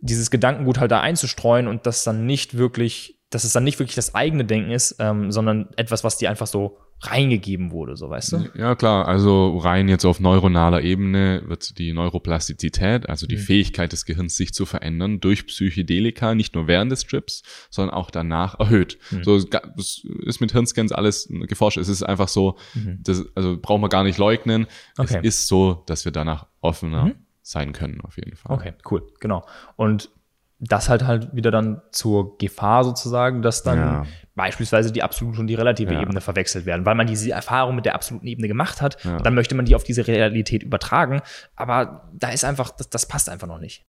dieses Gedankengut halt da einzustreuen und das dann nicht wirklich, dass es dann nicht wirklich das eigene Denken ist, ähm, sondern etwas, was dir einfach so reingegeben wurde, so weißt du? Ja, klar. Also rein jetzt auf neuronaler Ebene wird die Neuroplastizität, also die mhm. Fähigkeit des Gehirns, sich zu verändern, durch Psychedelika, nicht nur während des Trips, sondern auch danach erhöht. Mhm. So das ist mit Hirnscans alles geforscht. Es ist einfach so, mhm. das, also brauchen wir gar nicht leugnen. Okay. Es ist so, dass wir danach offener mhm. sein können, auf jeden Fall. Okay, cool, genau. Und das halt halt wieder dann zur Gefahr sozusagen, dass dann ja. beispielsweise die absolute und die relative ja. Ebene verwechselt werden, weil man diese Erfahrung mit der absoluten Ebene gemacht hat. Ja. Dann möchte man die auf diese Realität übertragen. Aber da ist einfach, das, das passt einfach noch nicht.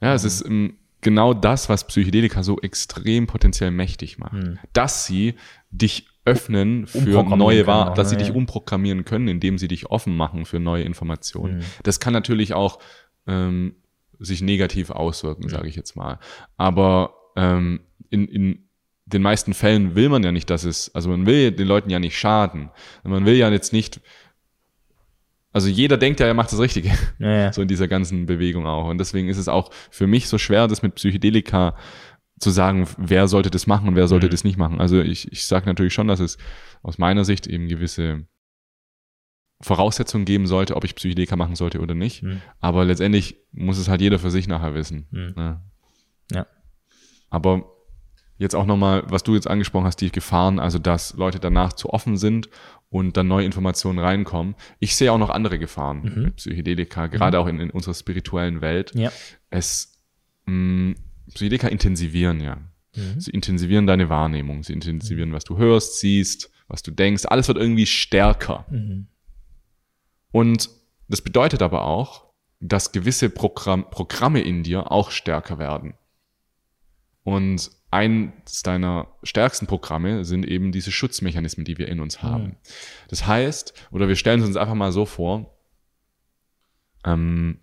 Ja, es ist ähm, genau das, was Psychedelika so extrem potenziell mächtig macht. Hm. Dass sie dich öffnen für neue Wahr, dass sie dich umprogrammieren können, indem sie dich offen machen für neue Informationen. Hm. Das kann natürlich auch ähm, sich negativ auswirken, sage ich jetzt mal. Aber ähm, in, in den meisten Fällen will man ja nicht, dass es, also man will den Leuten ja nicht schaden. Man will ja jetzt nicht, also jeder denkt ja, er macht das Richtige. Ja, ja. So in dieser ganzen Bewegung auch. Und deswegen ist es auch für mich so schwer, das mit Psychedelika zu sagen, wer sollte das machen und wer sollte mhm. das nicht machen. Also ich, ich sage natürlich schon, dass es aus meiner Sicht eben gewisse Voraussetzungen geben sollte, ob ich Psychedelika machen sollte oder nicht. Mhm. Aber letztendlich muss es halt jeder für sich nachher wissen. Mhm. Ne? Ja. Aber jetzt auch nochmal, was du jetzt angesprochen hast, die Gefahren, also dass Leute danach zu offen sind und dann neue Informationen reinkommen. Ich sehe auch noch andere Gefahren mhm. mit Psychedelika, gerade mhm. auch in, in, unserer spirituellen Welt. Ja. Es mh, mm, Psychedelika intensivieren ja. Mhm. Sie intensivieren deine Wahrnehmung, sie intensivieren, was du hörst, siehst, was du denkst. Alles wird irgendwie stärker. Mhm. Und das bedeutet aber auch, dass gewisse Programm Programme in dir auch stärker werden. Und eins deiner stärksten Programme sind eben diese Schutzmechanismen, die wir in uns haben. Mhm. Das heißt, oder wir stellen es uns einfach mal so vor, ähm,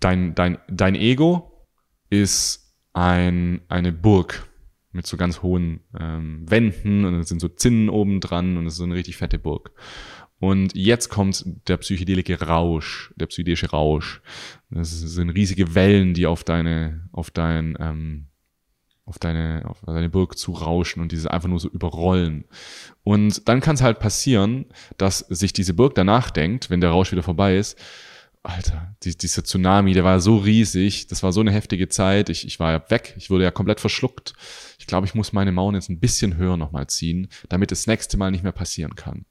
dein, dein, dein Ego ist ein, eine Burg mit so ganz hohen ähm, Wänden und es sind so Zinnen oben dran und es ist so eine richtig fette Burg. Und jetzt kommt der psychedelische Rausch, der psychedelische Rausch. Das sind riesige Wellen, die auf deine, auf dein, ähm, auf deine, auf deine Burg zu rauschen und diese einfach nur so überrollen. Und dann kann es halt passieren, dass sich diese Burg danach denkt, wenn der Rausch wieder vorbei ist, Alter, die, dieser Tsunami, der war so riesig, das war so eine heftige Zeit, ich, ich war ja weg, ich wurde ja komplett verschluckt. Ich glaube, ich muss meine Mauern jetzt ein bisschen höher nochmal ziehen, damit das nächste Mal nicht mehr passieren kann.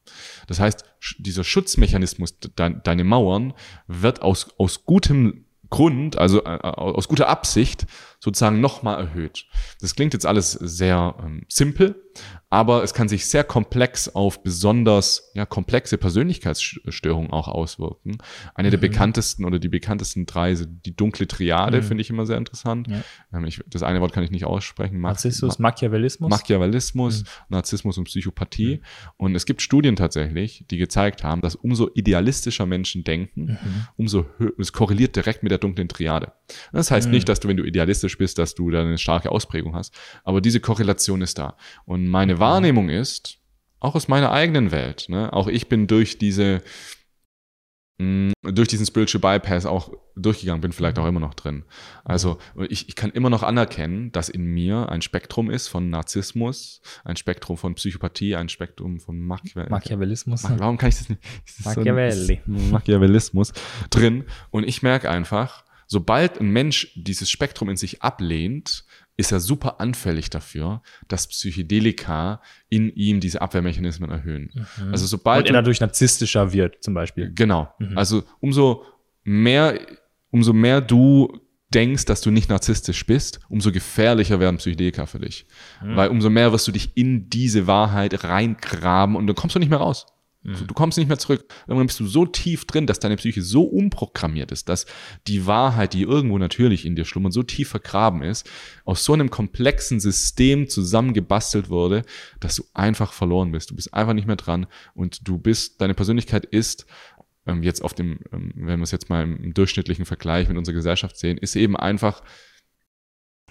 Das heißt, dieser Schutzmechanismus, de, deine Mauern, wird aus, aus gutem Grund, also äh, aus guter Absicht, sozusagen nochmal erhöht. Das klingt jetzt alles sehr ähm, simpel, aber es kann sich sehr komplex auf besonders ja, komplexe Persönlichkeitsstörungen auch auswirken. Eine mhm. der bekanntesten oder die bekanntesten drei, die dunkle Triade, mhm. finde ich immer sehr interessant. Ja. Ähm, ich, das eine Wort kann ich nicht aussprechen. Narzissmus, Ma Machiavellismus. Machiavellismus, mhm. Narzissmus und Psychopathie. Mhm. Und es gibt Studien tatsächlich, die gezeigt haben, dass umso idealistischer Menschen denken, mhm. umso höher, es korreliert direkt mit der dunklen Triade. Das heißt mhm. nicht, dass du, wenn du idealistisch bist, dass du da eine starke Ausprägung hast, aber diese Korrelation ist da. Und meine Wahrnehmung ist, auch aus meiner eigenen Welt, ne? auch ich bin durch diese, mh, mm, durch diesen Spiritual Bypass auch durchgegangen, bin vielleicht auch immer noch drin. Also ich, ich kann immer noch anerkennen, dass in mir ein Spektrum ist von Narzissmus, ein Spektrum von Psychopathie, ein Spektrum von Machiavel Machiavellismus. Warum kann ich das nicht? Das Machiavelli. So Machiavellismus drin. Und ich merke einfach, sobald ein Mensch dieses Spektrum in sich ablehnt, ist er super anfällig dafür, dass Psychedelika in ihm diese Abwehrmechanismen erhöhen. Mhm. Also sobald und er dadurch narzisstischer wird, zum Beispiel. Genau. Mhm. Also umso mehr, umso mehr du denkst, dass du nicht narzisstisch bist, umso gefährlicher werden Psychedelika für dich. Mhm. Weil umso mehr wirst du dich in diese Wahrheit reingraben und dann kommst du nicht mehr raus. Mhm. Du kommst nicht mehr zurück. Irgendwann bist du so tief drin, dass deine Psyche so umprogrammiert ist, dass die Wahrheit, die irgendwo natürlich in dir schlummert, so tief vergraben ist, aus so einem komplexen System zusammengebastelt wurde, dass du einfach verloren bist. Du bist einfach nicht mehr dran und du bist, deine Persönlichkeit ist ähm, jetzt auf dem, ähm, wenn wir es jetzt mal im durchschnittlichen Vergleich mit unserer Gesellschaft sehen, ist eben einfach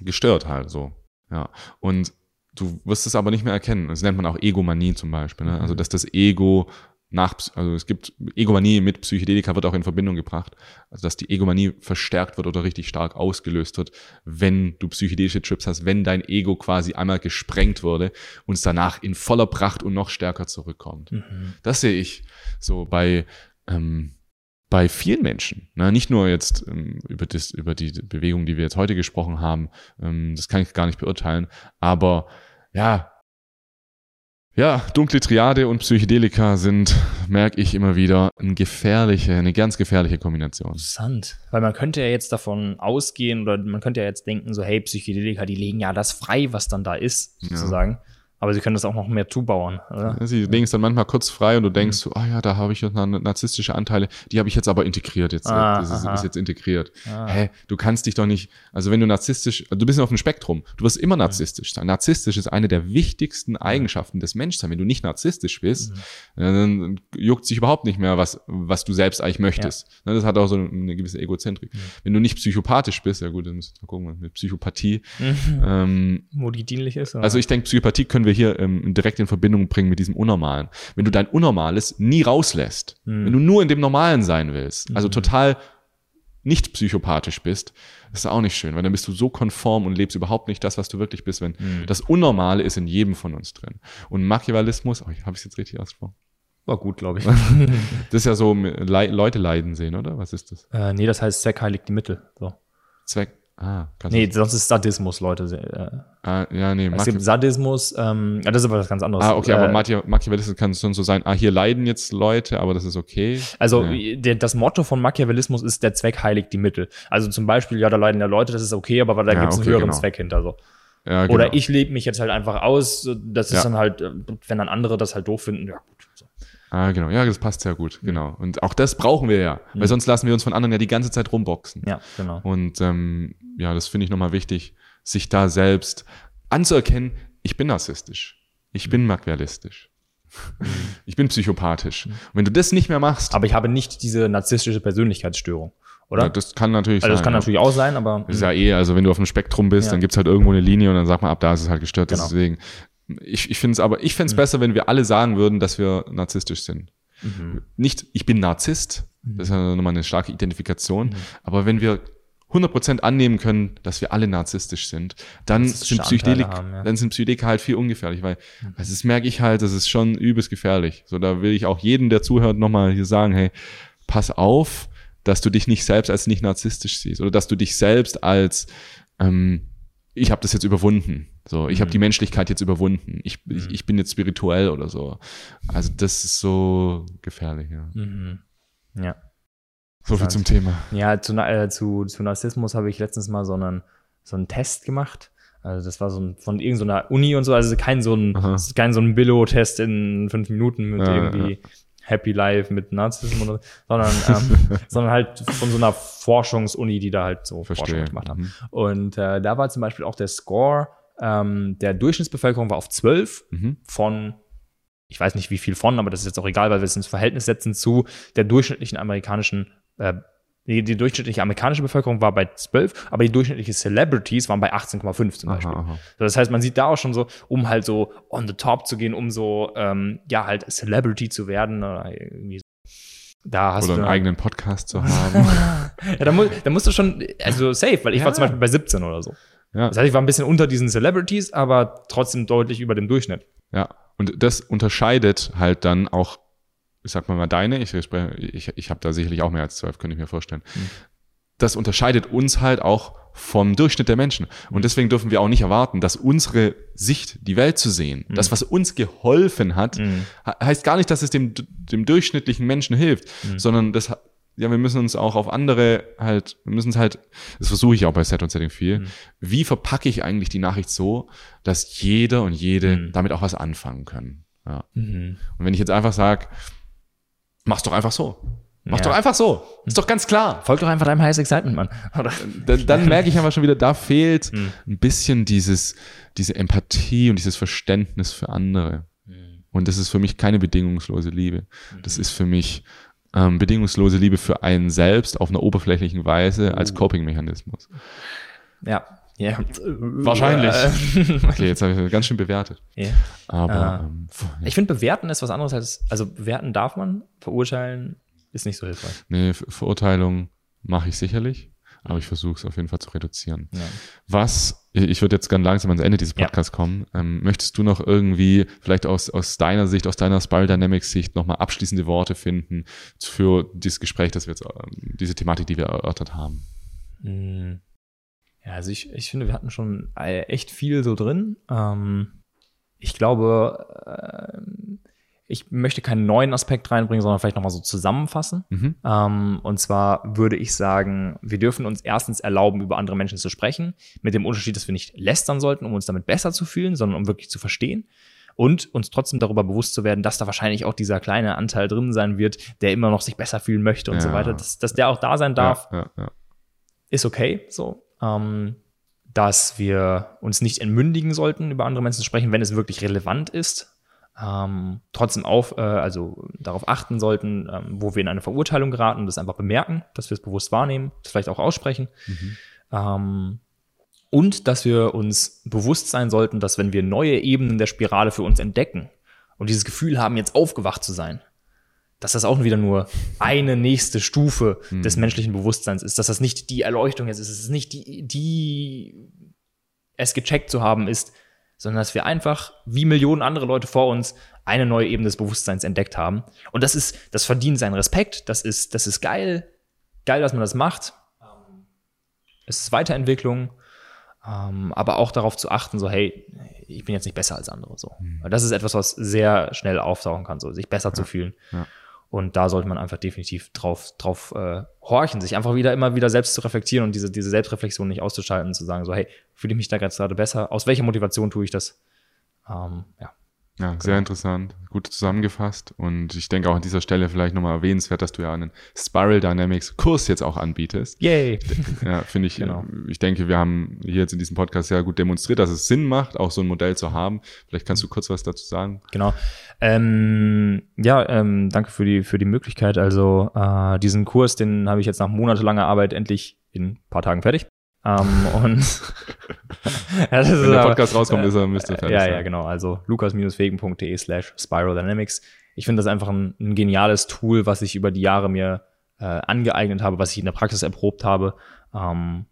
gestört halt so. Ja. Und du wirst es aber nicht mehr erkennen. Das nennt man auch Egomanie zum Beispiel. Ne? Also dass das Ego nach, also es gibt Egomanie mit Psychedelika wird auch in Verbindung gebracht, also dass die Egomanie verstärkt wird oder richtig stark ausgelöst wird, wenn du psychedelische Trips hast, wenn dein Ego quasi einmal gesprengt wurde und es danach in voller Pracht und noch stärker zurückkommt. Mhm. Das sehe ich so bei ähm, bei vielen Menschen, ne? nicht nur jetzt ähm, über, das, über die Bewegung, die wir jetzt heute gesprochen haben, ähm, das kann ich gar nicht beurteilen, aber ja, ja, dunkle Triade und Psychedelika sind, merke ich immer wieder, eine gefährliche, eine ganz gefährliche Kombination. Interessant. Weil man könnte ja jetzt davon ausgehen oder man könnte ja jetzt denken, so, hey, Psychedelika, die legen ja das frei, was dann da ist, sozusagen. Ja. Aber sie können das auch noch mehr zubauen, oder? Sie legen es dann manchmal kurz frei und du denkst, mhm. so, ah ja, da habe ich jetzt narzisstische Anteile, die habe ich jetzt aber integriert, jetzt, ah, das ist, ist, jetzt integriert. Ah. Hä, du kannst dich doch nicht, also wenn du narzisstisch, du bist auf dem Spektrum, du wirst immer narzisstisch sein. Narzisstisch ist eine der wichtigsten Eigenschaften des Menschseins. Wenn du nicht narzisstisch bist, mhm. dann juckt sich überhaupt nicht mehr, was, was du selbst eigentlich möchtest. Ja. Das hat auch so eine gewisse Egozentrik. Mhm. Wenn du nicht psychopathisch bist, ja gut, dann müssen wir gucken, mit Psychopathie. Mhm. Ähm, Wo die dienlich ist. Oder? Also ich denke, Psychopathie können wir hier ähm, direkt in Verbindung bringen mit diesem Unnormalen. Wenn du dein Unnormales nie rauslässt, mhm. wenn du nur in dem Normalen sein willst, also mhm. total nicht psychopathisch bist, das ist auch nicht schön, weil dann bist du so konform und lebst überhaupt nicht das, was du wirklich bist, wenn mhm. das Unnormale ist in jedem von uns drin. Und Machiavellismus, oh, habe ich es jetzt richtig ausgesprochen? War gut, glaube ich. das ist ja so, Le Leute leiden sehen, oder? Was ist das? Äh, nee, das heißt Zweck heiligt die Mittel. So. Zweck, Ah, nee, sonst ist Sadismus, Leute. Äh, ah, ja, nee, es gibt Sadismus, ähm, ja, das ist aber was ganz anderes. Ah, okay, äh, aber Machiavellismus kann schon so sein, ah, hier leiden jetzt Leute, aber das ist okay. Also ja. der, das Motto von Machiavellismus ist, der Zweck heiligt die Mittel. Also zum Beispiel, ja, da leiden ja Leute, das ist okay, aber da ja, gibt es okay, einen höheren genau. Zweck hinter. So. Ja, genau. Oder ich lebe mich jetzt halt einfach aus. Das ist dann halt, äh, wenn dann andere das halt doof finden, ja gut. Ah, genau. Ja, das passt sehr gut. Genau. Und auch das brauchen wir ja. Weil sonst lassen wir uns von anderen ja die ganze Zeit rumboxen. Ja, genau. Und ähm, ja, das finde ich nochmal wichtig, sich da selbst anzuerkennen, ich bin narzisstisch. Ich bin machiavellistisch. Ich bin psychopathisch. Und wenn du das nicht mehr machst, Aber ich habe nicht diese narzisstische Persönlichkeitsstörung, oder? ja, das kann natürlich also das sein. kann ja. natürlich auch sein, aber ist ja eh, also wenn du auf dem Spektrum bist, Ja. dann gibt's halt irgendwo eine Linie und dann sagt man, ab da ist es halt gestört. Genau. Deswegen, ich, ich finde es aber, ich fände es Mhm. besser, wenn wir alle sagen würden, dass wir narzisstisch sind. Mhm. Nicht, ich bin Narzisst, das ist ja nochmal eine starke Identifikation, Mhm. aber wenn wir 100% annehmen können, dass wir alle narzisstisch sind, dann sind, Psychedelik, Anteile haben, ja. dann sind Psychedelika halt viel ungefährlich, weil Mhm. also das merke ich halt, das ist schon übelst gefährlich. So, da will ich auch jedem, der zuhört, nochmal hier sagen, hey, pass auf, dass du dich nicht selbst als nicht narzisstisch siehst oder dass du dich selbst als ähm, ich habe das jetzt überwunden. So, ich habe Mhm. die Menschlichkeit jetzt überwunden. Ich, ich, ich bin jetzt spirituell oder so. Also das ist so gefährlich, ja. Mhm. Ja. So viel zum Thema. Ja, zu, äh, zu, zu Narzissmus habe ich letztens mal so einen, so einen Test gemacht. Also das war so ein, von irgendeiner Uni und so, also kein so ein, Aha. kein so ein Billo-Test in fünf Minuten mit Ja, irgendwie Happy Life mit Narzissmus, oder, sondern, ähm, sondern halt von so einer Forschungsuni, die da halt so Verstehe. Forschung gemacht haben. Mhm. Und äh, da war zum Beispiel auch der Score ähm, der Durchschnittsbevölkerung war auf 12 Mhm. von, ich weiß nicht wie viel von, aber das ist jetzt auch egal, weil wir es ins Verhältnis setzen zu der durchschnittlichen amerikanischen, äh, die, die durchschnittliche amerikanische Bevölkerung war bei 12, aber die durchschnittliche Celebrities waren bei 18,5 zum Beispiel. Aha, aha. Das heißt, man sieht da auch schon so, um halt so on the top zu gehen, um so, ähm, ja, halt Celebrity zu werden oder irgendwie so. Da hast Oder du einen eigenen Podcast zu haben. ja, da, mu da musst du schon, also safe, weil ich war Ja. zum Beispiel bei 17 oder so. Ja, Das heißt, ich war ein bisschen unter diesen Celebrities, aber trotzdem deutlich über dem Durchschnitt. ja. Und das unterscheidet halt dann auch, ich sag mal mal deine, ich, ich, ich habe da sicherlich auch mehr als zwölf, könnte ich mir vorstellen. Das unterscheidet uns halt auch vom Durchschnitt der Menschen. Und deswegen dürfen wir auch nicht erwarten, dass unsere Sicht, die Welt zu sehen, das, was uns geholfen hat, Mhm. he- heißt gar nicht, dass es dem, dem durchschnittlichen Menschen hilft, sondern das, ja, wir müssen uns auch auf andere halt, wir müssen es halt, das versuche ich auch bei Set und Setting viel, wie verpacke ich eigentlich die Nachricht so, dass jeder und jede Mhm. damit auch was anfangen können. Ja. Mhm. Und wenn ich jetzt einfach sage, mach's doch einfach so. Mach Ja. doch einfach so. Ist doch ganz klar. Folgt doch einfach deinem Highest Excitement, Mann. Dann, dann merke ich aber schon wieder, da fehlt Mhm. ein bisschen dieses, diese Empathie und dieses Verständnis für andere. Und das ist für mich keine bedingungslose Liebe. Das ist für mich ähm, bedingungslose Liebe für einen selbst auf einer oberflächlichen Weise als Coping-Mechanismus. Ja. Ja. Wahrscheinlich. Äh, Okay, jetzt habe ich das ganz schön bewertet. ja. Aber Ah. ähm, Ich finde, bewerten ist was anderes als, also bewerten darf man, verurteilen ist nicht so hilfreich. nee, Ver- Verurteilung mache ich sicherlich, aber ich versuche es auf jeden Fall zu reduzieren. Ja. Was, ich würde jetzt ganz langsam ans Ende dieses Ja. Podcasts kommen. Ähm, möchtest du noch irgendwie, vielleicht aus, aus deiner Sicht, aus deiner Spiral Dynamics Sicht, nochmal abschließende Worte finden für dieses Gespräch, das wir jetzt, ähm, diese Thematik, die wir erörtert haben? Mm. Ja, also ich, ich finde, wir hatten schon äh, echt viel so drin. Ähm, ich glaube, ähm, ich möchte keinen neuen Aspekt reinbringen, sondern vielleicht nochmal so zusammenfassen. Mhm. Ähm, und zwar würde ich sagen, wir dürfen uns erstens erlauben, über andere Menschen zu sprechen, mit dem Unterschied, dass wir nicht lästern sollten, um uns damit besser zu fühlen, sondern um wirklich zu verstehen. Und uns trotzdem darüber bewusst zu werden, dass da wahrscheinlich auch dieser kleine Anteil drin sein wird, der immer noch sich besser fühlen möchte und Ja. so weiter. Dass, dass der auch da sein darf, Ja, ja, ist okay. So. Ähm, dass wir uns nicht entmündigen sollten, über andere Menschen zu sprechen, wenn es wirklich relevant ist. Ähm, trotzdem auf, äh, also darauf achten sollten, ähm, wo wir in eine Verurteilung geraten, das einfach bemerken, dass wir es bewusst wahrnehmen, das vielleicht auch aussprechen. Ähm, und dass wir uns bewusst sein sollten, dass wenn wir neue Ebenen der Spirale für uns entdecken und dieses Gefühl haben, jetzt aufgewacht zu sein, dass das auch wieder nur eine nächste Stufe des menschlichen Bewusstseins ist, dass das nicht die Erleuchtung ist, es ist nicht die, die es gecheckt zu haben ist, sondern dass wir einfach, wie Millionen andere Leute vor uns, eine neue Ebene des Bewusstseins entdeckt haben. Und das ist, das verdient seinen Respekt, das ist, das ist geil, geil, dass man das macht. Es ist Weiterentwicklung, ähm, aber auch darauf zu achten, so, hey, ich bin jetzt nicht besser als andere, so. Weil Das ist etwas, was sehr schnell auftauchen kann, so, sich besser zu fühlen. ja. Und da sollte man einfach definitiv drauf, drauf äh, horchen, sich einfach wieder immer wieder selbst zu reflektieren und diese, diese Selbstreflexion nicht auszuschalten, zu sagen, so, hey, fühle ich mich da gerade besser? Aus welcher Motivation tue ich das? Ähm, ja. Ja, sehr genau. interessant, gut zusammengefasst. Und ich denke auch an dieser Stelle vielleicht nochmal erwähnenswert, dass du ja einen Spiral Dynamics Kurs jetzt auch anbietest. Yay! Ja, finde ich, genau. ich denke, wir haben hier jetzt in diesem Podcast sehr gut demonstriert, dass es Sinn macht, auch so ein Modell zu haben. Vielleicht kannst du kurz was dazu sagen. Genau. Ähm, ja, ähm, danke für die, für die Möglichkeit. Also äh, diesen Kurs, den habe ich jetzt nach monatelanger Arbeit endlich in ein paar Tagen fertig. Ähm, und ja, Wenn der Podcast aber, rauskommt, äh, ist er, müsste fertig Ja, sein. ja, genau. Also lukas-fegen.de slash Spiral Dynamics. Ich finde das einfach ein, ein, geniales Tool, was ich über die Jahre mir äh, angeeignet habe, was ich in der Praxis erprobt habe. Ähm,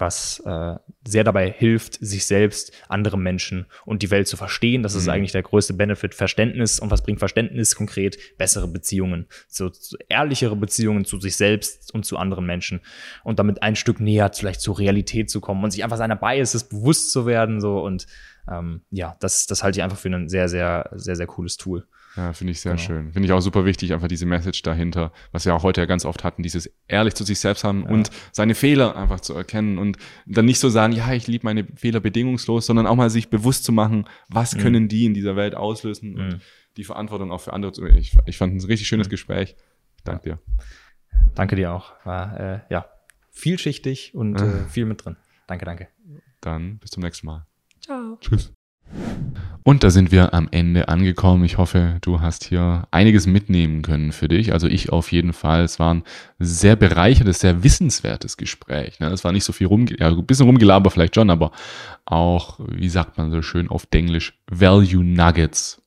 was äh, sehr dabei hilft, sich selbst, andere Menschen und die Welt zu verstehen. Das ist mhm. eigentlich der größte Benefit, Verständnis. Und was bringt Verständnis konkret? Bessere Beziehungen, so, so ehrlichere Beziehungen zu sich selbst und zu anderen Menschen. Und damit ein Stück näher vielleicht zur Realität zu kommen und sich einfach seiner Biases bewusst zu werden. So und ähm, ja, das, das halte ich einfach für ein sehr, sehr, sehr, sehr cooles Tool. Ja, finde ich sehr genau. schön. Finde ich auch super wichtig, einfach diese Message dahinter, was wir auch heute ja ganz oft hatten, dieses ehrlich zu sich selbst haben ja. und seine Fehler einfach zu erkennen und dann nicht so sagen, ja, ich liebe meine Fehler bedingungslos, sondern auch mal sich bewusst zu machen, was mhm. können die in dieser Welt auslösen mhm. und die Verantwortung auch für andere zu. Ich, ich fand es ein richtig schönes mhm. Gespräch. Danke dir. Danke dir auch. War äh, ja vielschichtig und äh, viel mit drin. Danke, danke. Dann bis zum nächsten Mal. Ciao. Tschüss. Und da sind wir am Ende angekommen. Ich hoffe, du hast hier einiges mitnehmen können für dich. Also ich auf jeden Fall. Es war ein sehr bereichertes, sehr wissenswertes Gespräch. Ne? Es war nicht so viel rum, ja, ein bisschen rumgelabert vielleicht schon, aber auch, wie sagt man so schön auf Englisch, Value Nuggets,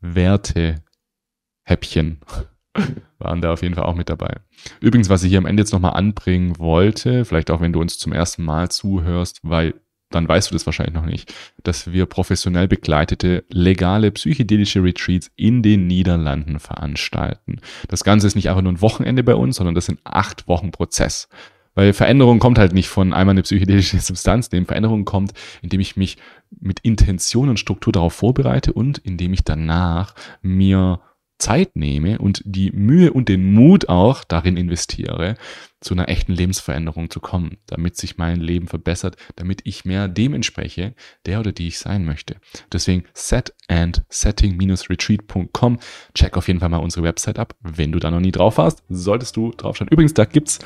Werte, Häppchen waren da auf jeden Fall auch mit dabei. Übrigens, was ich hier am Ende jetzt nochmal anbringen wollte, vielleicht auch wenn du uns zum ersten Mal zuhörst, weil dann weißt du das wahrscheinlich noch nicht, dass wir professionell begleitete, legale psychedelische Retreats in den Niederlanden veranstalten. Das Ganze ist nicht einfach nur ein Wochenende bei uns, sondern das sind acht Wochen Prozess. Weil Veränderung kommt halt nicht von einmal eine psychedelische Substanz nehmen. Veränderung kommt, indem ich mich mit Intention und Struktur darauf vorbereite und indem ich danach mir Zeit nehme und die Mühe und den Mut auch darin investiere, zu einer echten Lebensveränderung zu kommen, damit sich mein Leben verbessert, damit ich mehr dem entspreche, der oder die ich sein möchte. Deswegen set and setting-retreat.com. Check auf jeden Fall mal unsere Website ab. Wenn du da noch nie drauf warst, solltest du drauf schauen. Übrigens, da gibt's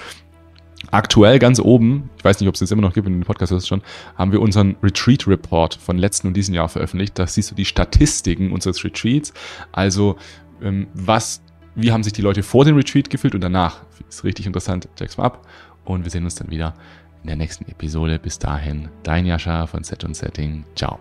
Aktuell ganz oben, ich weiß nicht, ob es jetzt immer noch gibt, in dem Podcast ist es schon, haben wir unseren Retreat Report von letzten und diesem Jahr veröffentlicht. Da siehst du die Statistiken unseres Retreats. Also ähm, was, wie haben sich die Leute vor dem Retreat gefühlt und danach. Ist richtig interessant. Check's mal ab. Und wir sehen uns dann wieder in der nächsten Episode. Bis dahin, dein Jascha von Set und Setting. Ciao.